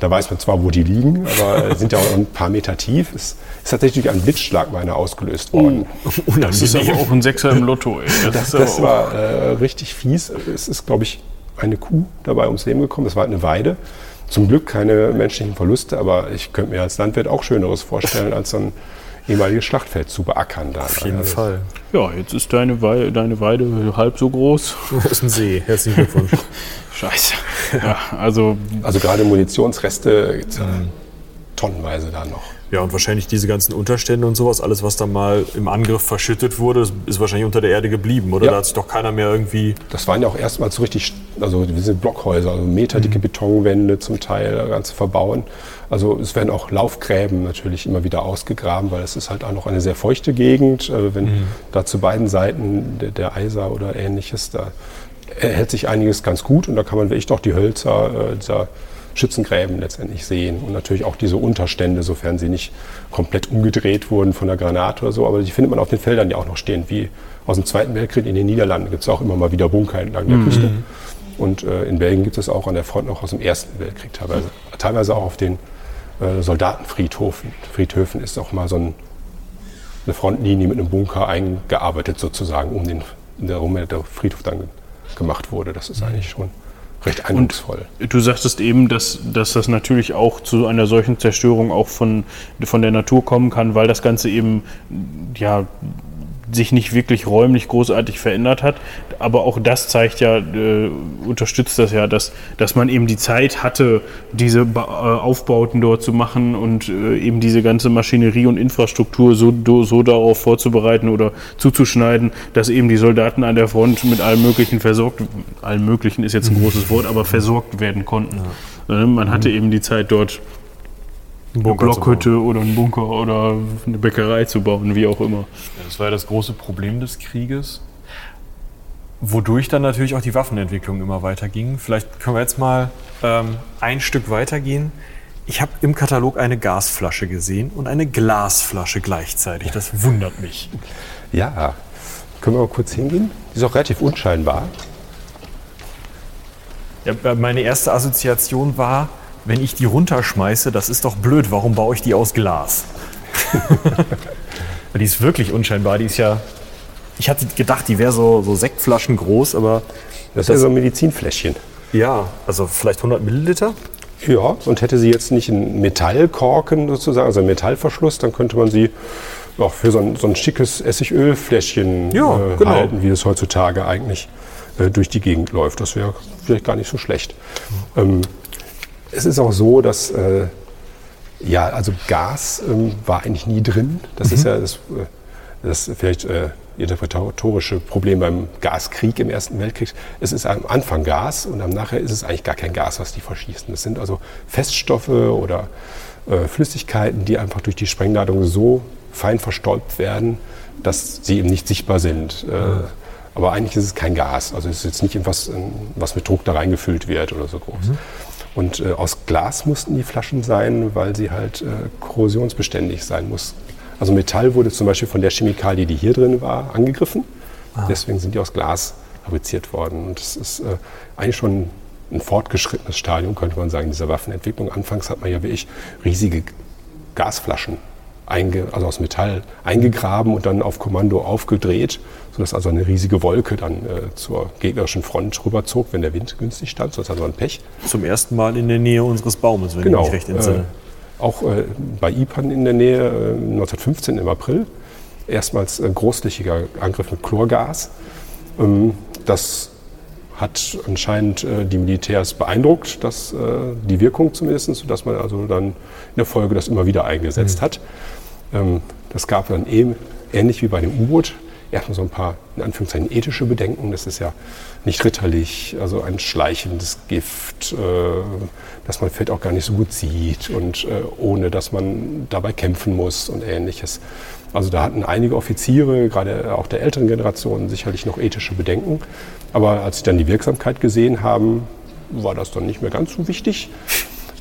da weiß man zwar, wo die liegen, aber äh, sind ja auch ein paar Meter tief. Es ist tatsächlich durch einen Blitzschlag meiner ausgelöst worden. Das ist aber auch ein Sechser im Lotto. Ey. Das, Das, das war äh, richtig fies. Es ist, glaube ich, eine Kuh dabei ums Leben gekommen. Es war halt eine Weide. Zum Glück keine menschlichen Verluste, aber ich könnte mir als Landwirt auch Schöneres vorstellen, als so ein ehemaliges Schlachtfeld zu beackern. Da. Auf jeden Also, Fall. Ja, jetzt ist deine, Wei deine Weide halb so groß. Das ist ein See. Herzlichen Glückwunsch. Scheiße. Ja, also Also gerade Munitionsreste ja tonnenweise da noch. Ja, und wahrscheinlich diese ganzen Unterstände und sowas, alles, was da mal im Angriff verschüttet wurde, ist wahrscheinlich unter der Erde geblieben, oder? Ja. Da hat sich doch keiner mehr irgendwie. Das waren ja auch erstmals so richtig, also diese Blockhäuser, also meterdicke Betonwände zum Teil, ganze verbauen. Also es werden auch Laufgräben natürlich immer wieder ausgegraben, weil es ist halt auch noch eine sehr feuchte Gegend. Äh, Wenn da zu beiden Seiten der, der Eiser oder ähnliches, da hält sich einiges ganz gut und da kann man wirklich doch die Hölzer äh, dieser Schützengräben letztendlich sehen und natürlich auch diese Unterstände, sofern sie nicht komplett umgedreht wurden von der Granate oder so, aber die findet man auf den Feldern ja auch noch stehen, wie aus dem Zweiten Weltkrieg in den Niederlanden gibt es auch immer mal wieder Bunker entlang der Küste. Und äh, in Belgien gibt es auch an der Front noch aus dem Ersten Weltkrieg teilweise, teilweise auch auf den äh, Soldatenfriedhöfen. Friedhöfen ist auch mal so ein, eine Frontlinie mit einem Bunker eingearbeitet sozusagen, um den, darum der Friedhof dann gemacht wurde. Das ist eigentlich schon recht eindrucksvoll. Du sagtest eben, dass, dass das natürlich auch zu einer solchen Zerstörung auch von, von der Natur kommen kann, weil das Ganze eben ja, sich nicht wirklich räumlich großartig verändert hat. Aber auch das zeigt ja, äh, unterstützt das ja, dass, dass man eben die Zeit hatte, diese ba äh, Aufbauten dort zu machen und äh, eben diese ganze Maschinerie und Infrastruktur so, do, so darauf vorzubereiten oder zuzuschneiden, dass eben die Soldaten an der Front mit allem Möglichen versorgt, allem Möglichen ist jetzt ein großes Wort, aber versorgt werden konnten. Äh, Man hatte eben die Zeit dort eine Blockhütte oder einen Bunker oder eine Bäckerei zu bauen, wie auch immer. Das war ja das große Problem des Krieges. Wodurch dann natürlich auch die Waffenentwicklung immer weiterging. Vielleicht können wir jetzt mal ähm, ein Stück weitergehen. Ich habe im Katalog eine Gasflasche gesehen und eine Glasflasche gleichzeitig. Das wundert mich. Ja, können wir mal kurz hingehen? Die ist auch relativ unscheinbar. Ja, äh, meine erste Assoziation war, wenn ich die runterschmeiße, das ist doch blöd, warum baue ich die aus Glas? die ist wirklich unscheinbar, die ist ja. Ich hatte gedacht, die wäre so, so Sektflaschen groß, aber Das ist ja so ein Medizinfläschchen. ja, also vielleicht 100 Milliliter. Ja, und hätte sie jetzt nicht einen Metallkorken sozusagen, also einen Metallverschluss, dann könnte man sie auch für so ein, so ein schickes Essigölfläschchen Ja, äh, genau. halten, wie es heutzutage eigentlich äh, durch die Gegend läuft. Das wäre vielleicht gar nicht so schlecht. Ähm, es ist auch so, dass äh, ja, also Gas ähm, war eigentlich nie drin. Das ist ja das, äh, das vielleicht äh, interpretatorische Problem beim Gaskrieg im Ersten Weltkrieg. Es ist am Anfang Gas und am Nachher ist es eigentlich gar kein Gas, was die verschießen. Das sind also Feststoffe oder äh, Flüssigkeiten, die einfach durch die Sprengladung so fein verstolpt werden, dass sie eben nicht sichtbar sind. Äh, aber eigentlich ist es kein Gas. Also es ist jetzt nicht etwas, ähm, was mit Druck da reingefüllt wird oder so groß. Und äh, aus Glas mussten die Flaschen sein, weil sie halt äh, korrosionsbeständig sein mussten. Also Metall wurde zum Beispiel von der Chemikalie, die hier drin war, angegriffen. Deswegen sind die aus Glas fabriziert worden. Und das ist äh, eigentlich schon ein fortgeschrittenes Stadium, könnte man sagen, dieser Waffenentwicklung. Anfangs hat man ja wie ich riesige Gasflaschen einge, also aus Metall eingegraben und dann auf Kommando aufgedreht, sodass also eine riesige Wolke dann äh, zur gegnerischen Front rüberzog, wenn der Wind günstig stand. So ist also ein Pech. Zum ersten Mal in der Nähe unseres Baumes, wenn Genau. ich mich recht entsinne. Äh, auch äh, bei IPAN in der Nähe, äh, 1915 im April, erstmals ein großflächiger Angriff mit Chlorgas. Ähm, das hat anscheinend äh, die Militärs beeindruckt, dass, äh, die Wirkung zumindest, sodass man also dann in der Folge das immer wieder eingesetzt hat. Ähm, das gab dann eben, ähnlich wie bei dem U-Boot, erstmal so ein paar, in Anführungszeichen, ethische Bedenken. Das ist ja nicht ritterlich, also ein schleichendes Gift, äh, das man vielleicht auch gar nicht so gut sieht und äh, ohne, dass man dabei kämpfen muss und ähnliches. Also da hatten einige Offiziere, gerade auch der älteren Generation, sicherlich noch ethische Bedenken. Aber als sie dann die Wirksamkeit gesehen haben, war das dann nicht mehr ganz so wichtig.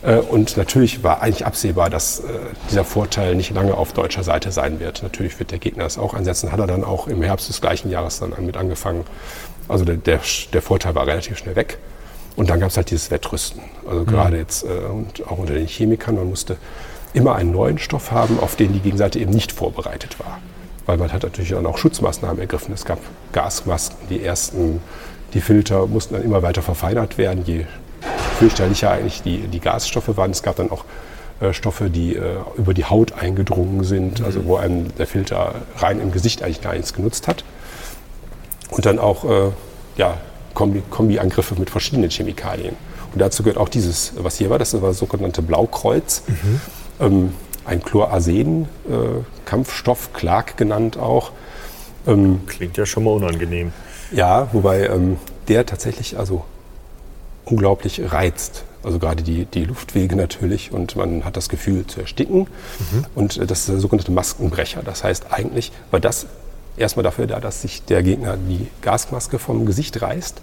Äh, Und natürlich war eigentlich absehbar, dass äh, dieser Vorteil nicht lange auf deutscher Seite sein wird. Natürlich wird der Gegner es auch einsetzen. Hat er dann auch im Herbst des gleichen Jahres dann mit angefangen. Also der, der, der Vorteil war relativ schnell weg. Und dann gab es halt dieses Wettrüsten. Also gerade jetzt äh, und auch unter den Chemikern, man musste immer einen neuen Stoff haben, auf den die Gegenseite eben nicht vorbereitet war. Weil man hat natürlich dann auch Schutzmaßnahmen ergriffen. Es gab Gasmasken, die ersten, die Filter mussten dann immer weiter verfeinert werden, je fürchterlicher eigentlich die, die Gasstoffe waren. Es gab dann auch äh, Stoffe, die äh, über die Haut eingedrungen sind, also wo einem der Filter rein im Gesicht eigentlich gar nichts genutzt hat. Und dann auch äh, ja, Kombi- Kombi-Angriffe mit verschiedenen Chemikalien. Und dazu gehört auch dieses, was hier war, das war das sogenannte Blaukreuz. Ähm, ein Chlorarsen-Kampfstoff, Clark genannt auch. Ähm, Klingt ja schon mal unangenehm. ja, wobei ähm, der tatsächlich also unglaublich reizt. Also gerade die, die Luftwege natürlich und man hat das Gefühl zu ersticken. Und äh, das ist der sogenannte Maskenbrecher. Das heißt eigentlich war das erstmal dafür da, dass sich der Gegner die Gasmaske vom Gesicht reißt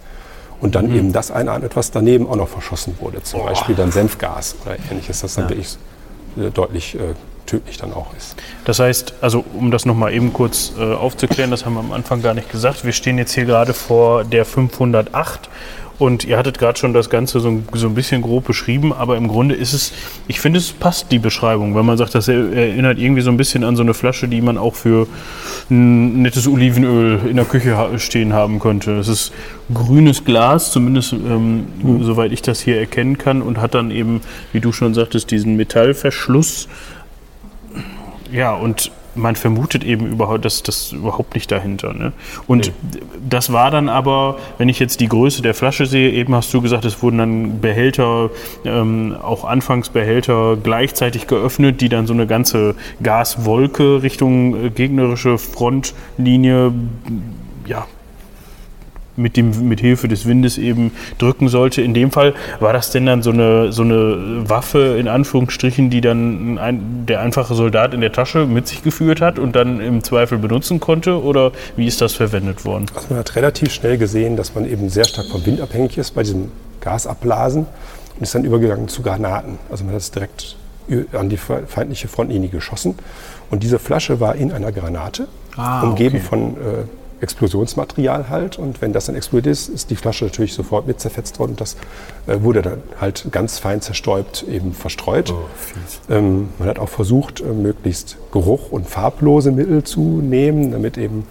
und dann eben das einatmet, was daneben auch noch verschossen wurde. Zum Beispiel dann Senfgas oder ähnliches, das dann wirklich äh, deutlich äh, tödlich dann auch ist. Das heißt, also um das nochmal eben kurz äh, aufzuklären, das haben wir am Anfang gar nicht gesagt. Wir stehen jetzt hier gerade vor der 508 und ihr hattet gerade schon das Ganze so, ein- so ein bisschen grob beschrieben, aber im Grunde ist es, ich finde, es passt die Beschreibung, wenn man sagt, das er- erinnert irgendwie so ein bisschen an so eine Flasche, die man auch für ein nettes Olivenöl in der Küche stehen haben könnte. Es ist grünes Glas, zumindest ähm, soweit ich das hier erkennen kann, und hat dann eben, wie du schon sagtest, diesen Metallverschluss. Ja, und man vermutet eben überhaupt, dass das überhaupt nicht dahinter. Ne? Und das war dann aber, wenn ich jetzt die Größe der Flasche sehe, eben hast du gesagt, es wurden dann Behälter, ähm, auch Anfangsbehälter gleichzeitig geöffnet, die dann so eine ganze Gaswolke Richtung äh, gegnerische Frontlinie ja, mit, dem, mit Hilfe des Windes eben drücken sollte. In dem Fall war das denn dann so eine, so eine Waffe in Anführungsstrichen, die dann ein, der einfache Soldat in der Tasche mit sich geführt hat und dann im Zweifel benutzen konnte? Oder wie ist das verwendet worden? Also man hat relativ schnell gesehen, dass man eben sehr stark vom Wind abhängig ist bei diesem Gasablasen und ist dann übergegangen zu Granaten. Also man hat es direkt an die fe- feindliche Frontlinie geschossen. Und diese Flasche war in einer Granate, umgeben okay. von äh, Explosionsmaterial halt. Und wenn das dann explodiert ist, ist die Flasche natürlich sofort mit zerfetzt worden. Und das äh, wurde dann halt ganz fein zerstäubt, eben verstreut. Ähm, man hat auch versucht, äh, möglichst geruch- und farblose Mittel zu nehmen, damit eben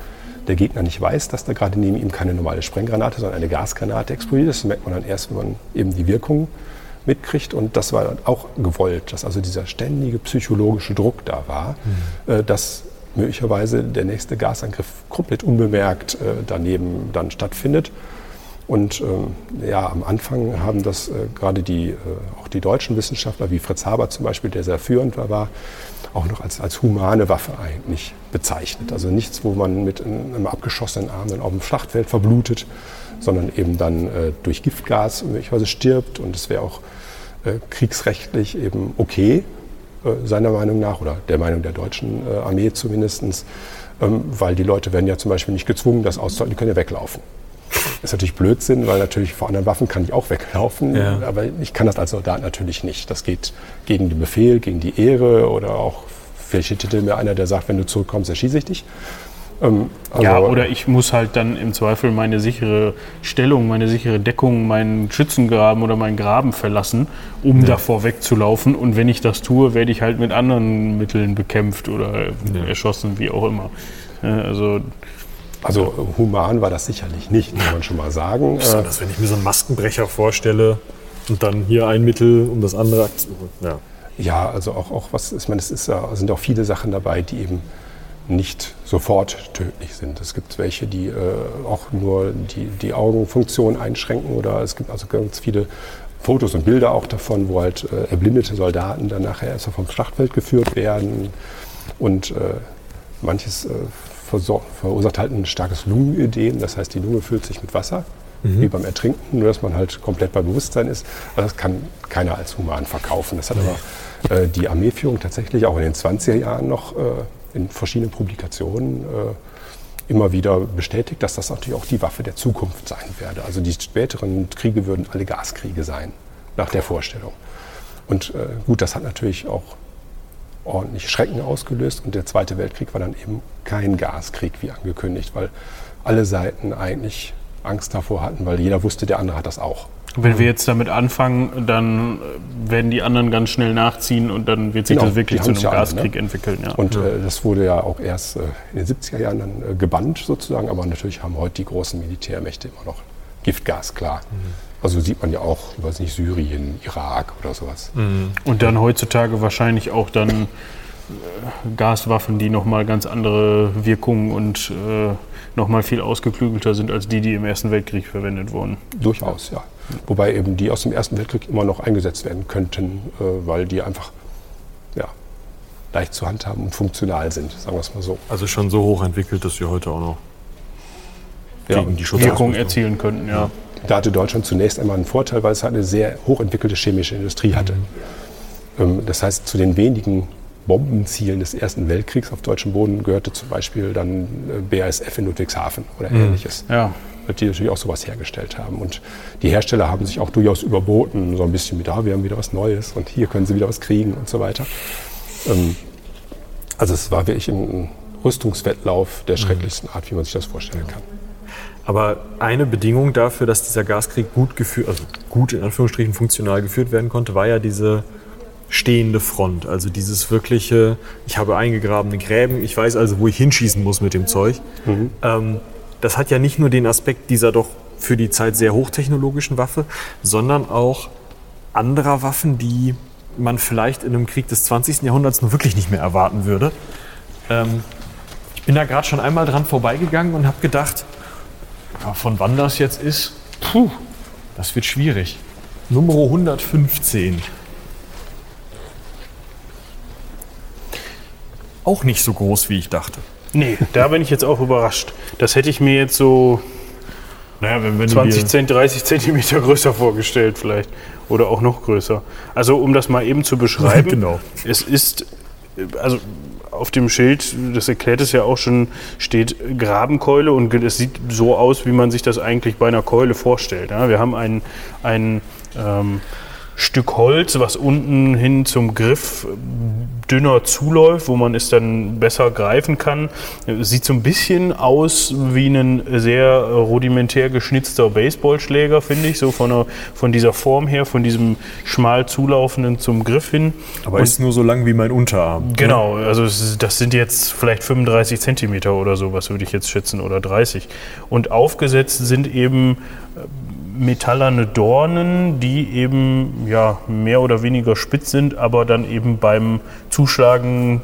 der Gegner nicht weiß, dass da gerade neben ihm keine normale Sprenggranate, sondern eine Gasgranate explodiert ist. Das merkt man dann erst, wenn man eben die Wirkung mitkriegt. Und das war dann auch gewollt, dass also dieser ständige psychologische Druck da war, äh, dass möglicherweise der nächste Gasangriff komplett unbemerkt äh, daneben dann stattfindet. Und ähm, ja, am Anfang haben das äh, gerade die, äh, auch die deutschen Wissenschaftler, wie Fritz Haber zum Beispiel, der sehr führend war, auch noch als, als humane Waffe eigentlich bezeichnet. Also nichts, wo man mit einem abgeschossenen Arm dann auf dem Schlachtfeld verblutet, sondern eben dann äh, durch Giftgas möglicherweise stirbt. Und es wäre auch äh, kriegsrechtlich eben okay, seiner Meinung nach, oder der Meinung der deutschen äh, Armee zumindest, ähm, weil die Leute werden ja zum Beispiel nicht gezwungen, das auszuhalten, die können ja weglaufen. Das ist natürlich Blödsinn, weil natürlich vor anderen Waffen kann ich auch weglaufen, Ja. aber ich kann das als Soldat natürlich nicht. Das geht gegen den Befehl, gegen die Ehre oder auch vielleicht hätte mir einer, der sagt, wenn du zurückkommst, erschieße ich dich. Ähm, also- ja, oder ich muss halt dann im Zweifel meine sichere Stellung, meine sichere Deckung, meinen Schützengraben oder meinen Graben verlassen, um davor wegzulaufen. Und wenn ich das tue, werde ich halt mit anderen Mitteln bekämpft oder erschossen, wie auch immer. Äh, Also Also human war das sicherlich nicht, muss man schon mal sagen. Äh, Besonders wenn ich mir so einen Maskenbrecher vorstelle und dann hier ein Mittel um das andere. Ja. Ja, also auch, auch was, ich meine, es ist, ja- sind auch viele Sachen dabei, die eben nicht sofort tödlich sind. Es gibt welche, die äh, auch nur die, die Augenfunktion einschränken oder es gibt also ganz viele Fotos und Bilder auch davon, wo halt äh, erblindete Soldaten dann nachher erst vom Schlachtfeld geführt werden und äh, manches äh, verursacht halt ein starkes Lungenödem, das heißt die Lunge füllt sich mit Wasser, wie beim Ertrinken, nur dass man halt komplett bei Bewusstsein ist. Aber das kann keiner als human verkaufen. Das hat aber äh, die Armeeführung tatsächlich auch in den 20er Jahren noch äh, in verschiedenen Publikationen äh, immer wieder bestätigt, dass das natürlich auch die Waffe der Zukunft sein werde. Also die späteren Kriege würden alle Gaskriege sein, nach der Vorstellung. Und äh, gut, das hat natürlich auch ordentlich Schrecken ausgelöst und der Zweite Weltkrieg war dann eben kein Gaskrieg wie angekündigt, weil alle Seiten eigentlich Angst davor hatten, weil jeder wusste, der andere hat das auch. Wenn wir jetzt damit anfangen, dann äh, werden die anderen ganz schnell nachziehen und dann wird sich Genau, das wirklich zu einem ja alle, Gaskrieg ne? entwickeln. Ja. Und äh, das wurde ja auch erst äh, in den 70er Jahren dann äh, gebannt sozusagen, aber natürlich haben heute die großen Militärmächte immer noch Giftgas, klar. Also sieht man ja auch, ich weiß nicht, Syrien, Irak oder sowas. Und dann heutzutage wahrscheinlich auch dann äh, Gaswaffen, die nochmal ganz andere Wirkungen und äh, nochmal viel ausgeklügelter sind als die, die im Ersten Weltkrieg verwendet wurden. Durchaus, ja. Wobei eben die aus dem Ersten Weltkrieg immer noch eingesetzt werden könnten, äh, weil die einfach ja, leicht zu handhaben und funktional sind, sagen wir es mal so. Also schon so hoch entwickelt, dass wir heute auch noch Ja, gegen die Wirkung erzielen könnten, ja. Da hatte Deutschland zunächst einmal einen Vorteil, weil es eine sehr hochentwickelte chemische Industrie hatte. Ähm, Das heißt, zu den wenigen Bombenzielen des Ersten Weltkriegs auf deutschem Boden gehörte zum Beispiel dann äh, BASF in Ludwigshafen oder ähnliches. Ja, Die natürlich auch sowas hergestellt haben. Und die Hersteller haben sich auch durchaus überboten, so ein bisschen mit, ah, wir haben wieder was Neues und hier können sie wieder was kriegen und so weiter. Ähm, Also es war wirklich ein Rüstungswettlauf der schrecklichsten Art, wie man sich das vorstellen kann. Aber eine Bedingung dafür, dass dieser Gaskrieg gut geführt, also gut in Anführungsstrichen funktional geführt werden konnte, war ja diese stehende Front. Also dieses wirkliche, ich habe eingegrabene Gräben, ich weiß also, wo ich hinschießen muss mit dem Zeug. Ähm, das hat ja nicht nur den Aspekt dieser doch für die Zeit sehr hochtechnologischen Waffe, sondern auch anderer Waffen, die man vielleicht in einem Krieg des 20. Jahrhunderts nur wirklich nicht mehr erwarten würde. Ähm, ich bin da gerade schon einmal dran vorbeigegangen und habe gedacht, ja, von wann das jetzt ist, puh, das wird schwierig. Nummer 115. Auch nicht so groß, wie ich dachte. Nee, da bin ich jetzt auch überrascht. Das hätte ich mir jetzt so Naja, wenn, wenn 20, Zent, 30 Zentimeter größer vorgestellt vielleicht. Oder auch noch größer. Also um das mal eben zu beschreiben. Genau. Es ist, also auf dem Schild, das erklärt es ja auch schon, steht Grabenkeule und es sieht so aus, wie man sich das eigentlich bei einer Keule vorstellt. Ja, wir haben ein, ein ähm, Stück Holz, was unten hin zum Griff dünner zuläuft, wo man es dann besser greifen kann. Sieht so ein bisschen aus wie ein sehr rudimentär geschnitzter Baseballschläger, finde ich, so von, der, von dieser Form her, von diesem schmal zulaufenden zum Griff hin. Aber ist nur so lang wie mein Unterarm. Genau, also es ist- das sind jetzt vielleicht 35 Zentimeter oder so, was würde ich jetzt schätzen, oder 30. Und aufgesetzt sind eben metallerne Dornen, die eben ja, mehr oder weniger spitz sind, aber dann eben beim Zuschlagen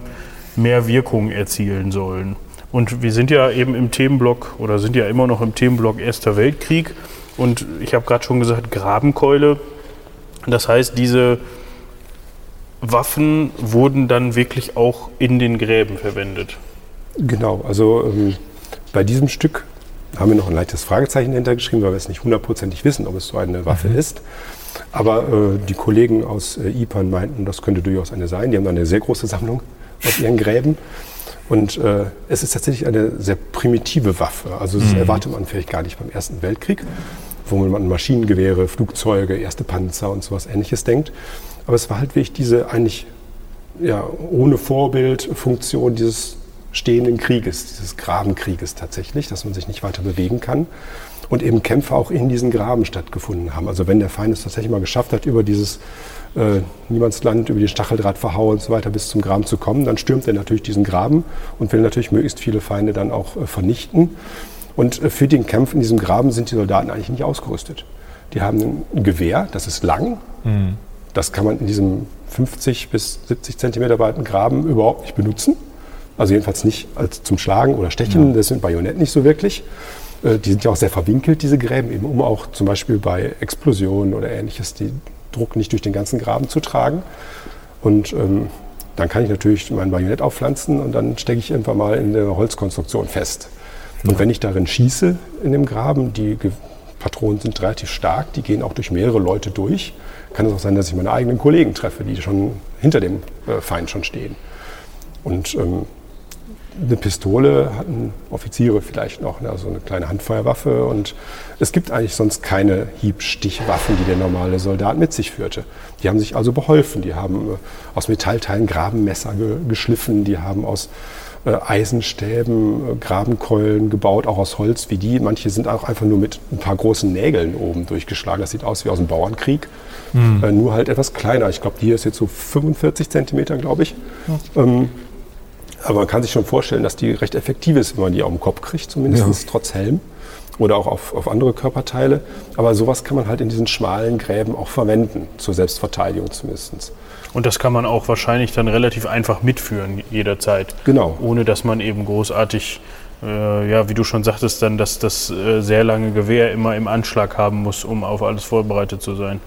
mehr Wirkung erzielen sollen. Und wir sind ja eben im Themenblock oder sind ja immer noch im Themenblock Erster Weltkrieg. Und ich habe gerade schon gesagt, Grabenkeule. Das heißt, diese Waffen wurden dann wirklich auch in den Gräben verwendet. Genau, also ähm, bei diesem Stück haben wir noch ein leichtes Fragezeichen dahinter geschrieben, weil wir es nicht hundertprozentig wissen, ob es so eine Waffe ist. Aber äh, die Kollegen aus äh, IPAN meinten, das könnte durchaus eine sein. Die haben eine sehr große Sammlung auf ihren Gräben. Und äh, es ist tatsächlich eine sehr primitive Waffe. Also das erwartet man vielleicht gar nicht beim Ersten Weltkrieg, wo man an Maschinengewehre, Flugzeuge, erste Panzer und sowas ähnliches denkt. Aber es war halt wirklich diese eigentlich ja, ohne Vorbildfunktion, dieses stehenden Krieges, dieses Grabenkrieges tatsächlich, dass man sich nicht weiter bewegen kann und eben Kämpfe auch in diesen Graben stattgefunden haben. Also wenn der Feind es tatsächlich mal geschafft hat, über dieses äh, Niemandsland, über die Stacheldrahtverhaue und so weiter bis zum Graben zu kommen, dann stürmt er natürlich diesen Graben und will natürlich möglichst viele Feinde dann auch äh, vernichten. Und äh, für den Kampf in diesem Graben sind die Soldaten eigentlich nicht ausgerüstet. Die haben ein Gewehr, das ist lang. Mhm. Das kann man in diesem 50 bis 70 Zentimeter breiten Graben überhaupt nicht benutzen. Also jedenfalls nicht als zum Schlagen oder Stechen. Ja. Das sind Bajonett nicht so wirklich. Äh, die sind ja auch sehr verwinkelt, diese Gräben, eben um auch zum Beispiel bei Explosionen oder ähnliches den Druck nicht durch den ganzen Graben zu tragen. Und ähm, dann kann ich natürlich mein Bajonett aufpflanzen und dann stecke ich irgendwann mal in der Holzkonstruktion fest. Und ja. wenn ich darin schieße in dem Graben, die Patronen sind relativ stark, die gehen auch durch mehrere Leute durch. Kann es auch sein, dass ich meine eigenen Kollegen treffe, die schon hinter dem äh, Feind schon stehen. Und ähm, eine Pistole hatten Offiziere vielleicht noch, ne, also eine kleine Handfeuerwaffe. Und es gibt eigentlich sonst keine Hiebstichwaffen, die der normale Soldat mit sich führte. Die haben sich also beholfen. Die haben äh, aus Metallteilen Grabenmesser ge geschliffen, die haben aus äh, Eisenstäben, äh, Grabenkeulen gebaut, auch aus Holz wie die. Manche sind auch einfach nur mit ein paar großen Nägeln oben durchgeschlagen. Das sieht aus wie aus dem Bauernkrieg. Mhm. Äh, nur halt etwas kleiner. Ich glaube, die hier ist jetzt so 45 Zentimeter, glaube ich. Ähm, aber man kann sich schon vorstellen, dass die recht effektiv ist, wenn man die auf den Kopf kriegt, zumindest ja. trotz Helm oder auch auf, auf andere Körperteile. Aber sowas kann man halt in diesen schmalen Gräben auch verwenden, zur Selbstverteidigung zumindest. Und das kann man auch wahrscheinlich dann relativ einfach mitführen jederzeit. Genau. Ohne dass man eben großartig, äh, ja, wie du schon sagtest, dann dass das äh, sehr lange Gewehr immer im Anschlag haben muss, um auf alles vorbereitet zu sein.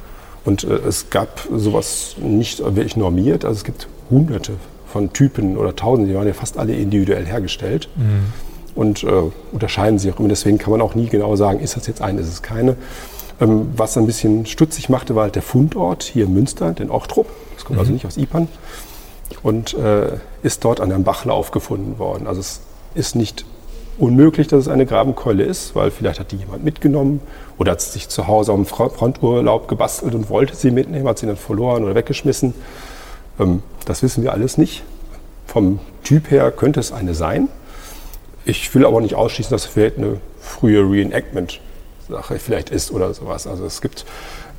Und äh, es gab sowas nicht wirklich normiert. Also es gibt hunderte von Typen oder Tausende, die waren ja fast alle individuell hergestellt. Mhm. Und äh, unterscheiden sich auch immer. Deswegen kann man auch nie genau sagen, ist das jetzt eine, ist es keine. Ähm, was ein bisschen stutzig machte, war halt der Fundort hier in Münster, den Ochtrup. Das kommt also mhm. also nicht aus Ipan. Und äh, ist dort an einem Bachlauf gefunden worden. Also es ist nicht unmöglich, dass es eine Grabenkeule ist, weil vielleicht hat die jemand mitgenommen oder hat sich zu Hause dem Fronturlaub gebastelt und wollte sie mitnehmen, hat sie dann verloren oder weggeschmissen. Ähm, das wissen wir alles nicht. Vom Typ her könnte es eine sein. Ich will aber nicht ausschließen, dass es vielleicht eine frühe Reenactment-Sache vielleicht ist oder sowas. Also es gibt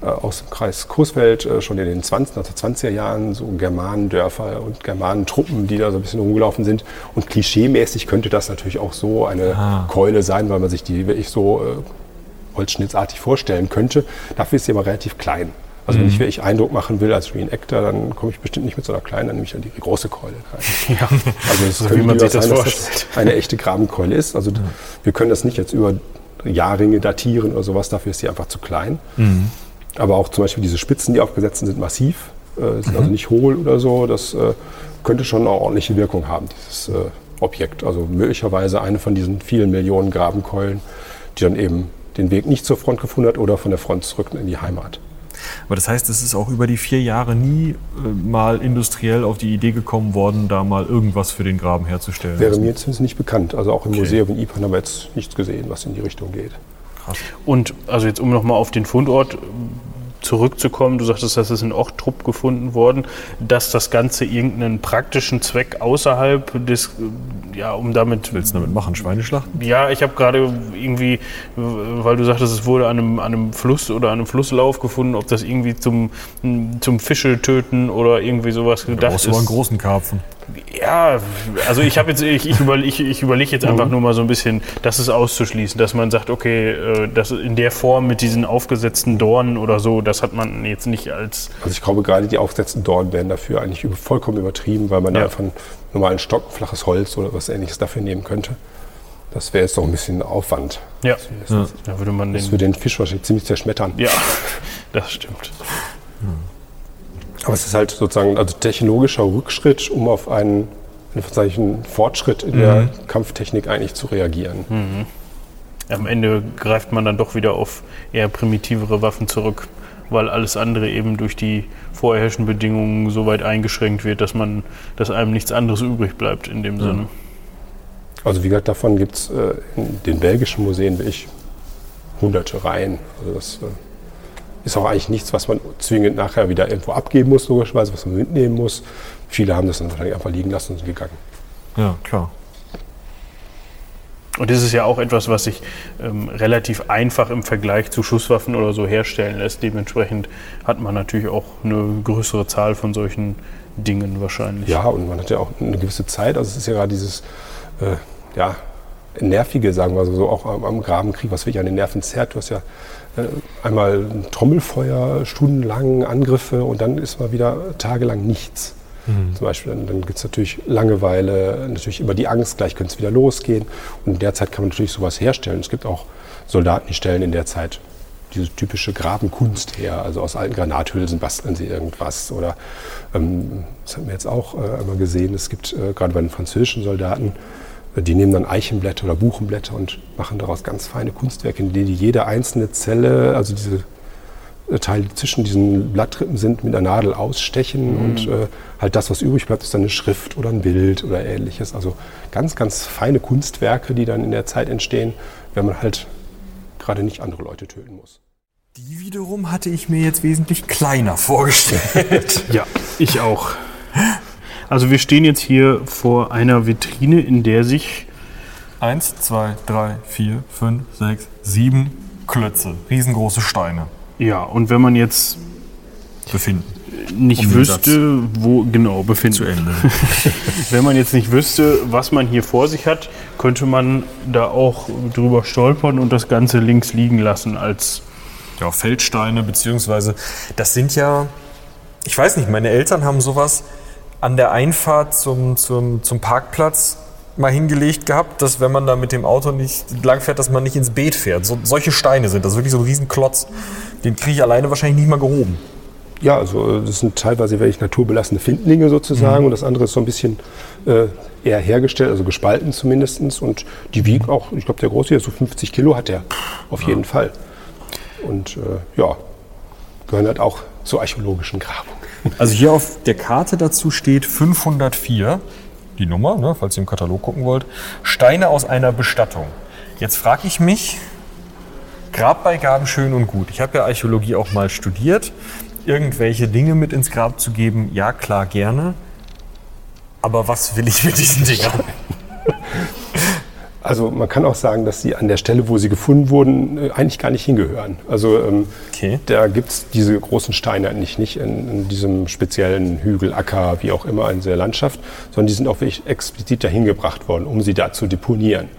äh, aus dem Kreis Coesfeld äh, schon in den 20, 1920er Jahren so Germanendörfer und Germanentruppen, die da so ein bisschen rumgelaufen sind. Und klischeemäßig könnte das natürlich auch so eine ah. Keule sein, weil man sich die wirklich so äh, holzschnittsartig vorstellen könnte. Dafür ist sie aber relativ klein. Also wenn ich mhm. wirklich Eindruck machen will als Reenactor, dann komme ich bestimmt nicht mit so einer kleinen, dann nehme ich dann die große Keule rein. Ja. Also es so wie man sich das sein, vorstellt. dass das eine echte Grabenkeule ist. Also ja. wir können das nicht jetzt über Jahrringe datieren oder sowas, dafür ist sie einfach zu klein. Mhm. Aber auch zum Beispiel diese Spitzen, die aufgesetzt sind, sind massiv, äh, sind mhm. also nicht hohl oder so. Das äh, könnte schon eine ordentliche Wirkung haben, dieses äh, Objekt. Also möglicherweise eine von diesen vielen Millionen Grabenkeulen, die dann eben den Weg nicht zur Front gefunden hat oder von der Front zurück in die Heimat. Aber das heißt, es ist auch über die vier Jahre nie äh, mal industriell auf die Idee gekommen worden, da mal irgendwas für den Graben herzustellen. Wäre mir zumindest nicht bekannt. Also auch im okay. Museum in Ipan haben wir jetzt nichts gesehen, was in die Richtung geht. Krass. Und also jetzt um nochmal auf den Fundort zurückzukommen, du sagtest, das ist in Ochtrupp gefunden worden, dass das Ganze irgendeinen praktischen Zweck außerhalb des, ja, um damit... Willst du damit machen, Schweineschlachten? Ja, ich habe gerade irgendwie, weil du sagtest, es wurde an einem, an einem Fluss oder an einem Flusslauf gefunden, ob das irgendwie zum, zum Fische töten oder irgendwie sowas gedacht ist. Du einen großen Karpfen. Ja, also ich habe jetzt, ich, ich, überle ich, überlege jetzt einfach mhm. nur mal so ein bisschen, das ist auszuschließen, dass man sagt, okay, äh, das in der Form mit diesen aufgesetzten Dornen oder so, das hat man jetzt nicht als. Also ich glaube, gerade die aufgesetzten Dornen werden dafür eigentlich vollkommen übertrieben, weil man ja. einfach einen normalen Stock, flaches Holz oder was ähnliches dafür nehmen könnte. Das wäre jetzt doch ein bisschen Aufwand. Ja, ja. da würde man das würde den Fisch wahrscheinlich ziemlich zerschmettern. Ja, das stimmt. Hm. Aber es ist halt sozusagen also technologischer Rückschritt, um auf einen, einen Fortschritt in mhm. der Kampftechnik eigentlich zu reagieren. Mhm. Am Ende greift man dann doch wieder auf eher primitivere Waffen zurück, weil alles andere eben durch die vorherrschenden Bedingungen so weit eingeschränkt wird, dass man, dass einem nichts anderes übrig bleibt in dem mhm. Sinne. Also wie gesagt, davon gibt es äh, in den belgischen Museen wirklich hunderte Reihen. Also das äh, ist auch eigentlich nichts, was man zwingend nachher wieder irgendwo abgeben muss, logischerweise, was man mitnehmen muss. Viele haben das dann wahrscheinlich einfach liegen lassen und sind gegangen. Ja, klar. Und das ist ja auch etwas, was sich ähm, relativ einfach im Vergleich zu Schusswaffen oder so herstellen lässt. Dementsprechend hat man natürlich auch eine größere Zahl von solchen Dingen wahrscheinlich. Ja, und man hat ja auch eine gewisse Zeit. Also es ist ja gerade dieses äh, ja, nervige, sagen wir so, auch am, am Grabenkrieg, was wirklich an den Nerven zerrt. Du hast ja einmal ein Trommelfeuer, stundenlang Angriffe und dann ist mal wieder tagelang nichts. Mhm. Zum Beispiel, dann, dann gibt es natürlich Langeweile, natürlich immer die Angst, gleich könnte es wieder losgehen. Und in der Zeit kann man natürlich sowas herstellen. Es gibt auch Soldaten, die stellen in der Zeit diese typische Grabenkunst her. Also aus alten Granathülsen basteln sie irgendwas. Oder ähm, das haben wir jetzt auch äh, einmal gesehen. Es gibt äh, gerade bei den französischen Soldaten, äh, die nehmen dann Eichenblätter oder Buchenblätter und machen daraus ganz feine Kunstwerke, in denen die jede einzelne Zelle, also diese Teile, die zwischen diesen Blattrippen sind, mit einer Nadel ausstechen mhm. und äh, halt das, was übrig bleibt, ist dann eine Schrift oder ein Bild oder ähnliches. Also ganz, ganz feine Kunstwerke, die dann in der Zeit entstehen, wenn man halt gerade nicht andere Leute töten muss. Die wiederum hatte ich mir jetzt wesentlich kleiner vorgestellt. ja, ich auch. Also wir stehen jetzt hier vor einer Vitrine, in der sich eins, zwei, drei, vier, fünf, sechs, sieben Klötze, riesengroße Steine ja, und wenn man jetzt befinden nicht um wüsste, wo genau befinden. Zu Ende. Wenn man jetzt nicht wüsste, was man hier vor sich hat, könnte man da auch drüber stolpern und das Ganze links liegen lassen als ja, Feldsteine, beziehungsweise das sind ja, ich weiß nicht, meine Eltern haben sowas an der Einfahrt zum, zum, zum Parkplatz mal hingelegt gehabt, dass wenn man da mit dem Auto nicht langfährt, dass man nicht ins Beet fährt. So, solche Steine sind das, wirklich so ein Riesenklotz. Den kriege ich alleine wahrscheinlich nicht mal gehoben. Ja, also das sind teilweise wirklich naturbelassene Findlinge sozusagen mhm. und das andere ist so ein bisschen äh, eher hergestellt, also gespalten zumindest. Und die wiegen auch, ich glaube der große hier, so 50 Kilo hat der auf ja. jeden Fall. Und äh, ja, gehören halt auch zur archäologischen Grabung. Also hier auf der Karte dazu steht 504 die Nummer, ne, falls ihr im Katalog gucken wollt. Steine aus einer Bestattung. Jetzt frage ich mich, Grabbeigaben schön und gut. Ich habe ja Archäologie auch mal studiert. Irgendwelche Dinge mit ins Grab zu geben, ja klar, gerne. Aber was will ich mit diesen Dingern? Also man kann auch sagen, dass sie an der Stelle, wo sie gefunden wurden, äh, eigentlich gar nicht hingehören. Also ähm, okay. da gibt es diese großen Steine eigentlich nicht in, in, diesem speziellen Hügel, Acker, wie auch immer in der Landschaft, sondern die sind auch wirklich explizit dahin gebracht worden, um sie da zu deponieren.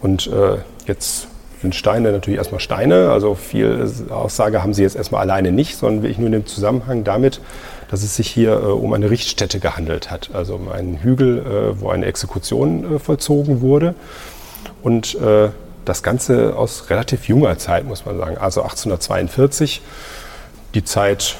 Und äh, jetzt sind Steine natürlich erstmal Steine, also viel Aussage haben sie jetzt erstmal alleine nicht, sondern wirklich nur in dem Zusammenhang damit, dass es sich hier äh, um eine Richtstätte gehandelt hat, also um einen Hügel, äh, wo eine Exekution äh, vollzogen wurde. Und äh, das Ganze aus relativ junger Zeit, muss man sagen, also 1842, die Zeit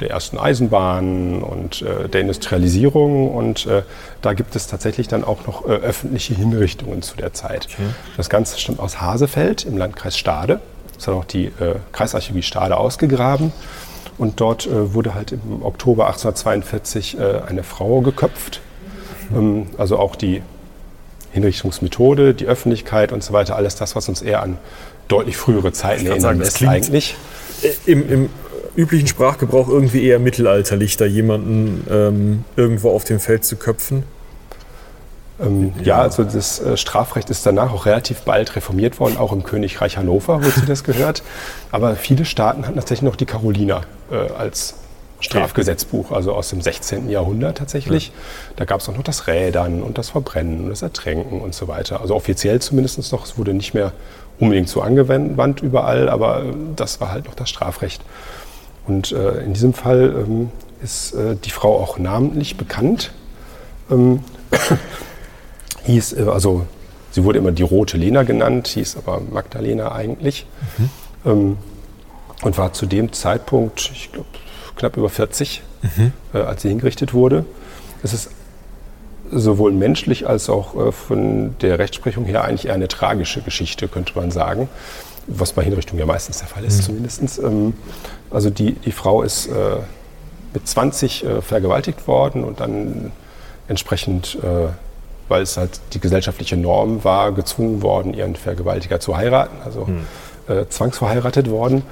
der ersten Eisenbahn und äh, der Industrialisierung. Und äh, da gibt es tatsächlich dann auch noch öffentliche Hinrichtungen zu der Zeit. Okay. Das Ganze stammt aus Hasefeld im Landkreis Stade. Das hat auch die Kreisarchäologie Stade ausgegraben. Und dort äh, wurde halt im Oktober 1842 äh, eine Frau geköpft. Ähm, also auch die Hinrichtungsmethode, die Öffentlichkeit und so weiter, alles das, was uns eher an deutlich frühere Zeiten erinnern lässt eigentlich. Äh, Im, Im, üblichen Sprachgebrauch irgendwie eher mittelalterlich, da jemanden ähm, irgendwo auf dem Feld zu köpfen. Ähm, ja. ja. also das äh, Strafrecht ist danach auch relativ bald reformiert worden, auch im Königreich Hannover, wozu das gehört. Aber viele Staaten hatten tatsächlich noch die Caroliner äh, als Strafgesetzbuch, also aus dem 16. Jahrhundert tatsächlich. Ja. Da gab es auch noch das Rädern und das Verbrennen und das Ertränken und so weiter. Also offiziell zumindest noch, es wurde nicht mehr unbedingt so angewandt überall, aber äh, das war halt noch das Strafrecht. Und äh, in diesem Fall ähm, ist äh, die Frau auch namentlich bekannt. Ähm, hieß, äh, also sie wurde immer die rote Lena genannt, hieß aber Magdalena eigentlich. Mhm. Ähm, und war zu dem Zeitpunkt, ich glaube, knapp über 40, mhm. äh, als sie hingerichtet wurde. Es ist sowohl menschlich als auch äh, von der Rechtsprechung her eigentlich eher eine tragische Geschichte, könnte man sagen. Was bei Hinrichtung ja meistens der Fall ist, mhm. zumindest. Ähm, also die, die Frau ist äh, mit 20 äh, vergewaltigt worden und dann entsprechend äh, weil es halt die gesellschaftliche Norm war, gezwungen worden, ihren Vergewaltiger zu heiraten, also hm. äh, zwangsverheiratet worden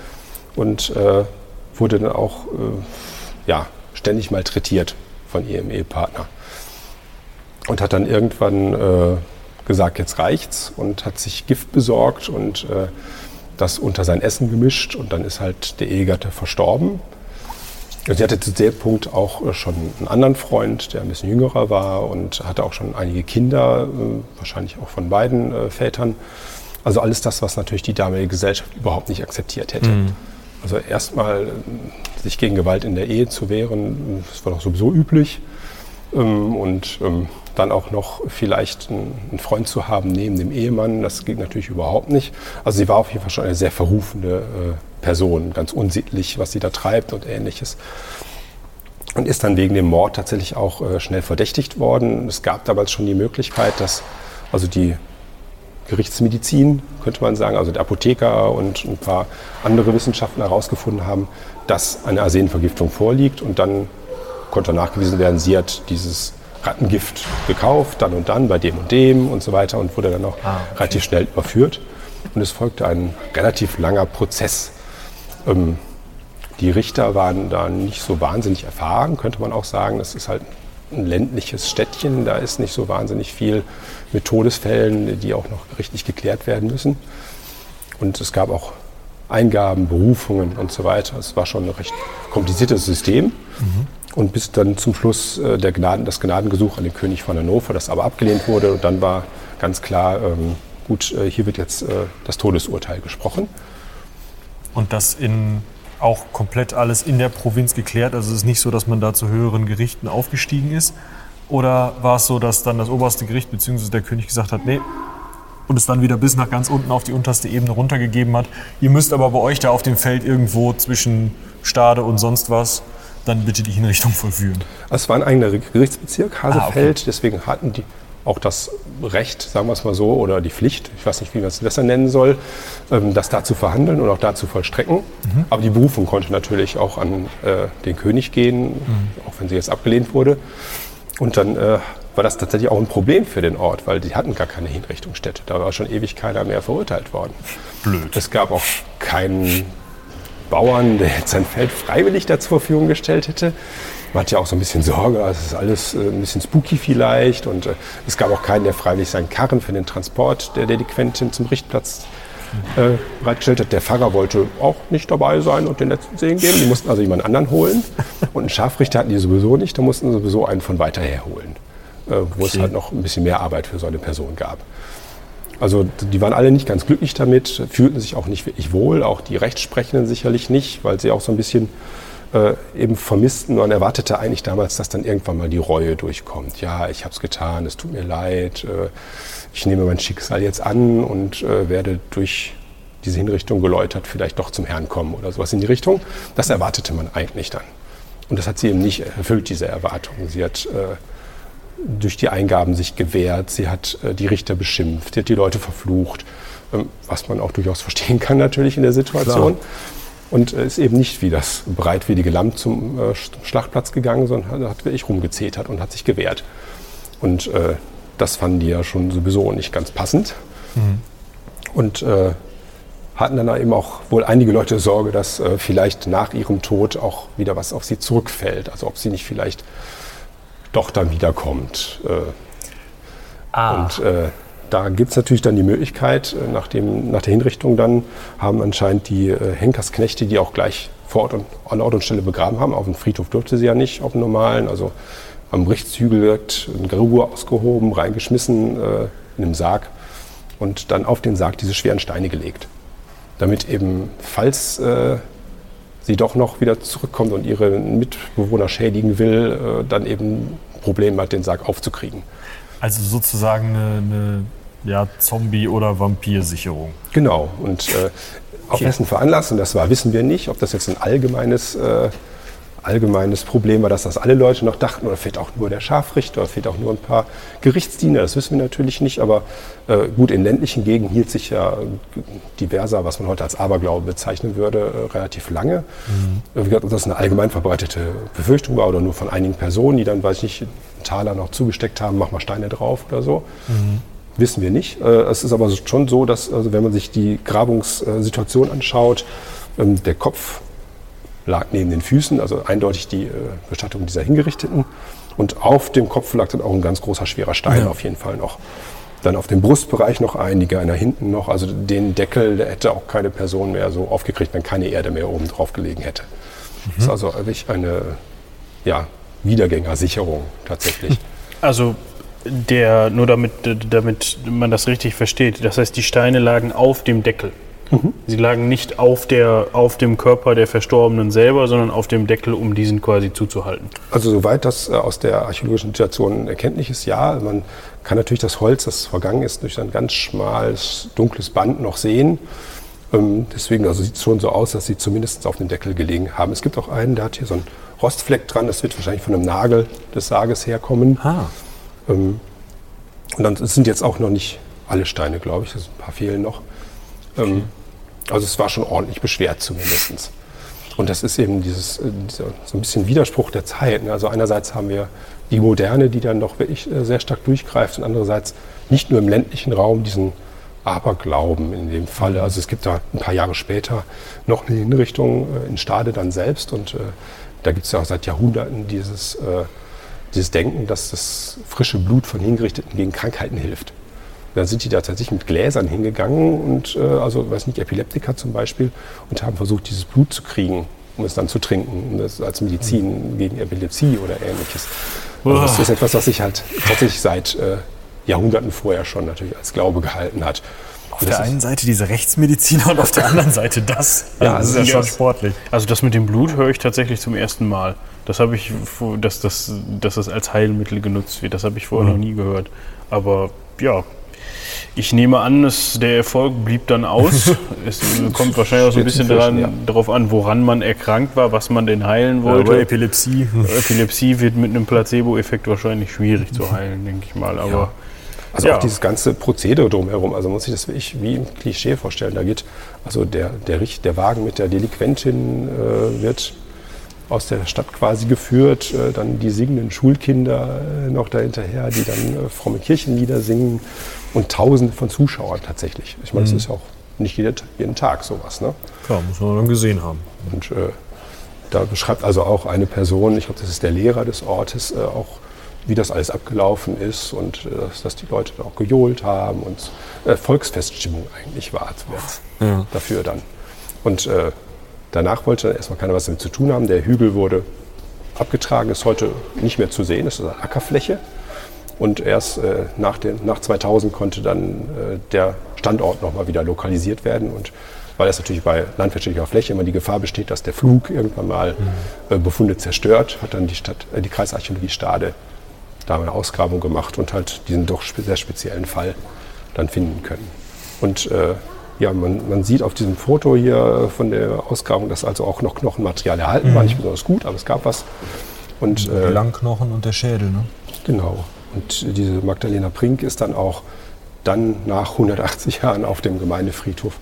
und äh, wurde dann auch äh, ja, ständig malträtiert von ihrem Ehepartner. Und hat dann irgendwann äh, gesagt, jetzt reicht's und hat sich Gift besorgt und äh, das unter sein Essen gemischt und dann ist halt der Ehegatte verstorben. Sie hatte zu dem Punkt auch äh, schon einen anderen Freund, der ein bisschen jüngerer war und hatte auch schon einige Kinder, äh, wahrscheinlich auch von beiden äh, Vätern. Also alles das, was natürlich die damalige Gesellschaft überhaupt nicht akzeptiert hätte. Mhm. Also erstmal sich gegen Gewalt in der Ehe zu wehren, das war doch sowieso üblich. Ähm, und ähm, dann auch noch vielleicht einen Freund zu haben neben dem Ehemann, das geht natürlich überhaupt nicht. Also sie war auf jeden Fall schon eine sehr verrufene Person, ganz unsittlich, was sie da treibt und ähnliches. Und ist dann wegen dem Mord tatsächlich auch äh, schnell verdächtigt worden. Es gab damals schon die Möglichkeit, dass also die Gerichtsmedizin, könnte man sagen, also der Apotheker und ein paar andere Wissenschaftler herausgefunden haben, dass eine Arsenvergiftung vorliegt. Und dann konnte nachgewiesen werden, sie hat dieses Rattengift gekauft, dann und dann bei dem und dem und so weiter und wurde dann auch ah, okay. relativ schnell überführt. Und es folgte ein relativ langer Prozess, ähm, die Richter waren da nicht so wahnsinnig erfahren, könnte man auch sagen. Das ist halt ein ländliches Städtchen, da ist nicht so wahnsinnig viel mit Todesfällen, die auch noch richtig geklärt werden müssen. Und es gab auch Eingaben, Berufungen und so weiter. Es war schon ein recht kompliziertes System. Mhm. Und bis dann zum Schluss äh, der Gnaden, das Gnadengesuch an den König von Hannover, das aber abgelehnt wurde. Und dann war ganz klar, ähm, gut, äh, hier wird jetzt äh, das Todesurteil gesprochen. Und das in auch komplett alles in der Provinz geklärt. Also es ist nicht so, dass man da zu höheren Gerichten aufgestiegen ist. Oder war es so, dass dann das oberste Gericht bzw. der König gesagt hat, nee, und es dann wieder bis nach ganz unten auf die unterste Ebene runtergegeben hat. Ihr müsst aber bei euch da auf dem Feld irgendwo zwischen Stade und sonst was dann bitte die Hinrichtung vollführen. Es war ein eigener Gerichtsbezirk, Hasefeld, ah, okay. deswegen hatten die auch das Recht, sagen wir es mal so, oder die Pflicht, ich weiß nicht, wie man es besser nennen soll, ähm, das da zu verhandeln und auch da zu vollstrecken. Mhm. Aber die Berufung konnte natürlich auch an äh, den König gehen, mhm. auch wenn sie jetzt abgelehnt wurde. Und dann äh, war das tatsächlich auch ein Problem für den Ort, weil die hatten gar keine Hinrichtungsstätte. Da war schon ewig keiner mehr verurteilt worden. Blöd. Es gab auch keinen Bauern, der jetzt sein Feld freiwillig da zur Verfügung gestellt hätte. Man hat ja auch so ein bisschen Sorge, es ist alles äh, ein bisschen spooky vielleicht. Und äh, es gab auch keinen, der freiwillig seinen Karren für den Transport der Delinquentin zum Richtplatz äh, bereitgestellt hat. Der Pfarrer wollte auch nicht dabei sein und den letzten Segen geben. Die mussten also jemand anderen holen. Und einen Scharfrichter hatten die sowieso nicht, da mussten sie sowieso einen von weiter her holen. Äh, wo okay. es halt noch ein bisschen mehr Arbeit für so eine Person gab. Also die waren alle nicht ganz glücklich damit, fühlten sich auch nicht wirklich wohl, auch die Rechtssprechenden sicherlich nicht, weil sie auch so ein bisschen äh, eben vermissten. Man erwartete eigentlich damals, dass dann irgendwann mal die Reue durchkommt. Ja, ich habe es getan, es tut mir leid, äh, ich nehme mein Schicksal jetzt an und äh, werde durch diese Hinrichtung geläutert vielleicht doch zum Herrn kommen oder sowas in die Richtung. Das erwartete man eigentlich dann. Und das hat sie eben nicht erfüllt, diese Erwartung. Sie hat äh, durch die Eingaben sich gewehrt, sie hat äh, die Richter beschimpft, sie hat die Leute verflucht, ähm, was man auch durchaus verstehen kann natürlich in der Situation. Klar. Und äh, ist eben nicht wie das breitwillige Lamm zum äh, Schlachtplatz gegangen, sondern hat wirklich rumgezetert und hat sich gewehrt. Und äh, das fanden die ja schon sowieso nicht ganz passend. Mhm. Und äh, hatten dann eben auch wohl einige Leute Sorge, dass äh, vielleicht nach ihrem Tod auch wieder was auf sie zurückfällt. Also ob sie nicht vielleicht doch dann wiederkommt. Äh, ah. Und äh, da gibt es natürlich dann die Möglichkeit, äh, nach, dem, nach der Hinrichtung dann haben anscheinend die Henkersknechte, die auch gleich vor Ort und an Ort und Stelle begraben haben. Auf dem Friedhof durfte sie ja nicht, auf dem normalen. Also am Richtshügel wird ein Grabur ausgehoben, reingeschmissen in einem Sarg und dann auf den Sarg diese schweren Steine gelegt. Damit eben, falls äh, sie doch noch wieder zurückkommt und ihre Mitbewohner schädigen will, äh, dann eben Probleme hat, den Sarg aufzukriegen. Also sozusagen eine, eine ja, Zombie- oder Vampirsicherung. Genau. Und äh, auf okay. wessen Veranlassung das war, wissen wir nicht. Ob das jetzt ein allgemeines äh, allgemeines Problem war, dass das alle Leute noch dachten, oder fehlt auch nur der Scharfrichter, oder fehlt auch nur ein paar Gerichtsdiener, das wissen wir natürlich nicht, aber äh, gut, in ländlichen Gegenden hielt sich ja diverser, was man heute als Aberglaube bezeichnen würde, äh, relativ lange. Mhm. Wie gesagt, ob das eine allgemein verbreitete Befürchtung war oder nur von einigen Personen, die dann, weiß ich nicht, einen Taler noch zugesteckt haben, mach mal Steine drauf oder so. Mhm. Wissen wir nicht. Äh, es ist aber schon so, dass, also wenn man sich die Grabungssituation anschaut, ähm, der Kopf lag neben den Füßen, also eindeutig die äh, Bestattung dieser Hingerichteten. Und auf dem Kopf lag dann auch ein ganz großer, schwerer Stein ja. auf jeden Fall noch. Dann auf dem Brustbereich noch einige, einer hinten noch. Also den Deckel der hätte auch keine Person mehr so aufgekriegt, wenn keine Erde mehr oben drauf gelegen hätte. Das ist also wirklich eine ja, Wiedergängersicherung tatsächlich. Also der, nur damit, damit man das richtig versteht, das heißt, die Steine lagen auf dem Deckel. Sie lagen nicht auf, der, auf dem Körper der Verstorbenen selber, sondern auf dem Deckel, um diesen quasi zuzuhalten. Also soweit das äh, aus der archäologischen Situation erkenntlich ist, ja. Man kann natürlich das Holz, das vergangen ist, durch ein ganz schmales, dunkles Band noch sehen. Ähm, deswegen also sieht es schon so aus, dass sie zumindest auf dem Deckel gelegen haben. Es gibt auch einen, der hat hier so einen Rostfleck dran. Das wird wahrscheinlich von einem Nagel des Sarges herkommen. Ah. Ähm, und dann sind jetzt auch noch nicht alle Steine, glaube ich. Also ein paar fehlen noch. Ähm, also es war schon ordentlich beschwert zumindest. Und das ist eben dieses, äh, dieser, so ein bisschen Widerspruch der Zeit. ne? Also einerseits haben wir die Moderne, die dann doch wirklich äh, sehr stark durchgreift und andererseits nicht nur im ländlichen Raum diesen Aberglauben in dem Falle. Also es gibt da ein paar Jahre später noch eine Hinrichtung äh, in Stade dann selbst und da gibt es ja auch seit Jahrhunderten dieses, dieses Denken, dass das frische Blut von Hingerichteten gegen Krankheiten hilft. Dann sind die da tatsächlich mit Gläsern hingegangen und, äh, also, weiß nicht, Epileptiker zum Beispiel, und haben versucht, dieses Blut zu kriegen, um es dann zu trinken, um das als Medizin gegen Epilepsie oder ähnliches. Also das ist etwas, was sich halt tatsächlich seit äh, Jahrhunderten vorher schon natürlich als Glaube gehalten hat. Auf der einen Seite diese Rechtsmediziner und auf der anderen Seite das. Ja, das ist also ja schon das- sportlich. Also das mit dem Blut höre ich tatsächlich zum ersten Mal. Das habe ich, dass das, dass das als Heilmittel genutzt wird. Das habe ich vorher noch nie gehört. Aber ja, ich nehme an, es, der Erfolg blieb dann aus. es kommt wahrscheinlich auch so ein bisschen daran, ja. darauf an, woran man erkrankt war, was man denn heilen wollte. Epilepsie. Epilepsie wird mit einem Placebo-Effekt wahrscheinlich schwierig zu heilen, denke ich mal. Aber Also Ja. auch dieses ganze Prozedere drumherum, also muss ich das wirklich wie im Klischee vorstellen. Da geht also der, der, Richt- der Wagen mit der Delinquentin äh, wird aus der Stadt quasi geführt, äh, dann die singenden Schulkinder äh, noch dahinterher, die dann äh, fromme Kirchenlieder singen und Tausende von Zuschauern tatsächlich. Ich meine, das ist ja auch nicht jeder, jeden Tag sowas. Ne? Klar, muss man dann gesehen haben. Und äh, da beschreibt also auch eine Person, ich glaube, das ist der Lehrer des Ortes, äh, auch wie das alles abgelaufen ist und äh, dass, dass die Leute da auch gejohlt haben und äh, Volksfeststimmung eigentlich war Ja. dafür dann. Und äh, danach wollte dann erstmal keiner was damit zu tun haben. Der Hügel wurde abgetragen, ist heute nicht mehr zu sehen, es ist eine Ackerfläche. Und erst äh, nach, den, nach 2000 konnte dann äh, der Standort nochmal wieder lokalisiert werden. Und weil das natürlich bei landwirtschaftlicher Fläche immer die Gefahr besteht, dass der Flug irgendwann mal äh, Befunde zerstört, hat dann die, Stadt, äh, die Kreisarchäologie Stade da eine Ausgrabung gemacht und halt diesen doch spe sehr speziellen Fall dann finden können. Und äh, ja, man, man sieht auf diesem Foto hier von der Ausgrabung, dass also auch noch Knochenmaterial erhalten war. Nicht besonders gut, aber es gab was. Und Die äh, Langknochen und der Schädel, ne? Genau. Und diese Magdalena Prink ist dann auch dann nach 180 Jahren auf dem Gemeindefriedhof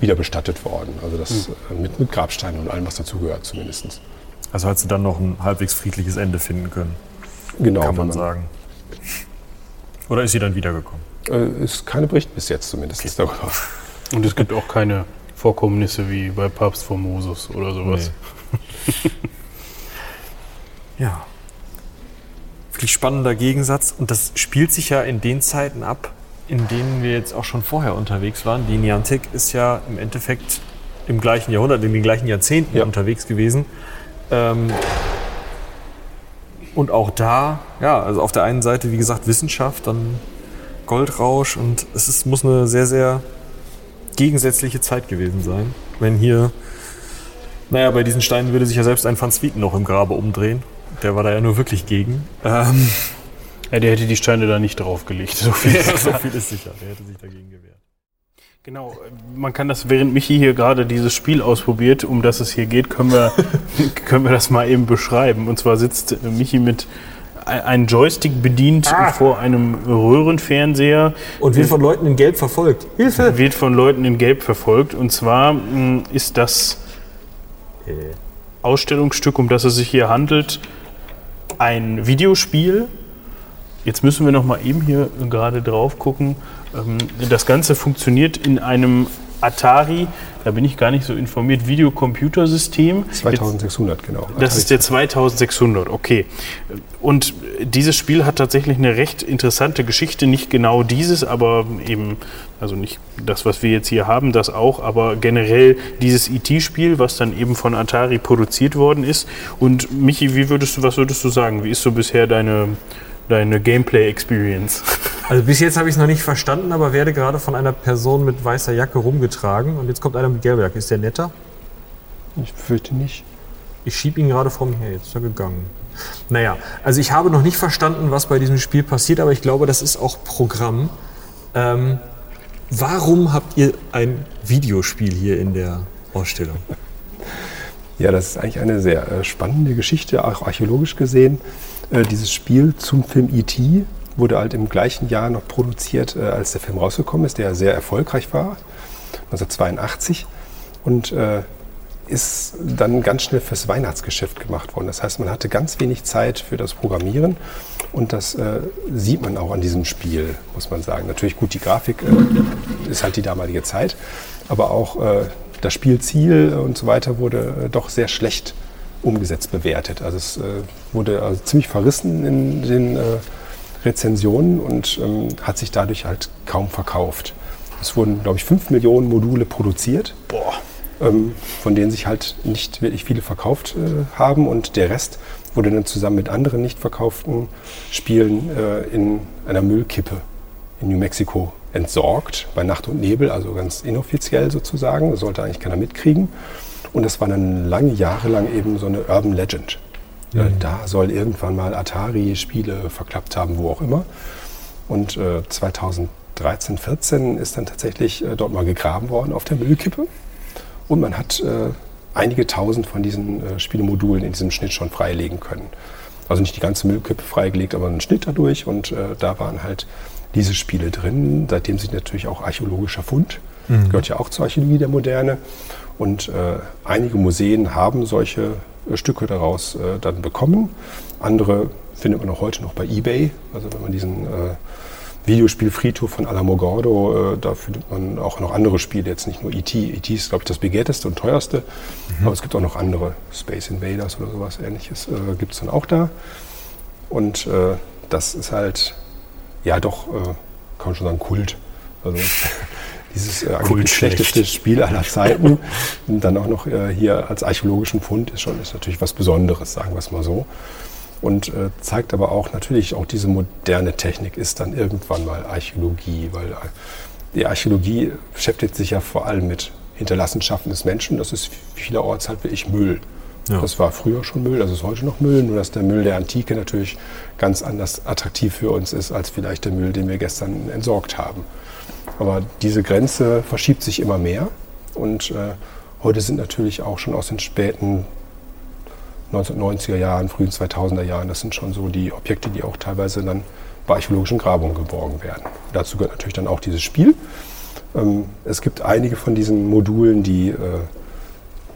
wieder bestattet worden. Also das äh, mit, mit Grabsteinen und allem, was dazugehört zumindest. Also hat sie dann noch ein halbwegs friedliches Ende finden können, Genau, kann wenn man sagen. Oder ist sie dann wiedergekommen? Äh, ist keine Bericht bis jetzt zumindest darüber. und es gibt auch keine Vorkommnisse wie bei Papst Formosus oder sowas. Ja. Wirklich spannender Gegensatz. Und das spielt sich ja in den Zeiten ab, in denen wir jetzt auch schon vorher unterwegs waren. Die Niantic ist ja im Endeffekt im gleichen Jahrhundert, in den gleichen Jahrzehnten Ja. unterwegs gewesen. Ähm, und auch da, ja, also auf der einen Seite, wie gesagt, Wissenschaft, dann Goldrausch und es ist, muss eine sehr, sehr gegensätzliche Zeit gewesen sein. Wenn hier, naja, bei diesen Steinen würde sich ja selbst ein Van Swieten noch im Grabe umdrehen. Der war da ja nur wirklich gegen. Ähm, Ja, der hätte die Steine da nicht draufgelegt. So viel. so viel ist sicher. Der hätte sich dagegen gewehrt. Genau, man kann das, während Michi hier gerade dieses Spiel ausprobiert, um das es hier geht, können wir, können wir das mal eben beschreiben. Und zwar sitzt äh, Michi mit ein- ein Joystick bedient vor einem Röhrenfernseher, Und wird von Leuten in Gelb verfolgt. Hilfe! wird von Leuten in Gelb verfolgt. Und zwar mh, ist das Ausstellungsstück, um das es sich hier handelt, ein Videospiel. Jetzt müssen wir noch mal eben hier gerade drauf gucken. Ähm, Das Ganze funktioniert in einem Atari, da bin ich gar nicht so informiert, Videocomputersystem. 2600, genau. Das ist der 2600, okay. Und dieses Spiel hat tatsächlich eine recht interessante Geschichte. Nicht genau dieses, aber eben, also nicht das, was wir jetzt hier haben, das auch, aber generell dieses IT-Spiel, was dann eben von Atari produziert worden ist. Und Michi, wie würdest du, was würdest du sagen? Wie ist so bisher deine, deine Gameplay-Experience? Also bis jetzt habe ich es noch nicht verstanden, aber werde gerade von einer Person mit weißer Jacke rumgetragen. Und jetzt kommt einer mit gelber Jacke. Ist der netter? Ich fürchte nicht. Ich schiebe ihn gerade vor mir her. Jetzt ist er gegangen. Naja, also ich habe noch nicht verstanden, was bei diesem Spiel passiert, aber ich glaube, das ist auch Programm. Ähm, warum habt ihr ein Videospiel hier in der Ausstellung? Ja, das ist eigentlich eine sehr äh, spannende Geschichte, auch archäologisch gesehen. Äh, dieses Spiel zum Film E.T. wurde halt im gleichen Jahr noch produziert, äh, als der Film rausgekommen ist, der sehr erfolgreich war, 1982. Und äh, ist dann ganz schnell fürs Weihnachtsgeschäft gemacht worden. Das heißt, man hatte ganz wenig Zeit für das Programmieren und das äh, sieht man auch an diesem Spiel, muss man sagen. Natürlich gut, die Grafik äh, ist halt die damalige Zeit, aber auch das Spielziel und so weiter wurde doch sehr schlecht umgesetzt bewertet. Also es äh, wurde also ziemlich verrissen in den äh, Rezensionen und ähm, hat sich dadurch halt kaum verkauft. Es wurden, glaube ich, 5 Millionen Module produziert. Ähm, von denen sich halt nicht wirklich viele verkauft äh, haben und der Rest wurde dann zusammen mit anderen nicht verkauften Spielen äh, in einer Müllkippe in New Mexico entsorgt, bei Nacht und Nebel, also ganz inoffiziell sozusagen. Das sollte eigentlich keiner mitkriegen. Und das war dann lange Jahre lang eben so eine Urban Legend. Mhm. Da soll irgendwann mal Atari Spiele verklappt haben, wo auch immer. Und äh, 2013, 14 ist dann tatsächlich äh, dort mal gegraben worden auf der Müllkippe. Und man hat äh, einige tausend von diesen äh, Spielemodulen in diesem Schnitt schon freilegen können. Also nicht die ganze Müllkippe freigelegt, aber einen Schnitt dadurch. Und äh, da waren halt diese Spiele drin. Seitdem sind natürlich auch archäologischer Fund. Mhm. Gehört ja auch zur Archäologie der Moderne. Und äh, einige Museen haben solche äh, Stücke daraus äh, dann bekommen. Andere findet man auch heute noch bei eBay. Also wenn man diesen äh, Videospielfriedhof von Alamogordo, äh, da findet man auch noch andere Spiele, jetzt nicht nur E.T. E.T. ist, glaube ich, das begehrteste und teuerste, mhm. aber es gibt auch noch andere, Space Invaders oder sowas ähnliches äh, gibt es dann auch da. Und das ist halt, ja doch, kann man schon sagen, Kult. Also dieses äh, schlechteste Spiel aller Zeiten und dann auch noch äh, hier als archäologischen Fund ist schon ist natürlich was Besonderes, sagen wir es mal so und äh, zeigt aber auch natürlich auch diese moderne Technik ist dann irgendwann mal Archäologie, weil äh, die Archäologie beschäftigt sich ja vor allem mit Hinterlassenschaften des Menschen. Das ist vielerorts halt wirklich Müll. Ja. Das war früher schon Müll, das ist heute noch Müll, nur dass der Müll der Antike natürlich ganz anders attraktiv für uns ist als vielleicht der Müll, den wir gestern entsorgt haben. Aber diese Grenze verschiebt sich immer mehr und äh, heute sind natürlich auch schon aus den späten 1990er Jahren, frühen 2000er Jahren. Das sind schon so die Objekte, die auch teilweise dann bei archäologischen Grabungen geborgen werden. Dazu gehört natürlich dann auch dieses Spiel. Ähm, es gibt einige von diesen Modulen, die äh,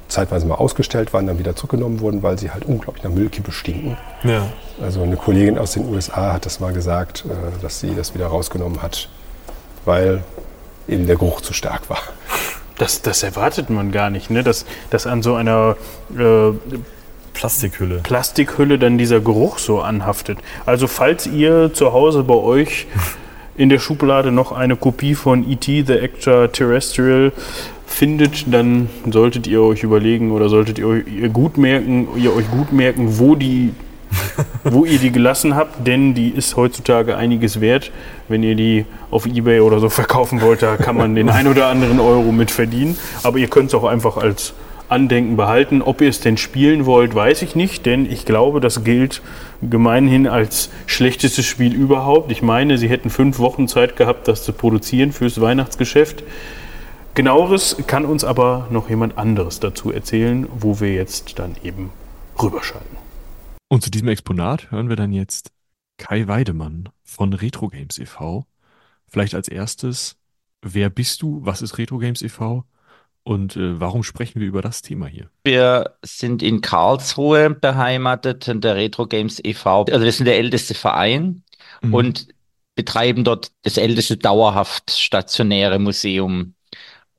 zeitweise mal ausgestellt waren, dann wieder zurückgenommen wurden, weil sie halt unglaublich nach Müllkippe stinken. Ja. Also eine Kollegin aus den USA hat das mal gesagt, äh, dass sie das wieder rausgenommen hat, weil eben der Geruch zu stark war. Das, das erwartet man gar nicht, ne? dass, dass an so einer äh, Plastikhülle. Plastikhülle dann dieser Geruch so anhaftet. Also falls ihr zu Hause bei euch in der Schublade noch eine Kopie von E.T. The Extraterrestrial findet, dann solltet ihr euch überlegen oder solltet ihr, ihr gut merken, ihr euch gut merken, wo die wo ihr die gelassen habt, denn die ist heutzutage einiges wert. Wenn ihr die auf Ebay oder so verkaufen wollt, da kann man den ein oder anderen Euro mit verdienen. Aber ihr könnt es auch einfach als Andenken behalten. Ob ihr es denn spielen wollt, weiß ich nicht, denn ich glaube, das gilt gemeinhin als schlechtestes Spiel überhaupt. Ich meine, sie hätten fünf Wochen Zeit gehabt, das zu produzieren fürs Weihnachtsgeschäft. Genaueres kann uns aber noch jemand anderes dazu erzählen, wo wir jetzt dann eben rüberschalten. Und zu diesem Exponat hören wir dann jetzt Kai Weidemann von Retro Games e.V. Vielleicht als erstes, wer bist du? Was ist Retro Games e.V.? Und äh, warum sprechen wir über das Thema hier? Wir sind in Karlsruhe beheimatet in der Retro Games e.V. Also wir sind der älteste Verein mhm. und betreiben dort das älteste dauerhaft stationäre Museum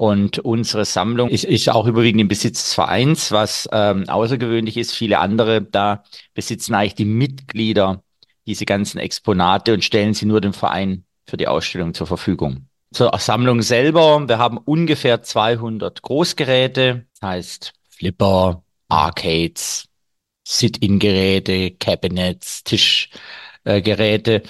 Und unsere Sammlung ist, ist auch überwiegend im Besitz des Vereins, was ähm, außergewöhnlich ist. Viele andere da besitzen eigentlich die Mitglieder diese ganzen Exponate und stellen sie nur dem Verein für die Ausstellung zur Verfügung. Zur Sammlung selber, wir haben ungefähr 200 Großgeräte, heißt Flipper, Arcades, Sit-in-Geräte, Cabinets, Tischgeräte.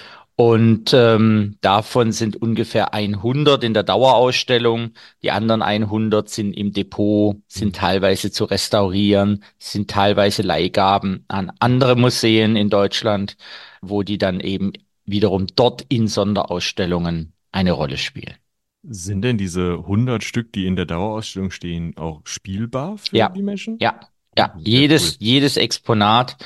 Und ähm, davon sind ungefähr 100 in der Dauerausstellung. Die anderen 100 sind im Depot, sind teilweise zu restaurieren, sind teilweise Leihgaben an andere Museen in Deutschland, wo die dann eben wiederum dort in Sonderausstellungen eine Rolle spielen. Sind denn diese 100 Stück, die in der Dauerausstellung stehen, auch spielbar für Ja. die Menschen? Ja, ja, jedes, cool. jedes Exponat,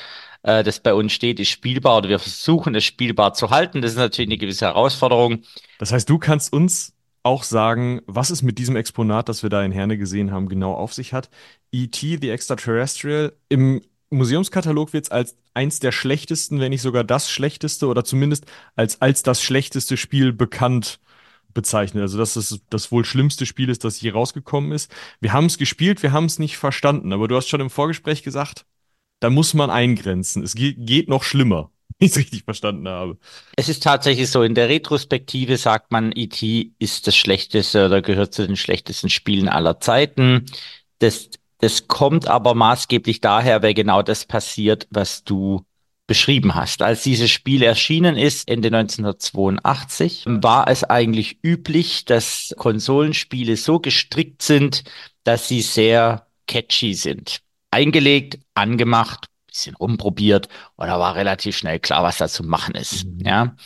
äh, das bei uns steht, ist spielbar oder wir versuchen es spielbar zu halten. Das ist natürlich eine gewisse Herausforderung. Das heißt, du kannst uns auch sagen, was es mit diesem Exponat, das wir da in Herne gesehen haben, genau auf sich hat. E.T. The Extraterrestrial im Museumskatalog wird es als eins der schlechtesten, wenn nicht sogar das schlechteste oder zumindest als, als das schlechteste Spiel bekannt bezeichnet. Also, dass es das wohl schlimmste Spiel ist, das je rausgekommen ist. Wir haben es gespielt, wir haben es nicht verstanden, aber du hast schon im Vorgespräch gesagt, da muss man eingrenzen. Es geht, geht noch schlimmer, wenn ich es richtig verstanden habe. Es ist tatsächlich so, in der Retrospektive sagt man, E.T. ist das schlechteste oder gehört zu den schlechtesten Spielen aller Zeiten. Das, das kommt aber maßgeblich daher, weil genau das passiert, was du beschrieben hast. Als dieses Spiel erschienen ist, Ende 1982, war es eigentlich üblich, dass Konsolenspiele so gestrickt sind, dass sie sehr catchy sind. Eingelegt, angemacht, bisschen rumprobiert und da war relativ schnell klar, was da zu machen ist. Ja.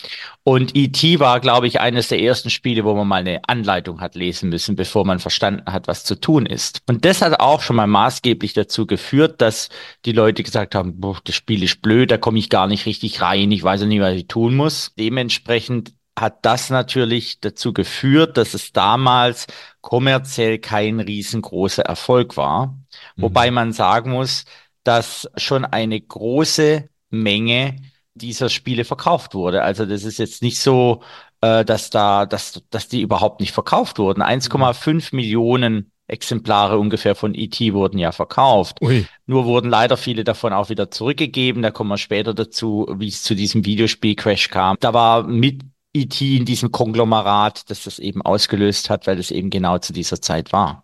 Und E.T. war, glaube ich, eines der ersten Spiele, wo man mal eine Anleitung hat lesen müssen, bevor man verstanden hat, was zu tun ist. Und das hat auch schon mal maßgeblich dazu geführt, dass die Leute gesagt haben, boah, das Spiel ist blöd, da komme ich gar nicht richtig rein, ich weiß ja nicht, was ich tun muss. Dementsprechend hat das natürlich dazu geführt, dass es damals kommerziell kein riesengroßer Erfolg war. Wobei man sagen muss, dass schon eine große Menge dieser Spiele verkauft wurde. Also das ist jetzt nicht so, äh, dass da, dass, dass die überhaupt nicht verkauft wurden. 1,5 Millionen Exemplare ungefähr von E.T. wurden ja verkauft. Ui. Nur wurden leider viele davon auch wieder zurückgegeben. Da kommen wir später dazu, wie es zu diesem Videospiel-Crash kam. Da war mit E.T. in diesem Konglomerat, das das eben ausgelöst hat, weil es eben genau zu dieser Zeit war.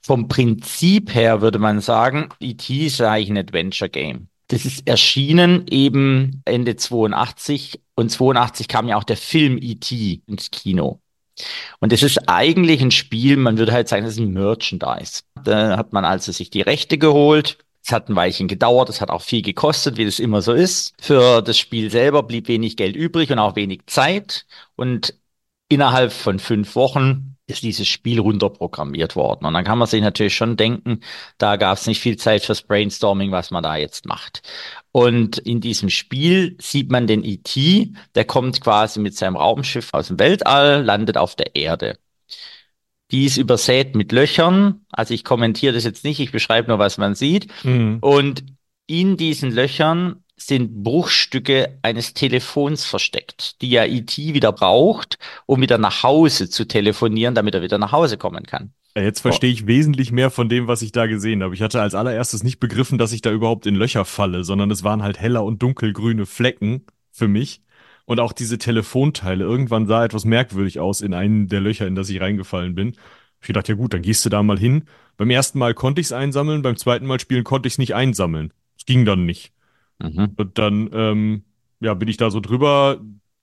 Vom Prinzip her würde man sagen, E.T. ist eigentlich ein Adventure Game. Das ist erschienen eben Ende 82 und 82 kam ja auch der Film E.T. ins Kino. Und es ist eigentlich ein Spiel, man würde halt sagen, das ist ein Merchandise. Da hat man also sich die Rechte geholt. Es hat ein Weilchen gedauert, es hat auch viel gekostet, wie das immer so ist. Für das Spiel selber blieb wenig Geld übrig und auch wenig Zeit. Und innerhalb von fünf Wochen ist dieses Spiel runterprogrammiert worden. Und dann kann man sich natürlich schon denken, da gab es nicht viel Zeit fürs Brainstorming, was man da jetzt macht. Und in diesem Spiel sieht man den E.T., der kommt quasi mit seinem Raumschiff aus dem Weltall, landet auf der Erde. Die ist übersät mit Löchern. Also ich kommentiere das jetzt nicht, ich beschreibe nur, was man sieht. Mhm. Und in diesen Löchern sind Bruchstücke eines Telefons versteckt, die ja IT wieder braucht, um wieder nach Hause zu telefonieren, damit er wieder nach Hause kommen kann. Jetzt verstehe ich wesentlich mehr von dem, was ich da gesehen habe. Ich hatte als allererstes nicht begriffen, dass ich da überhaupt in Löcher falle, sondern es waren halt heller und dunkelgrüne Flecken für mich. Und auch diese Telefonteile. Irgendwann sah etwas merkwürdig aus in einem der Löcher, in das ich reingefallen bin. Ich dachte, ja gut, dann gehst du da mal hin. Beim ersten Mal konnte ich es einsammeln, beim zweiten Mal spielen konnte ich es nicht einsammeln. Es ging dann nicht. Mhm. Und dann ähm, ja, bin ich da so drüber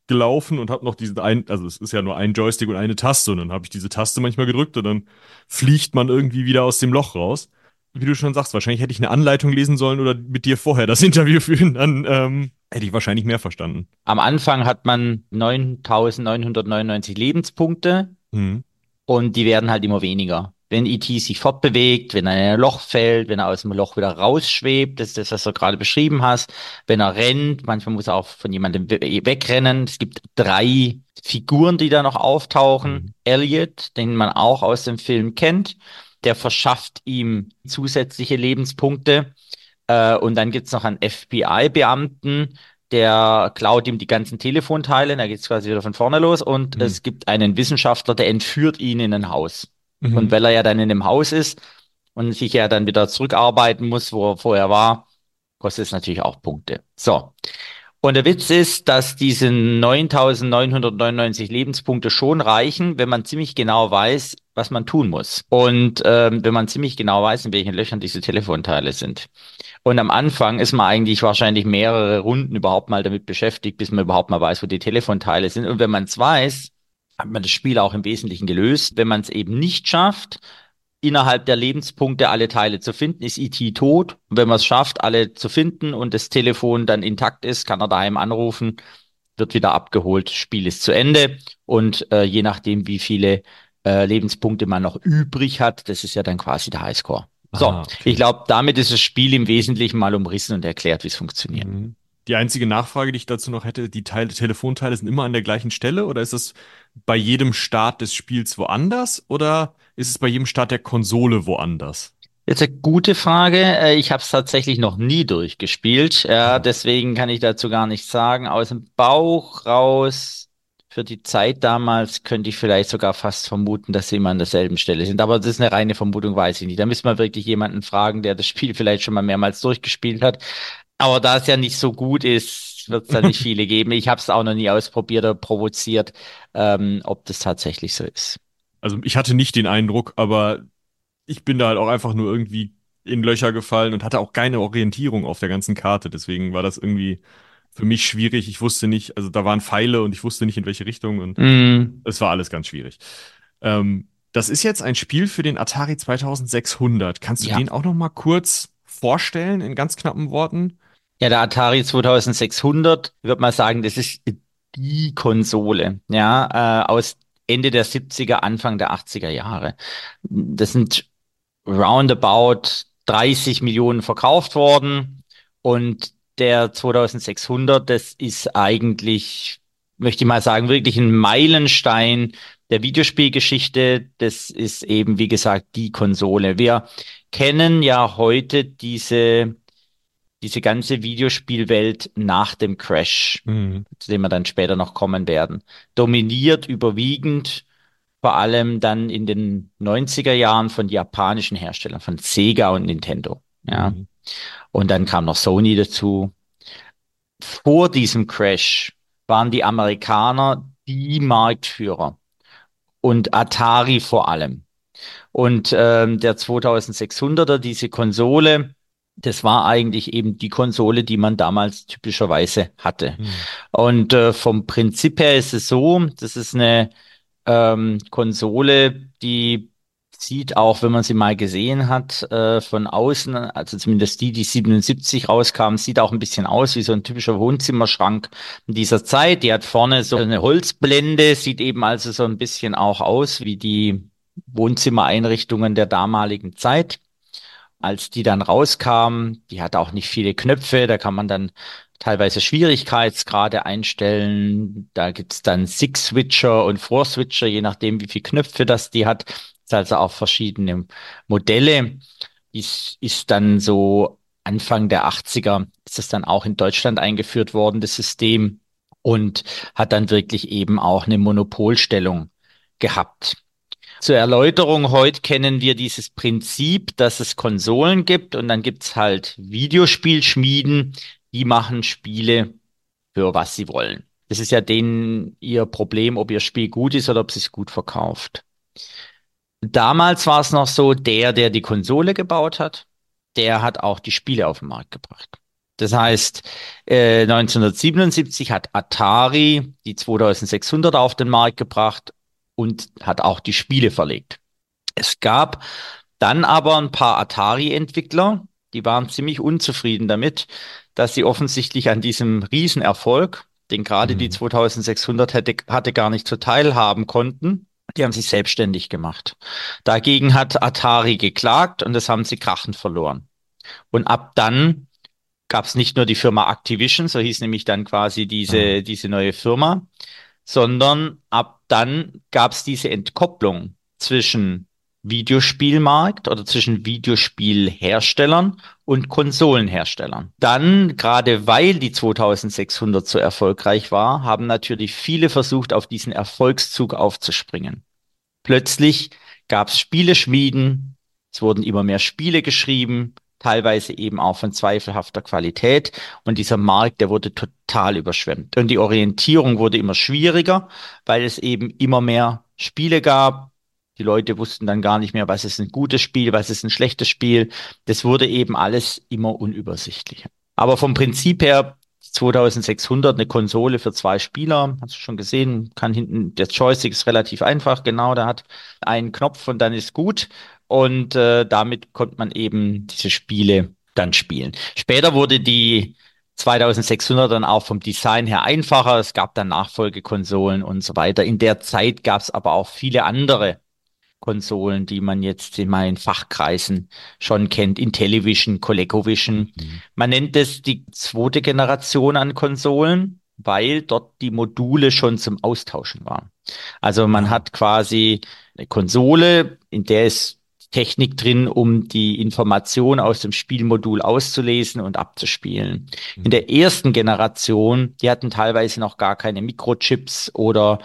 gelaufen und habe noch diesen ein, also es ist ja nur ein Joystick und eine Taste und dann habe ich diese Taste manchmal gedrückt und dann fliegt man irgendwie wieder aus dem Loch raus. Wie du schon sagst, wahrscheinlich hätte ich eine Anleitung lesen sollen oder mit dir vorher das Interview führen, dann ähm, hätte ich wahrscheinlich mehr verstanden. Am Anfang hat man 9999 Lebenspunkte Hm. und die werden halt immer weniger. Wenn ET sich fortbewegt, wenn er in ein Loch fällt, wenn er aus dem Loch wieder rausschwebt, das ist das, was du gerade beschrieben hast, wenn er rennt, manchmal muss er auch von jemandem we- wegrennen. Es gibt drei Figuren, die da noch auftauchen. Elliot, den man auch aus dem Film kennt, der verschafft ihm zusätzliche Lebenspunkte. Äh, und dann gibt's noch einen FBI-Beamten, der klaut ihm die ganzen Telefonteile, da geht's quasi wieder von vorne los. Und Mhm. es gibt einen Wissenschaftler, der entführt ihn in ein Haus. Mhm. Und weil er ja dann in dem Haus ist und sich ja dann wieder zurückarbeiten muss, wo er vorher war, kostet es natürlich auch Punkte. So. Und der Witz ist, dass diese 9999 Lebenspunkte schon reichen, wenn man ziemlich genau weiß, was man tun muss. Und ähm, wenn man ziemlich genau weiß, in welchen Löchern diese Telefonteile sind. Und am Anfang ist man eigentlich wahrscheinlich mehrere Runden überhaupt mal damit beschäftigt, bis man überhaupt mal weiß, wo die Telefonteile sind. Und wenn man es weiß, hat man das Spiel auch im Wesentlichen gelöst. Wenn man es eben nicht schafft, innerhalb der Lebenspunkte alle Teile zu finden, ist IT tot. Und wenn man es schafft, alle zu finden und das Telefon dann intakt ist, kann er daheim anrufen, wird wieder abgeholt, Spiel ist zu Ende. Und äh, je nachdem, wie viele äh, Lebenspunkte man noch übrig hat, das ist ja dann quasi der Highscore. So, Ah, okay. ich glaube, damit ist das Spiel im Wesentlichen mal umrissen und erklärt, wie es funktioniert. Mhm. Die einzige Nachfrage, die ich dazu noch hätte, die Teile, Telefonteile sind immer an der gleichen Stelle oder ist es bei jedem Start des Spiels woanders oder ist es bei jedem Start der Konsole woanders? Jetzt eine gute Frage. Äh, Ich habe es tatsächlich noch nie durchgespielt. Ja, deswegen kann ich dazu gar nichts sagen. Aus dem Bauch raus, für die Zeit damals, könnte ich vielleicht sogar fast vermuten, dass sie immer an derselben Stelle sind. Aber das ist eine reine Vermutung, weiß ich nicht. Da müsste man wirklich jemanden fragen, der das Spiel vielleicht schon mal mehrmals durchgespielt hat. Aber da es ja nicht so gut ist, wird es da nicht viele geben. Ich habe es auch noch nie ausprobiert oder provoziert, ähm, ob das tatsächlich so ist. Also ich hatte nicht den Eindruck, aber ich bin da halt auch einfach nur irgendwie in Löcher gefallen und hatte auch keine Orientierung auf der ganzen Karte. Deswegen war das irgendwie für mich schwierig. Ich wusste nicht, also da waren Pfeile und ich wusste nicht, in welche Richtung und Mm. es war alles ganz schwierig. Ähm, das ist jetzt ein Spiel für den Atari 2600. Kannst du Ja. den auch noch mal kurz vorstellen in ganz knappen Worten? Ja, der Atari 2600, ich würde mal sagen, das ist die Konsole, ja, äh, aus Ende der 70er, Anfang der 80er Jahre. Das sind roundabout 30 Millionen verkauft worden und der 2600, das ist eigentlich, möchte ich mal sagen, wirklich ein Meilenstein der Videospielgeschichte. Das ist eben, wie gesagt, die Konsole. Wir kennen ja heute diese diese ganze Videospielwelt nach dem Crash, zu dem wir dann später noch kommen werden, dominiert überwiegend vor allem dann in den 90er Jahren von japanischen Herstellern, von Sega und Nintendo. Ja. Mhm. Und dann kam noch Sony dazu. Vor diesem Crash waren die Amerikaner die Marktführer und Atari vor allem. Und ähm, der 2600er, diese Konsole, das war eigentlich eben die Konsole, die man damals typischerweise hatte. Mhm. Und äh, vom Prinzip her ist es so, das ist eine ähm, Konsole, die sieht auch, wenn man sie mal gesehen hat, äh, von außen, also zumindest die, die 77 rauskam, sieht auch ein bisschen aus wie so ein typischer Wohnzimmerschrank in dieser Zeit. Die hat vorne so eine Holzblende, sieht eben also so ein bisschen auch aus wie die Wohnzimmereinrichtungen der damaligen Zeit. Als die dann rauskam, die hat auch nicht viele Knöpfe, da kann man dann teilweise Schwierigkeitsgrade einstellen. Da gibt's dann Six-Switcher und Four-Switcher, je nachdem, wie viele Knöpfe das die hat. Es also auch verschiedene Modelle. Ist, ist dann so Anfang der 80er ist es dann auch in Deutschland eingeführt worden, das System, und hat dann wirklich eben auch eine Monopolstellung gehabt. Zur Erläuterung, heute kennen wir dieses Prinzip, dass es Konsolen gibt und dann gibt's halt Videospielschmieden, die machen Spiele für was sie wollen. Das ist ja denen ihr Problem, ob ihr Spiel gut ist oder ob es sich gut verkauft. Damals war es noch so, der, der die Konsole gebaut hat, der hat auch die Spiele auf den Markt gebracht. Das heißt, äh, 1977 hat Atari die 2600 auf den Markt gebracht und hat auch die Spiele verlegt. Es gab dann aber ein paar Atari-Entwickler, die waren ziemlich unzufrieden damit, dass sie offensichtlich an diesem Riesenerfolg, den gerade die 2600 hätte, hatte gar nicht zuteil haben konnten, die haben sich selbstständig gemacht. Dagegen hat Atari geklagt und das haben sie krachend verloren. Und ab dann gab es nicht nur die Firma Activision, so hieß nämlich dann quasi diese, diese neue Firma, sondern ab dann gab es diese Entkopplung zwischen Videospielmarkt oder zwischen Videospielherstellern und Konsolenherstellern. Dann, gerade weil die 2600 so erfolgreich war, haben natürlich viele versucht, auf diesen Erfolgszug aufzuspringen. Plötzlich gab es Spieleschmieden, es wurden immer mehr Spiele geschrieben, teilweise eben auch von zweifelhafter Qualität. Und dieser Markt, der wurde total überschwemmt. Und die Orientierung wurde immer schwieriger, weil es eben immer mehr Spiele gab. Die Leute wussten dann gar nicht mehr, was ist ein gutes Spiel, was ist ein schlechtes Spiel. Das wurde eben alles immer unübersichtlicher. Aber vom Prinzip her 2600 eine Konsole für zwei Spieler, hast du schon gesehen, kann hinten, der Joystick ist relativ einfach, genau, der hat einen Knopf und dann ist gut und äh, damit konnte man eben diese Spiele dann spielen. Später wurde die 2600 dann auch vom Design her einfacher, es gab dann Nachfolgekonsolen und so weiter. In der Zeit gab es aber auch viele andere Konsolen, die man jetzt in meinen Fachkreisen schon kennt. Intellivision, ColecoVision. Mhm. Man nennt es die zweite Generation an Konsolen, weil dort die Module schon zum Austauschen waren. Also man ja. hat quasi eine Konsole, in der ist Technik drin, um die Information aus dem Spielmodul auszulesen und abzuspielen. Mhm. In der ersten Generation, die hatten teilweise noch gar keine Mikrochips oder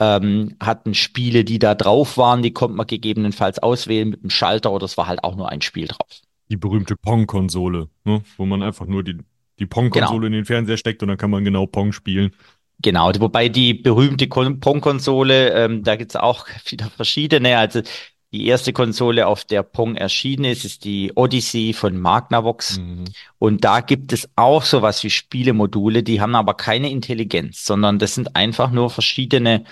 ähm, hatten Spiele, die da drauf waren, die konnte man gegebenenfalls auswählen mit einem Schalter oder es war halt auch nur ein Spiel drauf. Die berühmte Pong-Konsole, ne? wo man einfach nur die, die Pong-Konsole genau. in den Fernseher steckt und dann kann man genau Pong spielen. Genau, wobei die berühmte Pong-Konsole, ähm, da gibt's auch wieder verschiedene. Also die erste Konsole, auf der Pong erschienen ist, ist die Odyssey von Magnavox. Mhm. Und da gibt es auch sowas wie Spielemodule, die haben aber keine Intelligenz, sondern das sind einfach nur verschiedene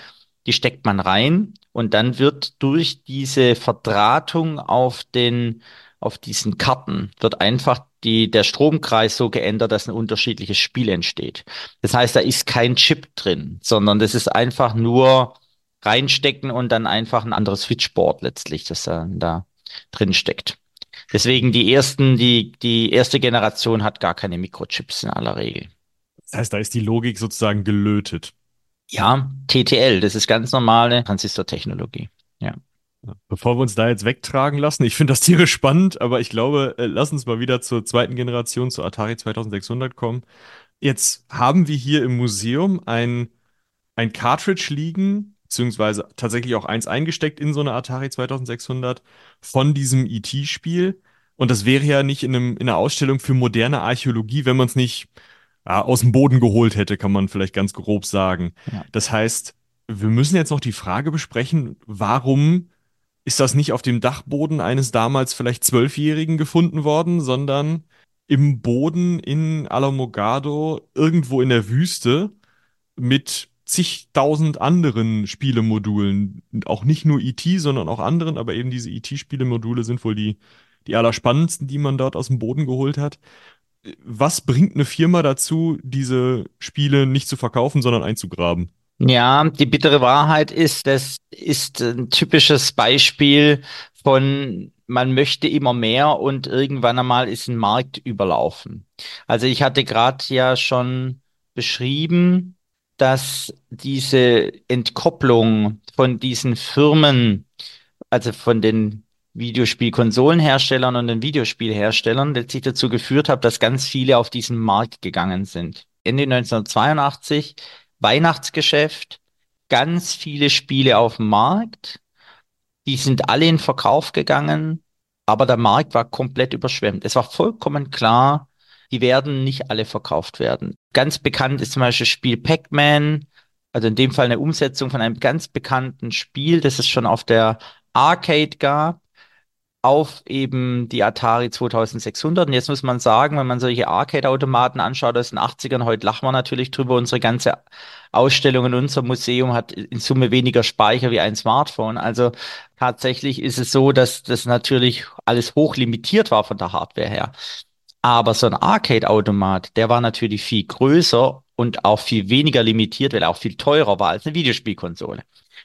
die steckt man rein und dann wird durch diese Verdrahtung auf den, auf diesen Karten wird einfach die, der Stromkreis so geändert, dass ein unterschiedliches Spiel entsteht. Das heißt, da ist kein Chip drin, sondern das ist einfach nur reinstecken und dann einfach ein anderes Switchboard letztlich, das dann da drin steckt. Deswegen die ersten, die, die erste Generation hat gar keine Mikrochips in aller Regel. Das heißt, da ist die Logik sozusagen gelötet. Ja, TTL, das ist ganz normale Transistortechnologie. Ja. Bevor wir uns da jetzt wegtragen lassen, ich finde das tierisch spannend, aber ich glaube, äh, lass uns mal wieder zur zweiten Generation, zur Atari 2600 kommen. Jetzt haben wir hier im Museum ein, ein Cartridge liegen, beziehungsweise tatsächlich auch eins eingesteckt in so eine Atari 2600 von diesem ET-Spiel. Und das wäre ja nicht in, einem, in einer Ausstellung für moderne Archäologie, wenn man es nicht ja, aus dem Boden geholt hätte, kann man vielleicht ganz grob sagen. Ja. Das heißt, wir müssen jetzt noch die Frage besprechen, warum ist das nicht auf dem Dachboden eines damals vielleicht Zwölfjährigen gefunden worden, sondern im Boden in Alamogado irgendwo in der Wüste mit zigtausend anderen Spielemodulen. Auch nicht nur IT, e sondern auch anderen, aber eben diese IT-Spielemodule e sind wohl die, die allerspannendsten, die man dort aus dem Boden geholt hat was bringt eine Firma dazu, diese Spiele nicht zu verkaufen, sondern einzugraben? Ja, die bittere Wahrheit ist, das ist ein typisches Beispiel von man möchte immer mehr und irgendwann einmal ist ein Markt überlaufen. Also ich hatte gerade ja schon beschrieben, dass diese Entkopplung von diesen Firmen, also von den Videospielkonsolenherstellern und den Videospielherstellern letztlich dazu geführt hat, dass ganz viele auf diesen Markt gegangen sind. Ende 1982 Weihnachtsgeschäft, ganz viele Spiele auf dem Markt, die sind alle in Verkauf gegangen, aber der Markt war komplett überschwemmt. Es war vollkommen klar, die werden nicht alle verkauft werden. Ganz bekannt ist zum Beispiel das Spiel Pac-Man, also in dem Fall eine Umsetzung von einem ganz bekannten Spiel, das es schon auf der Arcade gab auf eben die Atari 2600. Und jetzt muss man sagen, wenn man solche Arcade-Automaten anschaut aus den 80ern, heute lachen wir natürlich drüber, unsere ganze Ausstellung in unserem Museum hat in Summe weniger Speicher wie ein Smartphone. Also tatsächlich ist es so, dass das natürlich alles hoch limitiert war von der Hardware her. Aber so ein Arcade-Automat, der war natürlich viel größer und auch viel weniger limitiert, weil er auch viel teurer war als eine Videospielkonsole.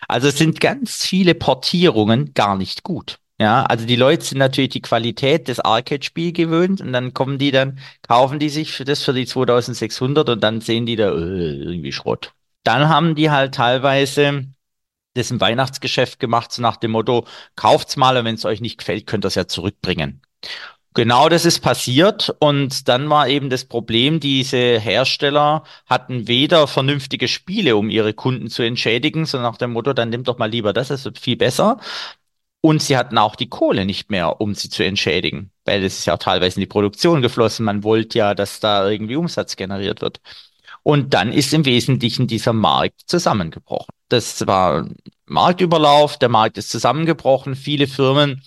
Also es sind ganz viele Portierungen gar nicht gut. Ja, also die Leute sind natürlich die Qualität des Arcade-Spiels gewöhnt und dann kommen die dann, kaufen die sich für das für die 2600 und dann sehen die da äh, irgendwie Schrott. Dann haben die halt teilweise das im Weihnachtsgeschäft gemacht, so nach dem Motto, kauft's mal und wenn es euch nicht gefällt, könnt ihr es ja zurückbringen. Genau das ist passiert und dann war eben das Problem, diese Hersteller hatten weder vernünftige Spiele, um ihre Kunden zu entschädigen, sondern nach dem Motto, dann nimmt doch mal lieber das, das wird viel besser. Und sie hatten auch die Kohle nicht mehr, um sie zu entschädigen, weil es ist ja auch teilweise in die Produktion geflossen. Man wollte ja, dass da irgendwie Umsatz generiert wird. Und dann ist im Wesentlichen dieser Markt zusammengebrochen. Das war Marktüberlauf, der Markt ist zusammengebrochen. Viele Firmen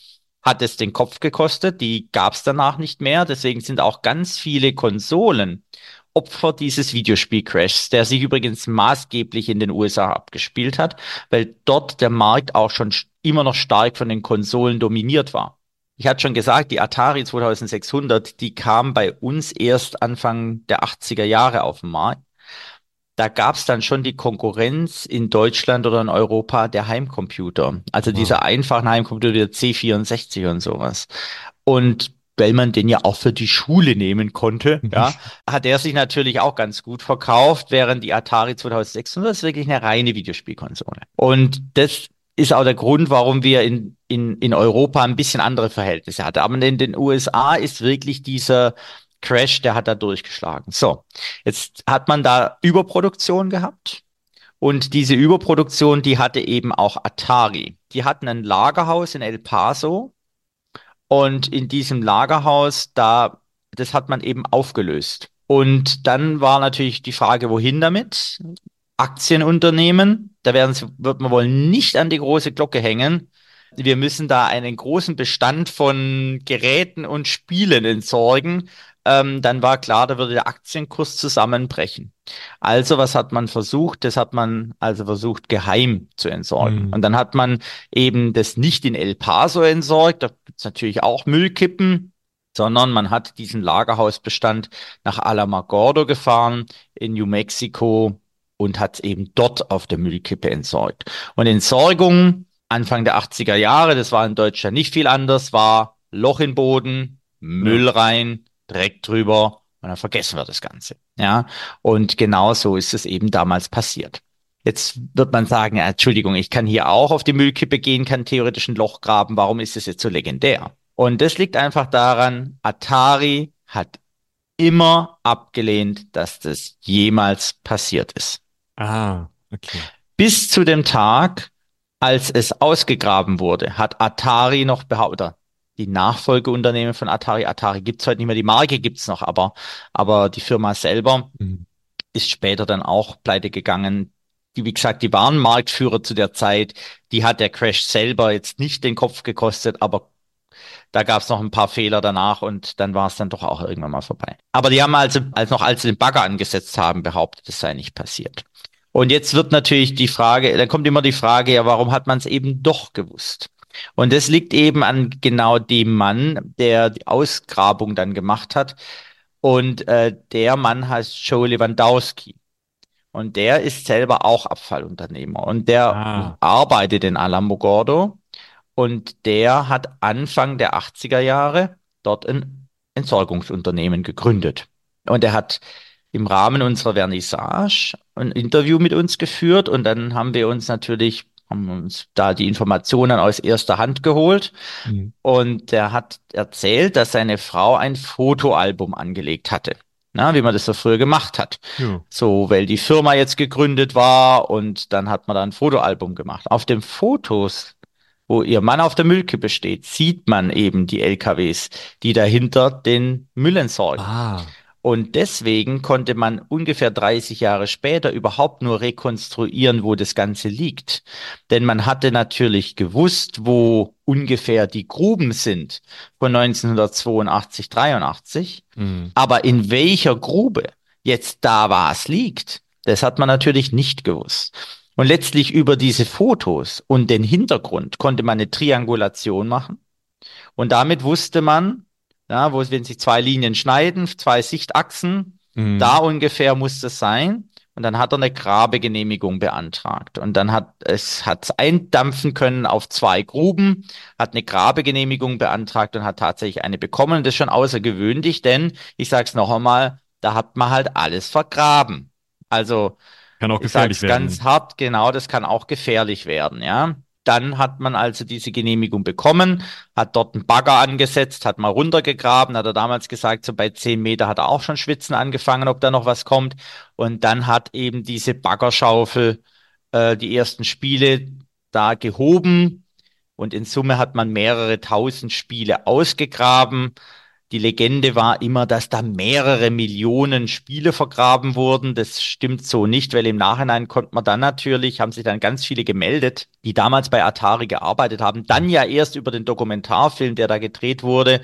hat es den Kopf gekostet, die gab es danach nicht mehr. Deswegen sind auch ganz viele Konsolen Opfer dieses Videospiel-Crashs, der sich übrigens maßgeblich in den USA abgespielt hat, weil dort der Markt auch schon immer noch stark von den Konsolen dominiert war. Ich hatte schon gesagt, die Atari 2600, die kam bei uns erst Anfang der 80er Jahre auf den Markt. Da gab es dann schon die Konkurrenz in Deutschland oder in Europa der Heimcomputer. Also wow. diese einfachen Heimcomputer, der C64 und sowas. Und weil man den ja auch für die Schule nehmen konnte, mhm. ja, hat er sich natürlich auch ganz gut verkauft, während die Atari 2600 ist wirklich eine reine Videospielkonsole. Und das ist auch der Grund, warum wir in, in, in Europa ein bisschen andere Verhältnisse hatten. Aber in den USA ist wirklich dieser Crash, der hat da durchgeschlagen. So, jetzt hat man da Überproduktion gehabt. Und diese Überproduktion, die hatte eben auch Atari. Die hatten ein Lagerhaus in El Paso. Und in diesem Lagerhaus, da, das hat man eben aufgelöst. Und dann war natürlich die Frage, wohin damit? Aktienunternehmen. Da werden sie, wird man wohl nicht an die große Glocke hängen. Wir müssen da einen großen Bestand von Geräten und Spielen entsorgen. Ähm, dann war klar, da würde der Aktienkurs zusammenbrechen. Also was hat man versucht? Das hat man also versucht, geheim zu entsorgen. Mhm. Und dann hat man eben das nicht in El Paso entsorgt. Da gibt's natürlich auch Müllkippen sondern man hat diesen Lagerhausbestand nach Alamogordo gefahren in New Mexico und hat eben dort auf der Müllkippe entsorgt. Und Entsorgung Anfang der 80er Jahre, das war in Deutschland nicht viel anders, war Loch in Boden, Müll rein, Dreck drüber und dann vergessen wir das Ganze. Ja, und genau so ist es eben damals passiert. Jetzt wird man sagen, ja, Entschuldigung, ich kann hier auch auf die Müllkippe gehen, kann theoretisch ein Loch graben. Warum ist es jetzt so legendär? Und das liegt einfach daran, Atari hat immer abgelehnt, dass das jemals passiert ist. Ah, okay. Bis zu dem Tag, als es ausgegraben wurde, hat Atari noch behauptet, die Nachfolgeunternehmen von Atari, Atari gibt's heute nicht mehr, die Marke gibt's noch, aber, aber die Firma selber mhm. ist später dann auch pleite gegangen. Die, wie gesagt, die waren Marktführer zu der Zeit. Die hat der Crash selber jetzt nicht den Kopf gekostet, aber da gab's noch ein paar Fehler danach und dann war es dann doch auch irgendwann mal vorbei. Aber die haben also, als noch als sie den Bagger angesetzt haben, behauptet, es sei nicht passiert. Und jetzt wird natürlich die Frage, dann kommt immer die Frage, ja, warum hat man es eben doch gewusst? Und das liegt eben an genau dem Mann, der die Ausgrabung dann gemacht hat. Und äh, der Mann heißt Joe Lewandowski. Und der ist selber auch Abfallunternehmer. Und der ah. arbeitet in Alamogordo. Und der hat Anfang der 80er Jahre dort ein Entsorgungsunternehmen gegründet. Und er hat im Rahmen unserer Vernissage ein Interview mit uns geführt und dann haben wir uns natürlich haben uns da die Informationen aus erster Hand geholt. Mhm. Und er hat erzählt, dass seine Frau ein Fotoalbum angelegt hatte. Na, wie man das so früher gemacht hat. Ja. So, weil die Firma jetzt gegründet war und dann hat man da ein Fotoalbum gemacht. Auf den Fotos, wo ihr Mann auf der Müllkippe steht, sieht man eben die LKWs, die dahinter den Müll entsorgen. Ah. Und deswegen konnte man ungefähr 30 Jahre später überhaupt nur rekonstruieren, wo das Ganze liegt. Denn man hatte natürlich gewusst, wo ungefähr die Gruben sind von 1982, 83. Mhm. Aber in welcher Grube jetzt da was liegt, das hat man natürlich nicht gewusst. Und letztlich über diese Fotos und den Hintergrund konnte man eine Triangulation machen. Und damit wusste man, ja, wo wenn sich zwei Linien schneiden, zwei Sichtachsen, mhm. da ungefähr muss das sein. Und dann hat er eine Grabegenehmigung beantragt. Und dann hat es hat eindampfen können auf zwei Gruben, hat eine Grabegenehmigung beantragt und hat tatsächlich eine bekommen. Und das ist schon außergewöhnlich, denn ich sage es noch einmal, da hat man halt alles vergraben. Also kann auch gefährlich werden. Ganz hart, genau, das kann auch gefährlich werden, ja. Dann hat man also diese Genehmigung bekommen, hat dort einen Bagger angesetzt, hat mal runtergegraben, hat er damals gesagt, so bei zehn Meter hat er auch schon schwitzen angefangen, ob da noch was kommt. Und dann hat eben diese Baggerschaufel äh, die ersten Spiele da gehoben, Und in Summe hat man mehrere tausend Spiele ausgegraben. Die Legende war immer, dass da mehrere Millionen Spiele vergraben wurden. Das stimmt so nicht, weil im Nachhinein konnte man dann natürlich, haben sich dann ganz viele gemeldet, die damals bei Atari gearbeitet haben, dann ja erst über den Dokumentarfilm, der da gedreht wurde,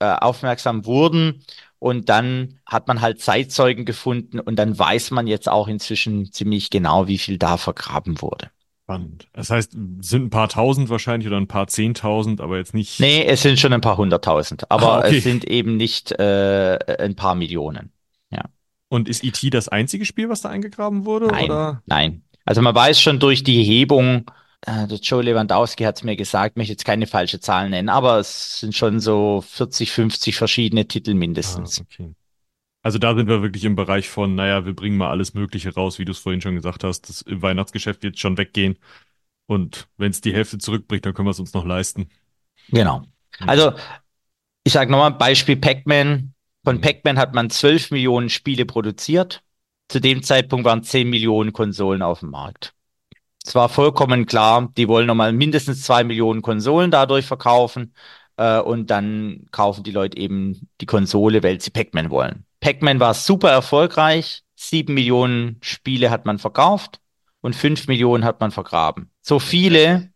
äh, aufmerksam wurden. Und dann hat man halt Zeitzeugen gefunden und dann weiß man jetzt auch inzwischen ziemlich genau, wie viel da vergraben wurde. Spannend. Das heißt, sind ein paar tausend wahrscheinlich oder ein paar zehntausend, aber jetzt nicht. Nee, es sind schon ein paar hunderttausend, aber Ah, okay. es sind eben nicht äh, ein paar Millionen. Und ist E.T. das einzige Spiel, was da eingegraben wurde? Nein, Oder? nein. Also man weiß schon durch die Hebung, äh, der Joe Lewandowski hat es mir gesagt, möchte jetzt keine falsche Zahl nennen, aber es sind schon so 40, 50 verschiedene Titel Ah, mindestens. okay. Also da sind wir wirklich im Bereich von, naja, wir bringen mal alles Mögliche raus, wie du es vorhin schon gesagt hast. Das im Weihnachtsgeschäft wird schon weggehen. Und wenn es die Hälfte zurückbringt, dann können wir es uns noch leisten. Genau. Also ich sage nochmal Beispiel Pac-Man. Von Mhm. Pac-Man hat man 12 Millionen Spiele produziert. Zu dem Zeitpunkt waren 10 Millionen Konsolen auf dem Markt. Es war vollkommen klar, die wollen nochmal mindestens zwei Millionen Konsolen dadurch verkaufen. Äh, und dann kaufen die Leute eben die Konsole, weil sie Pac-Man wollen. Pac-Man war super erfolgreich. Sieben Millionen Spiele hat man verkauft und fünf Millionen hat man vergraben. So viele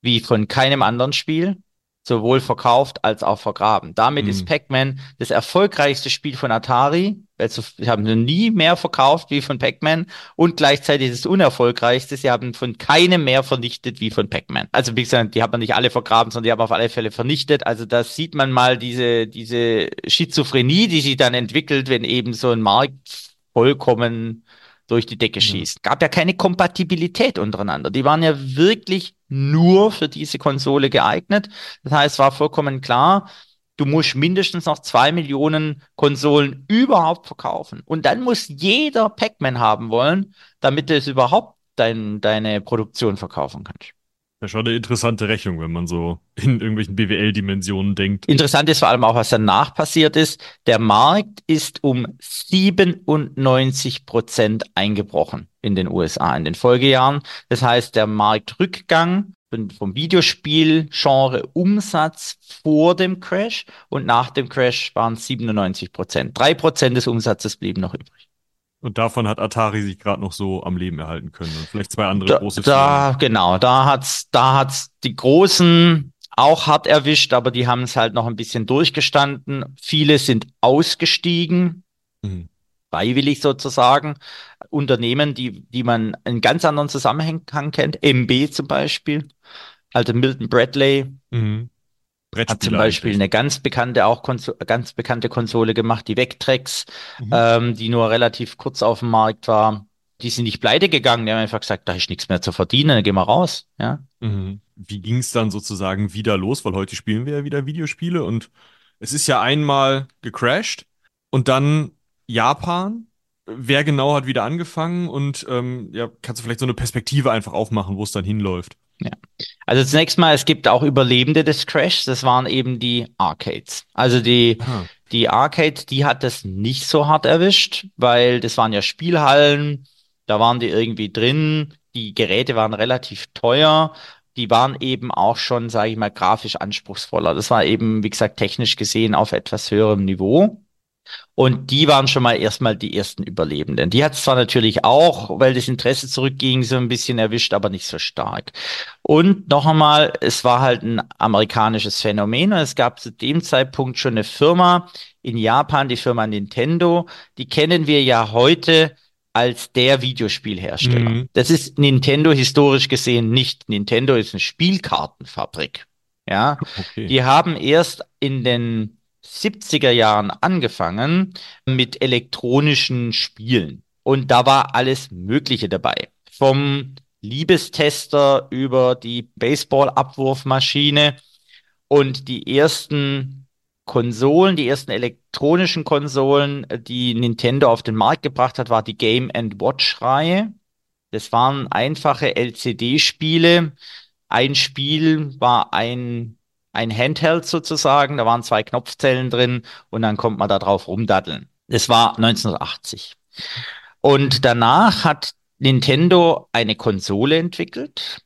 wie von keinem anderen Spiel, sowohl verkauft als auch vergraben. Damit Mhm. ist Pac-Man das erfolgreichste Spiel von Atari. Also, sie haben nie mehr verkauft wie von Pac-Man und gleichzeitig das unerfolgreichste. Sie haben von keinem mehr vernichtet wie von Pac-Man. Also, wie gesagt, die haben nicht alle vergraben, sondern die haben auf alle Fälle vernichtet. Also, da sieht man mal diese, diese Schizophrenie, die sich dann entwickelt, wenn eben so ein Markt vollkommen durch die Decke schießt. Gab ja keine Kompatibilität untereinander. Die waren ja wirklich nur für diese Konsole geeignet. Das heißt, war vollkommen klar, du musst mindestens noch zwei Millionen Konsolen überhaupt verkaufen. Und dann muss jeder Pac-Man haben wollen, damit du es überhaupt dein, deine Produktion verkaufen kannst. Das ist schon eine interessante Rechnung, wenn man so in irgendwelchen BWL-Dimensionen denkt. Interessant ist vor allem auch, was danach passiert ist. Der Markt ist um 97 Prozent eingebrochen in den USA in den Folgejahren. Das heißt, der Marktrückgang vom Videospiel-Genre Umsatz vor dem Crash und nach dem Crash waren 97 Prozent. Drei Prozent des Umsatzes blieben noch übrig. Und davon hat Atari sich gerade noch so am Leben erhalten können. Und vielleicht zwei andere Da, große da, genau, da hat's, da hat's die Großen auch hart erwischt, aber die haben es halt noch ein bisschen durchgestanden. Viele sind ausgestiegen, Mhm. freiwillig sozusagen. Unternehmen, die, die man in ganz anderen Zusammenhang kennt. MB zum Beispiel. Also Milton Bradley Mhm. Hat zum Beispiel eigentlich. eine ganz bekannte, auch Konso ganz bekannte Konsole gemacht, die Vectrex, Mhm. ähm, die nur relativ kurz auf dem Markt war. Die sind nicht pleite gegangen, die haben einfach gesagt, da ist nichts mehr zu verdienen, dann gehen wir raus. Ja. Mhm. Wie ging es dann sozusagen wieder los? Weil heute spielen wir ja wieder Videospiele und es ist ja einmal gecrashed und dann Japan. Wer genau hat wieder angefangen und ähm, ja, kannst du vielleicht so eine Perspektive einfach aufmachen, wo es dann hinläuft? Also zunächst mal, es gibt auch Überlebende des Crashs, das waren eben die Arcades. Also die, Ah. die Arcade, die hat das nicht so hart erwischt, weil das waren ja Spielhallen, da waren die irgendwie drin, die Geräte waren relativ teuer, die waren eben auch schon, sage ich mal, grafisch anspruchsvoller. Das war eben, wie gesagt, technisch gesehen auf etwas höherem Niveau. Und die waren schon mal erstmal die ersten Überlebenden. Die hat es zwar natürlich auch, weil das Interesse zurückging, so ein bisschen erwischt, aber nicht so stark. Und noch einmal, es war halt ein amerikanisches Phänomen und es gab zu dem Zeitpunkt schon eine Firma in Japan, die Firma Nintendo. Die kennen wir ja heute als der Videospielhersteller. Mhm. Das ist Nintendo historisch gesehen nicht. Nintendo ist eine Spielkartenfabrik. Ja, Okay. die haben erst in den 70er Jahren angefangen mit elektronischen Spielen. Und da war alles Mögliche dabei. Vom Liebestester über die Baseball-Abwurfmaschine und die ersten Konsolen, die ersten elektronischen Konsolen, die Nintendo auf den Markt gebracht hat, war die Game Watch-Reihe. Das waren einfache LCD-Spiele. Ein Spiel war ein, ein Handheld sozusagen, da waren zwei Knopfzellen drin und dann konnte man da drauf rumdaddeln. Das war 1980. Und danach hat Nintendo eine Konsole entwickelt,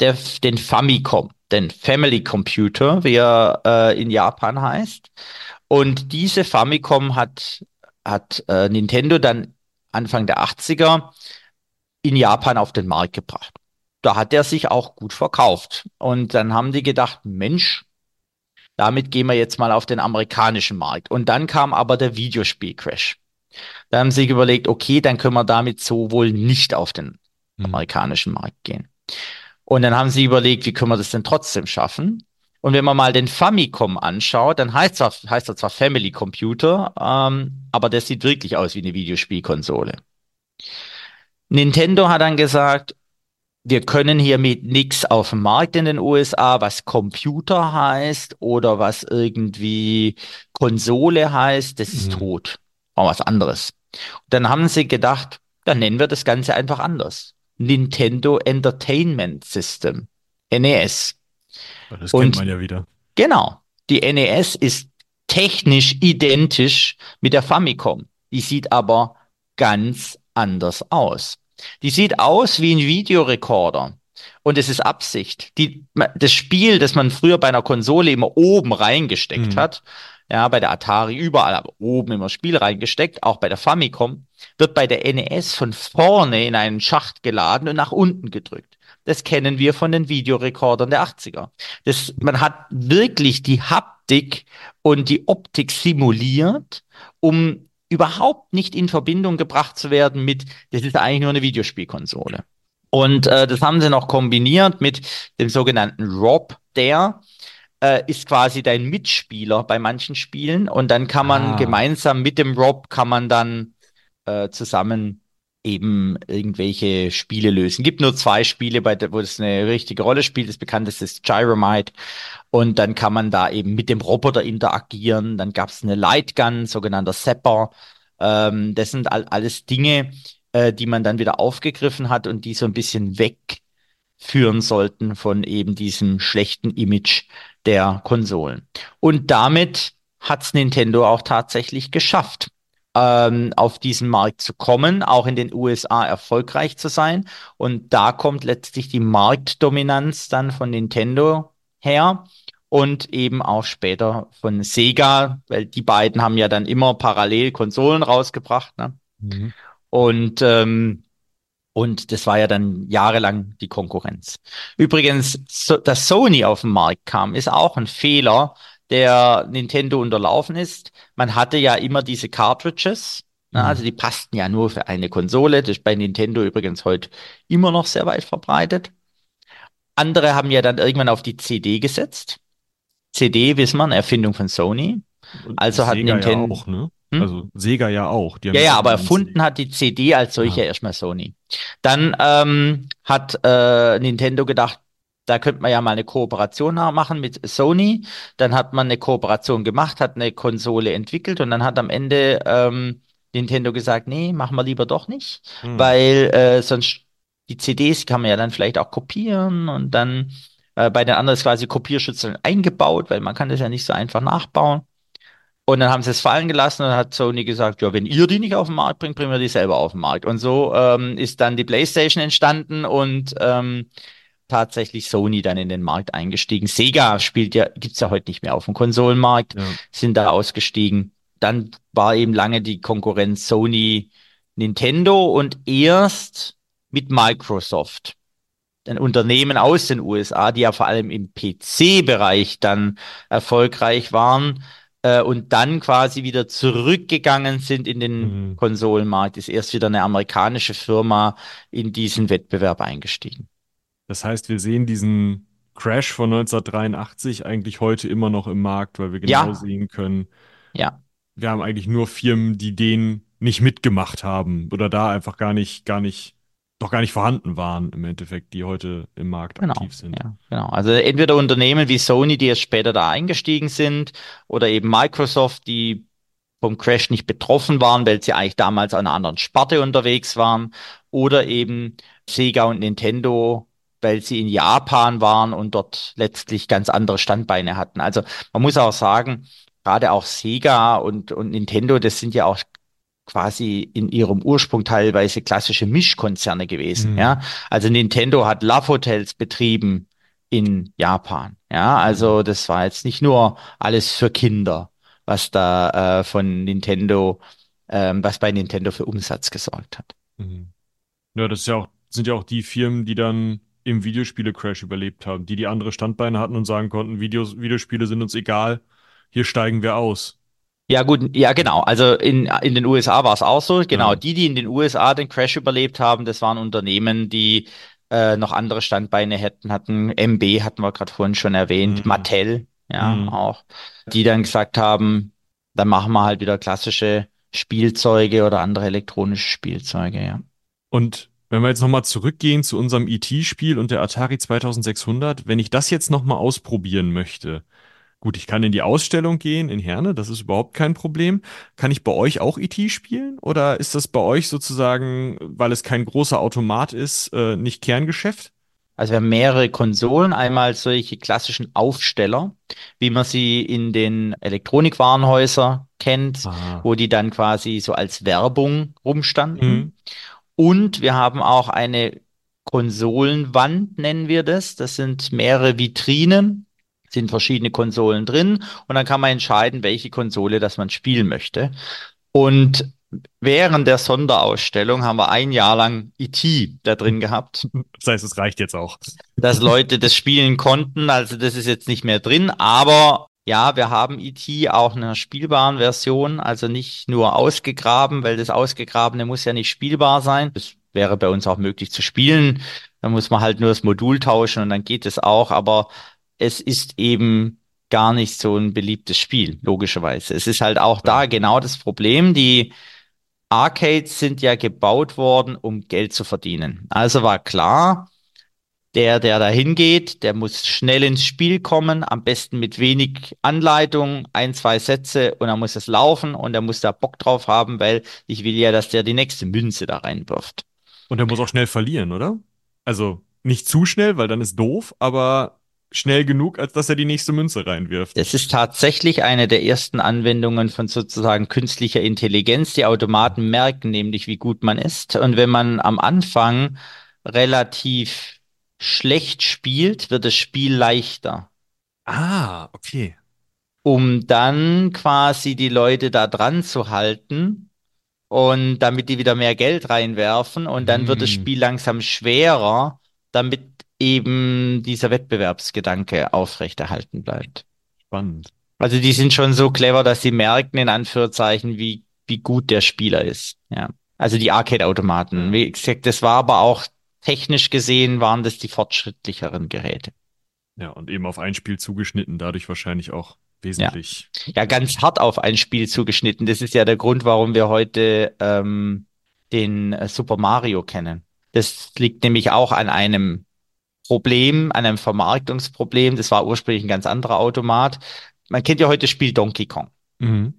der, den Famicom, den Family Computer, wie er äh, in Japan heißt. Und diese Famicom hat, hat äh, Nintendo dann Anfang der 80er in Japan auf den Markt gebracht. Da hat er sich auch gut verkauft. Und dann haben die gedacht, Mensch, damit gehen wir jetzt mal auf den amerikanischen Markt. Und dann kam aber der Videospiel-Crash. Da haben sie sich überlegt, okay, dann können wir damit so wohl nicht auf den mhm. amerikanischen Markt gehen. Und dann haben sie überlegt, wie können wir das denn trotzdem schaffen? Und wenn man mal den Famicom anschaut, dann heißt, zwar, heißt er zwar Family Computer, ähm, aber der sieht wirklich aus wie eine Videospielkonsole. Nintendo hat dann gesagt, wir können hiermit nichts auf dem Markt in den USA, was Computer heißt oder was irgendwie Konsole heißt, das ist mhm. tot. Auch was anderes. Und dann haben sie gedacht, dann nennen wir das Ganze einfach anders. Nintendo Entertainment System, NES. Das kennt man ja wieder. Genau. Die NES ist technisch identisch mit der Famicom. Die sieht aber ganz anders aus. Die sieht aus wie ein Videorekorder. Und es ist Absicht. Die, das Spiel, das man früher bei einer Konsole immer oben reingesteckt mhm. hat, ja, bei der Atari überall, aber oben immer Spiel reingesteckt, auch bei der Famicom, wird bei der NES von vorne in einen Schacht geladen und nach unten gedrückt. Das kennen wir von den Videorekordern der 80er. Das, man hat wirklich die Haptik und die Optik simuliert, um überhaupt nicht in Verbindung gebracht zu werden mit, das ist eigentlich nur eine Videospielkonsole. Und äh, das haben sie noch kombiniert mit dem sogenannten Rob, der äh, ist quasi dein Mitspieler bei manchen Spielen und dann kann man ah. gemeinsam mit dem Rob kann man dann äh, zusammen eben irgendwelche Spiele lösen. Gibt nur zwei Spiele, bei der, wo es eine richtige Rolle spielt. Das bekannteste ist Gyromite. Und dann kann man da eben mit dem Roboter interagieren. Dann gab es eine Lightgun, sogenannter Zapper. Ähm, das sind all, alles Dinge, äh, die man dann wieder aufgegriffen hat und die so ein bisschen wegführen sollten von eben diesem schlechten Image der Konsolen. Und damit hat's Nintendo auch tatsächlich geschafft ähm, auf diesen Markt zu kommen, auch in den USA erfolgreich zu sein. Und da kommt letztlich die Marktdominanz dann von Nintendo her und eben auch später von Sega, weil die beiden haben ja dann immer parallel Konsolen rausgebracht. Ne? Mhm. Und ähm, und das war ja dann jahrelang die Konkurrenz. Übrigens, so, dass Sony auf den Markt kam, ist auch ein Fehler, der Nintendo unterlaufen ist. Man hatte ja immer diese Cartridges, ne? mhm. also die passten ja nur für eine Konsole. Das ist bei Nintendo übrigens heute immer noch sehr weit verbreitet. Andere haben ja dann irgendwann auf die CD gesetzt. CD, wissen wir, eine Erfindung von Sony. Also hat Sega Nintendo. Ja auch, ne? Hm? Also Sega ja auch. ja, ja, aber erfunden CD. hat die CD als solche ja. erstmal Sony. Dann ähm, hat äh, Nintendo gedacht, da könnte man ja mal eine Kooperation machen mit Sony. Dann hat man eine Kooperation gemacht, hat eine Konsole entwickelt und dann hat am Ende ähm, Nintendo gesagt, nee, machen wir lieber doch nicht, hm. weil äh, sonst die CDs kann man ja dann vielleicht auch kopieren und dann äh, bei den anderen ist quasi Kopierschutz eingebaut, weil man kann das ja nicht so einfach nachbauen. Und dann haben sie es fallen gelassen und hat Sony gesagt, ja, wenn ihr die nicht auf den Markt bringt, bringen wir die selber auf den Markt. Und so ähm, ist dann die PlayStation entstanden und ähm, tatsächlich Sony dann in den Markt eingestiegen. Sega spielt ja, gibt's ja heute nicht mehr auf dem Konsolenmarkt, ja. sind da ausgestiegen. Dann war eben lange die Konkurrenz Sony, Nintendo und erst mit Microsoft. Ein Unternehmen aus den USA, die ja vor allem im PC-Bereich dann erfolgreich waren äh, und dann quasi wieder zurückgegangen sind in den mhm. Konsolenmarkt, ist erst wieder eine amerikanische Firma in diesen Wettbewerb eingestiegen. Das heißt, wir sehen diesen Crash von 1983 eigentlich heute immer noch im Markt, weil wir genau ja. sehen können, ja. wir haben eigentlich nur Firmen, die den nicht mitgemacht haben oder da einfach gar nicht, gar nicht, doch gar nicht vorhanden waren im Endeffekt, die heute im Markt genau, aktiv sind. Ja, genau. Also entweder Unternehmen wie Sony, die erst später da eingestiegen sind, oder eben Microsoft, die vom Crash nicht betroffen waren, weil sie eigentlich damals an einer anderen Sparte unterwegs waren, oder eben Sega und Nintendo, weil sie in Japan waren und dort letztlich ganz andere Standbeine hatten. Also man muss auch sagen, gerade auch Sega und, und Nintendo, das sind ja auch quasi in ihrem Ursprung teilweise klassische Mischkonzerne gewesen. Mhm. Ja, also Nintendo hat Love Hotels betrieben in Japan. Ja, also das war jetzt nicht nur alles für Kinder, was da äh, von Nintendo, ähm, was bei Nintendo für Umsatz gesorgt hat. Mhm. Ja, das ist ja auch, sind ja auch die Firmen, die dann im Videospiele-Crash überlebt haben, die die andere Standbeine hatten und sagen konnten, Videos, Videospiele sind uns egal, hier steigen wir aus. Ja, gut, ja, genau. Also in, in den USA war es auch so. Genau, Ja. die, die in den USA den Crash überlebt haben, das waren Unternehmen, die äh, noch andere Standbeine hätten, hatten. MB hatten wir gerade vorhin schon erwähnt, Mhm. Mattel, ja, Mhm. auch, die dann gesagt haben, dann machen wir halt wieder klassische Spielzeuge oder andere elektronische Spielzeuge, ja. Und wenn wir jetzt nochmal zurückgehen zu unserem ET-Spiel und der Atari 2600, wenn ich das jetzt nochmal ausprobieren möchte, gut, ich kann in die Ausstellung gehen in Herne, das ist überhaupt kein Problem. Kann ich bei euch auch ET spielen? Oder ist das bei euch sozusagen, weil es kein großer Automat ist, äh, nicht Kerngeschäft? Also wir haben mehrere Konsolen, einmal solche klassischen Aufsteller, wie man sie in den Elektronikwarenhäusern kennt, Ah. wo die dann quasi so als Werbung rumstanden. Mhm. Und wir haben auch eine Konsolenwand, nennen wir das. Das sind mehrere Vitrinen, sind verschiedene Konsolen drin und dann kann man entscheiden, welche Konsole das man spielen möchte. Und während der Sonderausstellung haben wir ein Jahr lang E.T. da drin gehabt Das heißt, es reicht jetzt auch. dass Leute das spielen konnten. Also das ist jetzt nicht mehr drin, aber ja, wir haben E.T. auch in einer spielbaren Version, also nicht nur ausgegraben, weil das Ausgegrabene muss ja nicht spielbar sein. Das wäre bei uns auch möglich zu spielen. Da muss man halt nur das Modul tauschen und dann geht es auch, aber es ist eben gar nicht so ein beliebtes Spiel, logischerweise. Es ist halt auch da genau das Problem, die Arcades sind ja gebaut worden, um Geld zu verdienen. Also war klar, der, der da hingeht, der muss schnell ins Spiel kommen, am besten mit wenig Anleitung, ein, zwei Sätze und dann muss es laufen und er muss da Bock drauf haben, weil ich will ja, dass der die nächste Münze da reinwirft. Und er muss auch schnell verlieren, oder? Also nicht zu schnell, weil dann ist doof, aber schnell genug, als dass er die nächste Münze reinwirft. Das ist tatsächlich eine der ersten Anwendungen von sozusagen künstlicher Intelligenz. Die Automaten merken nämlich, wie gut man ist. Und wenn man am Anfang relativ schlecht spielt, wird das Spiel leichter. Ah, okay. um dann quasi die Leute da dran zu halten und damit die wieder mehr Geld reinwerfen und dann wird das Hm. Spiel langsam schwerer, damit eben dieser Wettbewerbsgedanke aufrechterhalten bleibt. Spannend. Also die sind schon so clever, dass sie merken, in Anführungszeichen, wie, wie gut der Spieler ist. Ja. Also die Arcade-Automaten. Wie gesagt, das war aber auch technisch gesehen, waren das die fortschrittlicheren Geräte. Ja, und eben auf ein Spiel zugeschnitten, dadurch wahrscheinlich auch wesentlich. ja ganz hart auf ein Spiel zugeschnitten. Das ist ja der Grund, warum wir heute ähm, den äh, Super Mario kennen. Das liegt nämlich auch an einem Problem, an einem Vermarktungsproblem. Das war ursprünglich ein ganz anderer Automat. Man kennt ja heute das Spiel Donkey Kong. Mhm.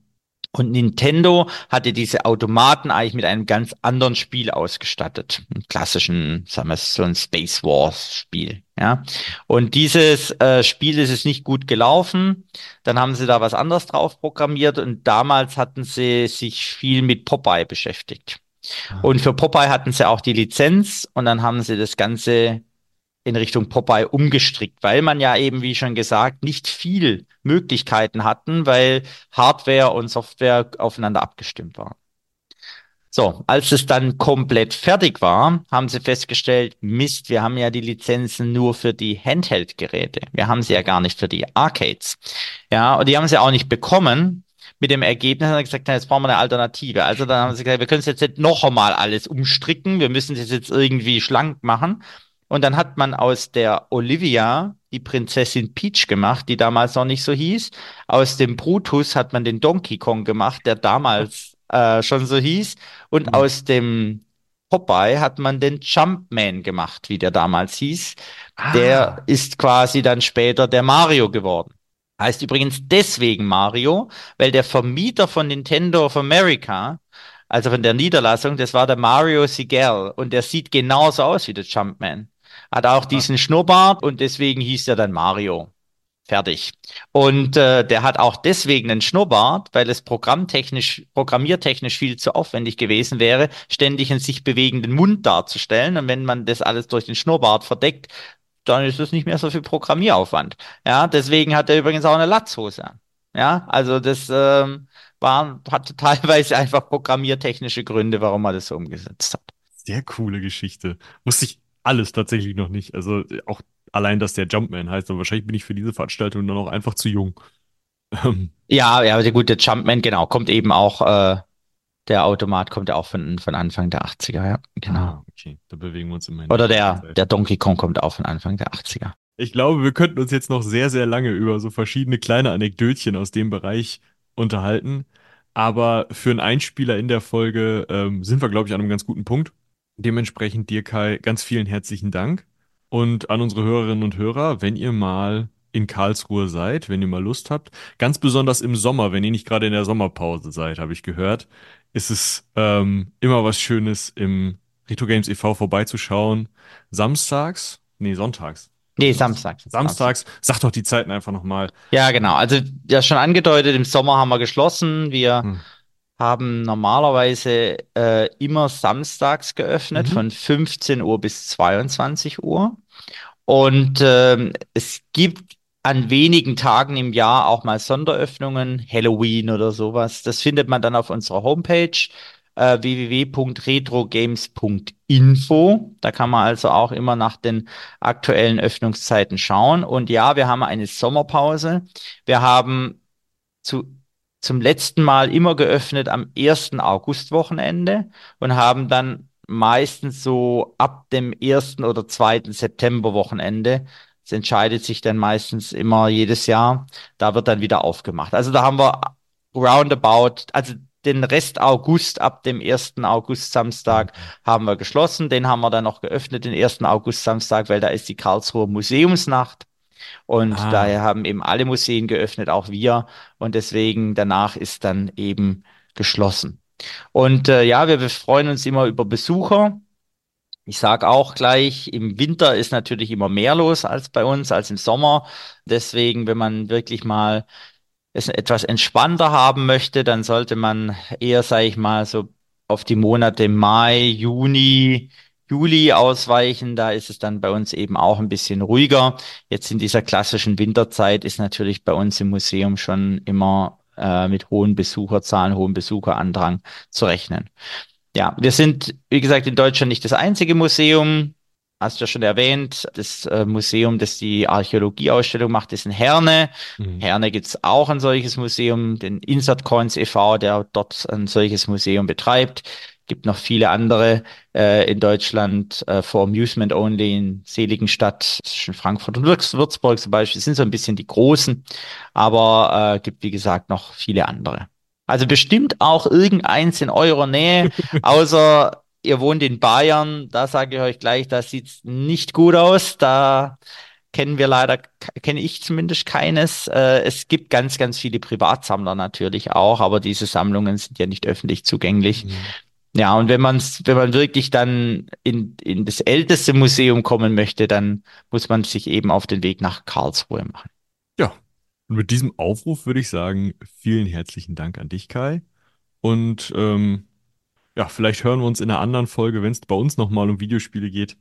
Und Nintendo hatte diese Automaten eigentlich mit einem ganz anderen Spiel ausgestattet. Einen klassischen, sagen wir es, so ein Space Wars Spiel, ja. Und dieses äh, Spiel ist es nicht gut gelaufen. Dann haben sie da was anderes drauf programmiert und damals hatten sie sich viel mit Popeye beschäftigt. Und für Popeye hatten sie auch die Lizenz und dann haben sie das Ganze in Richtung Popeye umgestrickt, weil man ja eben, wie schon gesagt, nicht viel Möglichkeiten hatten, weil Hardware und Software aufeinander abgestimmt waren. So, als es dann komplett fertig war, haben sie festgestellt, Mist, wir haben ja die Lizenzen nur für die Handheld-Geräte. Wir haben sie ja gar nicht für die Arcades. Ja, und die haben sie auch nicht bekommen. Mit dem Ergebnis haben sie gesagt, na, jetzt brauchen wir eine Alternative. Also dann haben sie gesagt, wir können es jetzt nicht noch einmal alles umstricken. Wir müssen es jetzt irgendwie schlank machen. Und dann hat man aus der Olivia die Prinzessin Peach gemacht, die damals noch nicht so hieß. Aus dem Brutus hat man den Donkey Kong gemacht, der damals äh, schon so hieß. Und Mhm. aus dem Popeye hat man den Jumpman gemacht, wie der damals hieß. Der ist quasi dann später der Mario geworden. Heißt übrigens deswegen Mario, weil der Vermieter von Nintendo of America, also von der Niederlassung, das war der Mario Sigel und der sieht genauso aus wie der Jumpman. Hat auch diesen Schnurrbart und deswegen hieß er dann Mario. Fertig. Und äh, der hat auch deswegen einen Schnurrbart, weil es programmtechnisch, programmiertechnisch viel zu aufwendig gewesen wäre, ständig einen sich bewegenden Mund darzustellen. Und wenn man das alles durch den Schnurrbart verdeckt, dann ist es nicht mehr so viel Programmieraufwand. Ja, deswegen hat er übrigens auch eine Latzhose an. Ja, also das ähm, war, hatte teilweise einfach programmiertechnische Gründe, warum er das so umgesetzt hat. Sehr coole Geschichte. Wusste ich alles tatsächlich noch nicht. Also auch allein, dass der Jumpman heißt, aber wahrscheinlich bin ich für diese Veranstaltung dann auch einfach zu jung. Ähm. Ja, ja, der gute Jumpman, genau, kommt eben auch, äh, der Automat kommt ja auch von, von Anfang der 80er, ja, genau. Ah, okay, da bewegen wir uns immer. Oder der, der Donkey Kong kommt auch von Anfang der 80er. Ich glaube, wir könnten uns jetzt noch sehr, sehr lange über so verschiedene kleine Anekdötchen aus dem Bereich unterhalten. Aber für einen Einspieler in der Folge ähm, sind wir, glaube ich, an einem ganz guten Punkt. Dementsprechend dir, Kai, ganz vielen herzlichen Dank. Und an unsere Hörerinnen und Hörer, wenn ihr mal in Karlsruhe seid, wenn ihr mal Lust habt, ganz besonders im Sommer, wenn ihr nicht gerade in der Sommerpause seid, habe ich gehört, ist es ähm, immer was Schönes im Retro Games e.V. vorbeizuschauen. Samstags, nee, sonntags. Nee, samstags. Samstags. Sag doch die Zeiten einfach nochmal. Ja, genau. Also, ja, schon angedeutet, im Sommer haben wir geschlossen. Wir hm. Haben normalerweise äh, immer samstags geöffnet, mhm. von 15 Uhr bis 22 Uhr. Und ähm, es gibt an wenigen Tagen im Jahr auch mal Sonderöffnungen, Halloween oder sowas. Das findet man dann auf unserer Homepage äh, www.retrogames.info. Da kann man also auch immer nach den aktuellen Öffnungszeiten schauen. Und ja, wir haben eine Sommerpause. Wir haben zu zum letzten Mal immer geöffnet am 1. Augustwochenende und haben dann meistens so ab dem 1. oder 2. Septemberwochenende es entscheidet sich dann meistens immer jedes Jahr. Da wird dann wieder aufgemacht. Also da haben wir roundabout, also den Rest August, ab dem 1. August Samstag, haben wir geschlossen. Den haben wir dann noch geöffnet, den 1. August Samstag, weil da ist die Karlsruher Museumsnacht. Und ah. daher haben eben alle Museen geöffnet, auch wir. Und deswegen danach ist dann eben geschlossen. Und äh, ja, wir freuen uns immer über Besucher. Ich sage auch gleich, im Winter ist natürlich immer mehr los als bei uns, als im Sommer. Deswegen, wenn man wirklich mal es etwas entspannter haben möchte, dann sollte man eher, sage ich mal, so auf die Monate Mai, Juni, Juli ausweichen. Da ist es dann bei uns eben auch ein bisschen ruhiger. Jetzt in dieser klassischen Winterzeit ist natürlich bei uns im Museum schon immer äh, mit hohen Besucherzahlen, hohem Besucherandrang zu rechnen. Ja, wir sind, wie gesagt, in Deutschland nicht das einzige Museum. Hast du ja schon erwähnt, das äh, Museum, das die Archäologieausstellung macht, ist in Herne. Mhm. Herne gibt's auch ein solches Museum, den Insert Coins e.V., der dort ein solches Museum betreibt. Gibt noch viele andere äh, in Deutschland, äh, for Amusement Only in Seligenstadt, zwischen Frankfurt und Würzburg zum Beispiel, das sind so ein bisschen die großen, aber äh, gibt, wie gesagt, noch viele andere. Also bestimmt auch irgendeins in eurer Nähe, außer ihr wohnt in Bayern. Da sage ich euch gleich, da sieht's nicht gut aus. Da kennen wir leider, kenne ich zumindest keines. Äh, es gibt ganz, ganz viele Privatsammler natürlich auch, aber diese Sammlungen sind ja nicht öffentlich zugänglich. Mhm. Ja, und wenn man wenn man wirklich dann in, in das älteste Museum kommen möchte, dann muss man sich eben auf den Weg nach Karlsruhe machen. Ja, und mit diesem Aufruf würde ich sagen, vielen herzlichen Dank an dich, Kai. Und ähm, ja, vielleicht hören wir uns in einer anderen Folge, wenn es bei uns nochmal um Videospiele geht,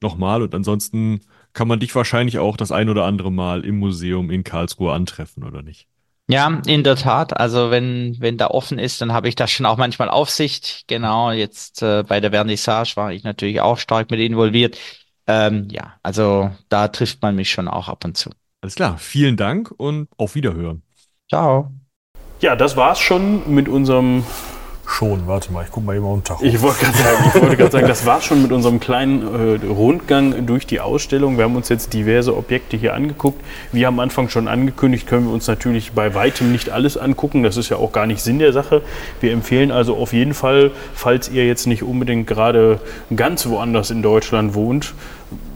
nochmal. Und ansonsten kann man dich wahrscheinlich auch das ein oder andere Mal im Museum in Karlsruhe antreffen, oder nicht? Ja, in der Tat. Also wenn, wenn da offen ist, dann habe ich da schon auch manchmal Aufsicht. Genau, jetzt äh, bei der Vernissage war ich natürlich auch stark mit involviert. Ähm, ja, also da trifft man mich schon auch ab und zu. Alles klar, vielen Dank und auf Wiederhören. Ciao. Ja, das war's schon mit unserem Schon, warte mal, ich gucke mal eben unter. Ich wollte gerade sagen, wollt sagen, das war's schon mit unserem kleinen äh, Rundgang durch die Ausstellung. Wir haben uns jetzt diverse Objekte hier angeguckt. Wie am Anfang schon angekündigt, können wir uns natürlich bei weitem nicht alles angucken. Das ist ja auch gar nicht Sinn der Sache. Wir empfehlen also auf jeden Fall, falls ihr jetzt nicht unbedingt gerade ganz woanders in Deutschland wohnt,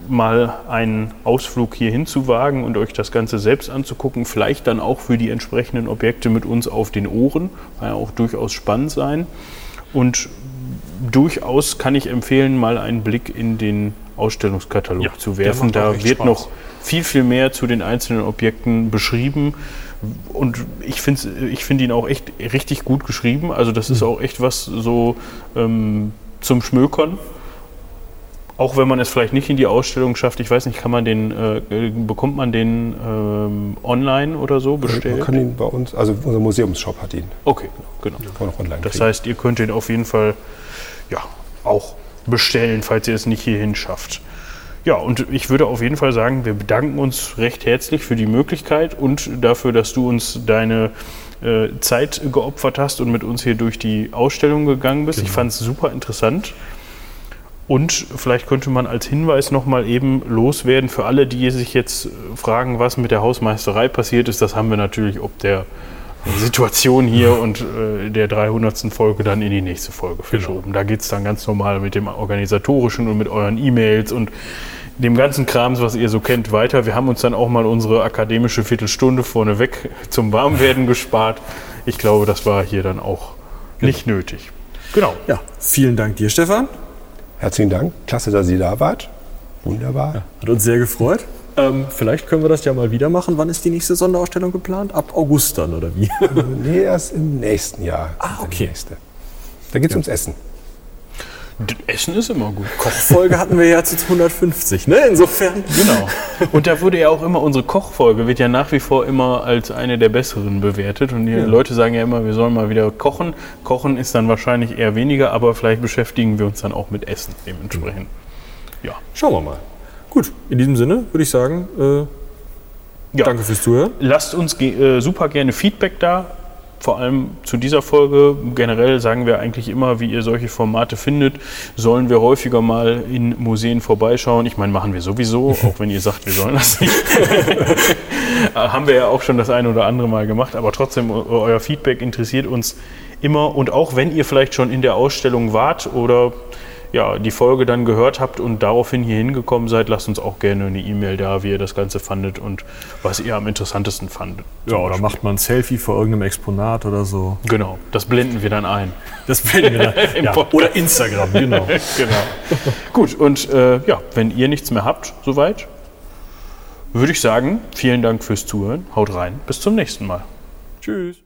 mal einen Ausflug hier hinzuwagen und euch das Ganze selbst anzugucken. Vielleicht dann auch für die entsprechenden Objekte mit uns auf den Ohren. Kann ja auch durchaus spannend sein. Und durchaus kann ich empfehlen, mal einen Blick in den Ausstellungskatalog Ja, zu werfen. Da wird Spaß. noch viel, viel mehr zu den einzelnen Objekten beschrieben. Und ich finde ich find ihn auch echt richtig gut geschrieben. Also das ist auch echt was so ähm, zum Schmökern. Auch wenn man es vielleicht nicht in die Ausstellung schafft, ich weiß nicht, kann man den, äh, bekommt man den ähm, online oder so Man bestellt? kann ihn bei uns, also unser Museumsshop hat ihn. Okay, genau. Kann man auch online Das kriegen. heißt, ihr könnt ihn auf jeden Fall ja, auch bestellen, falls ihr es nicht hierhin schafft. Ja, und ich würde auf jeden Fall sagen, wir bedanken uns recht herzlich für die Möglichkeit und dafür, dass du uns deine äh, Zeit geopfert hast und mit uns hier durch die Ausstellung gegangen bist. Ich fand es super interessant. Und vielleicht könnte man als Hinweis nochmal eben loswerden für alle, die sich jetzt äh, fragen, was mit der Hausmeisterei passiert ist. Das haben wir natürlich ob der Situation hier und äh, der 300. Folge dann in die nächste Folge verschoben. Da geht es dann ganz normal mit dem Organisatorischen und mit euren E-Mails und dem ganzen Krams, was ihr so kennt, weiter. Wir haben uns dann auch mal unsere akademische Viertelstunde vorneweg zum Warmwerden gespart. Ich glaube, das war hier dann auch nicht nötig. Genau. Ja, vielen Dank dir, Stefan. Herzlichen Dank. Klasse, dass ihr da wart. Wunderbar. Hat uns sehr gefreut. Ähm, vielleicht können wir das ja mal wieder machen. Wann ist die nächste Sonderausstellung geplant? Ab August dann, oder wie? Nee, erst im nächsten Jahr. Ah, okay. Da geht es ums Essen. Essen ist immer gut. Kochfolge hatten wir jetzt jetzt 150, ne? Insofern. Genau. Und da wurde ja auch immer, unsere Kochfolge wird ja nach wie vor immer als eine der besseren bewertet. Und die Leute sagen ja immer, wir sollen mal wieder kochen. Kochen ist dann wahrscheinlich eher weniger, aber vielleicht beschäftigen wir uns dann auch mit Essen dementsprechend. Ja. Schauen wir mal. Gut, in diesem Sinne würde ich sagen, äh, ja. danke fürs Zuhören. Lasst uns ge äh, super gerne Feedback da. Vor allem zu dieser Folge. Generell sagen wir eigentlich immer, wie ihr solche Formate findet. Sollen wir häufiger mal in Museen vorbeischauen? Ich meine, machen wir sowieso, auch wenn ihr sagt, wir sollen das nicht. Haben wir ja auch schon das eine oder andere Mal gemacht. Aber trotzdem, eu- euer Feedback interessiert uns immer. Und auch wenn ihr vielleicht schon in der Ausstellung wart oder ja, die Folge dann gehört habt und daraufhin hier hingekommen seid, lasst uns auch gerne eine E-Mail da, wie ihr das Ganze fandet und was ihr am interessantesten fandet. Ja, oder macht man ein Selfie vor irgendeinem Exponat oder so. Genau, das blenden wir dann ein. Das bilden wir dann. Ja, Podcast. oder Instagram, genau. genau. Gut, und äh, ja, wenn ihr nichts mehr habt, soweit, würde ich sagen, vielen Dank fürs Zuhören. Haut rein, bis zum nächsten Mal. Tschüss.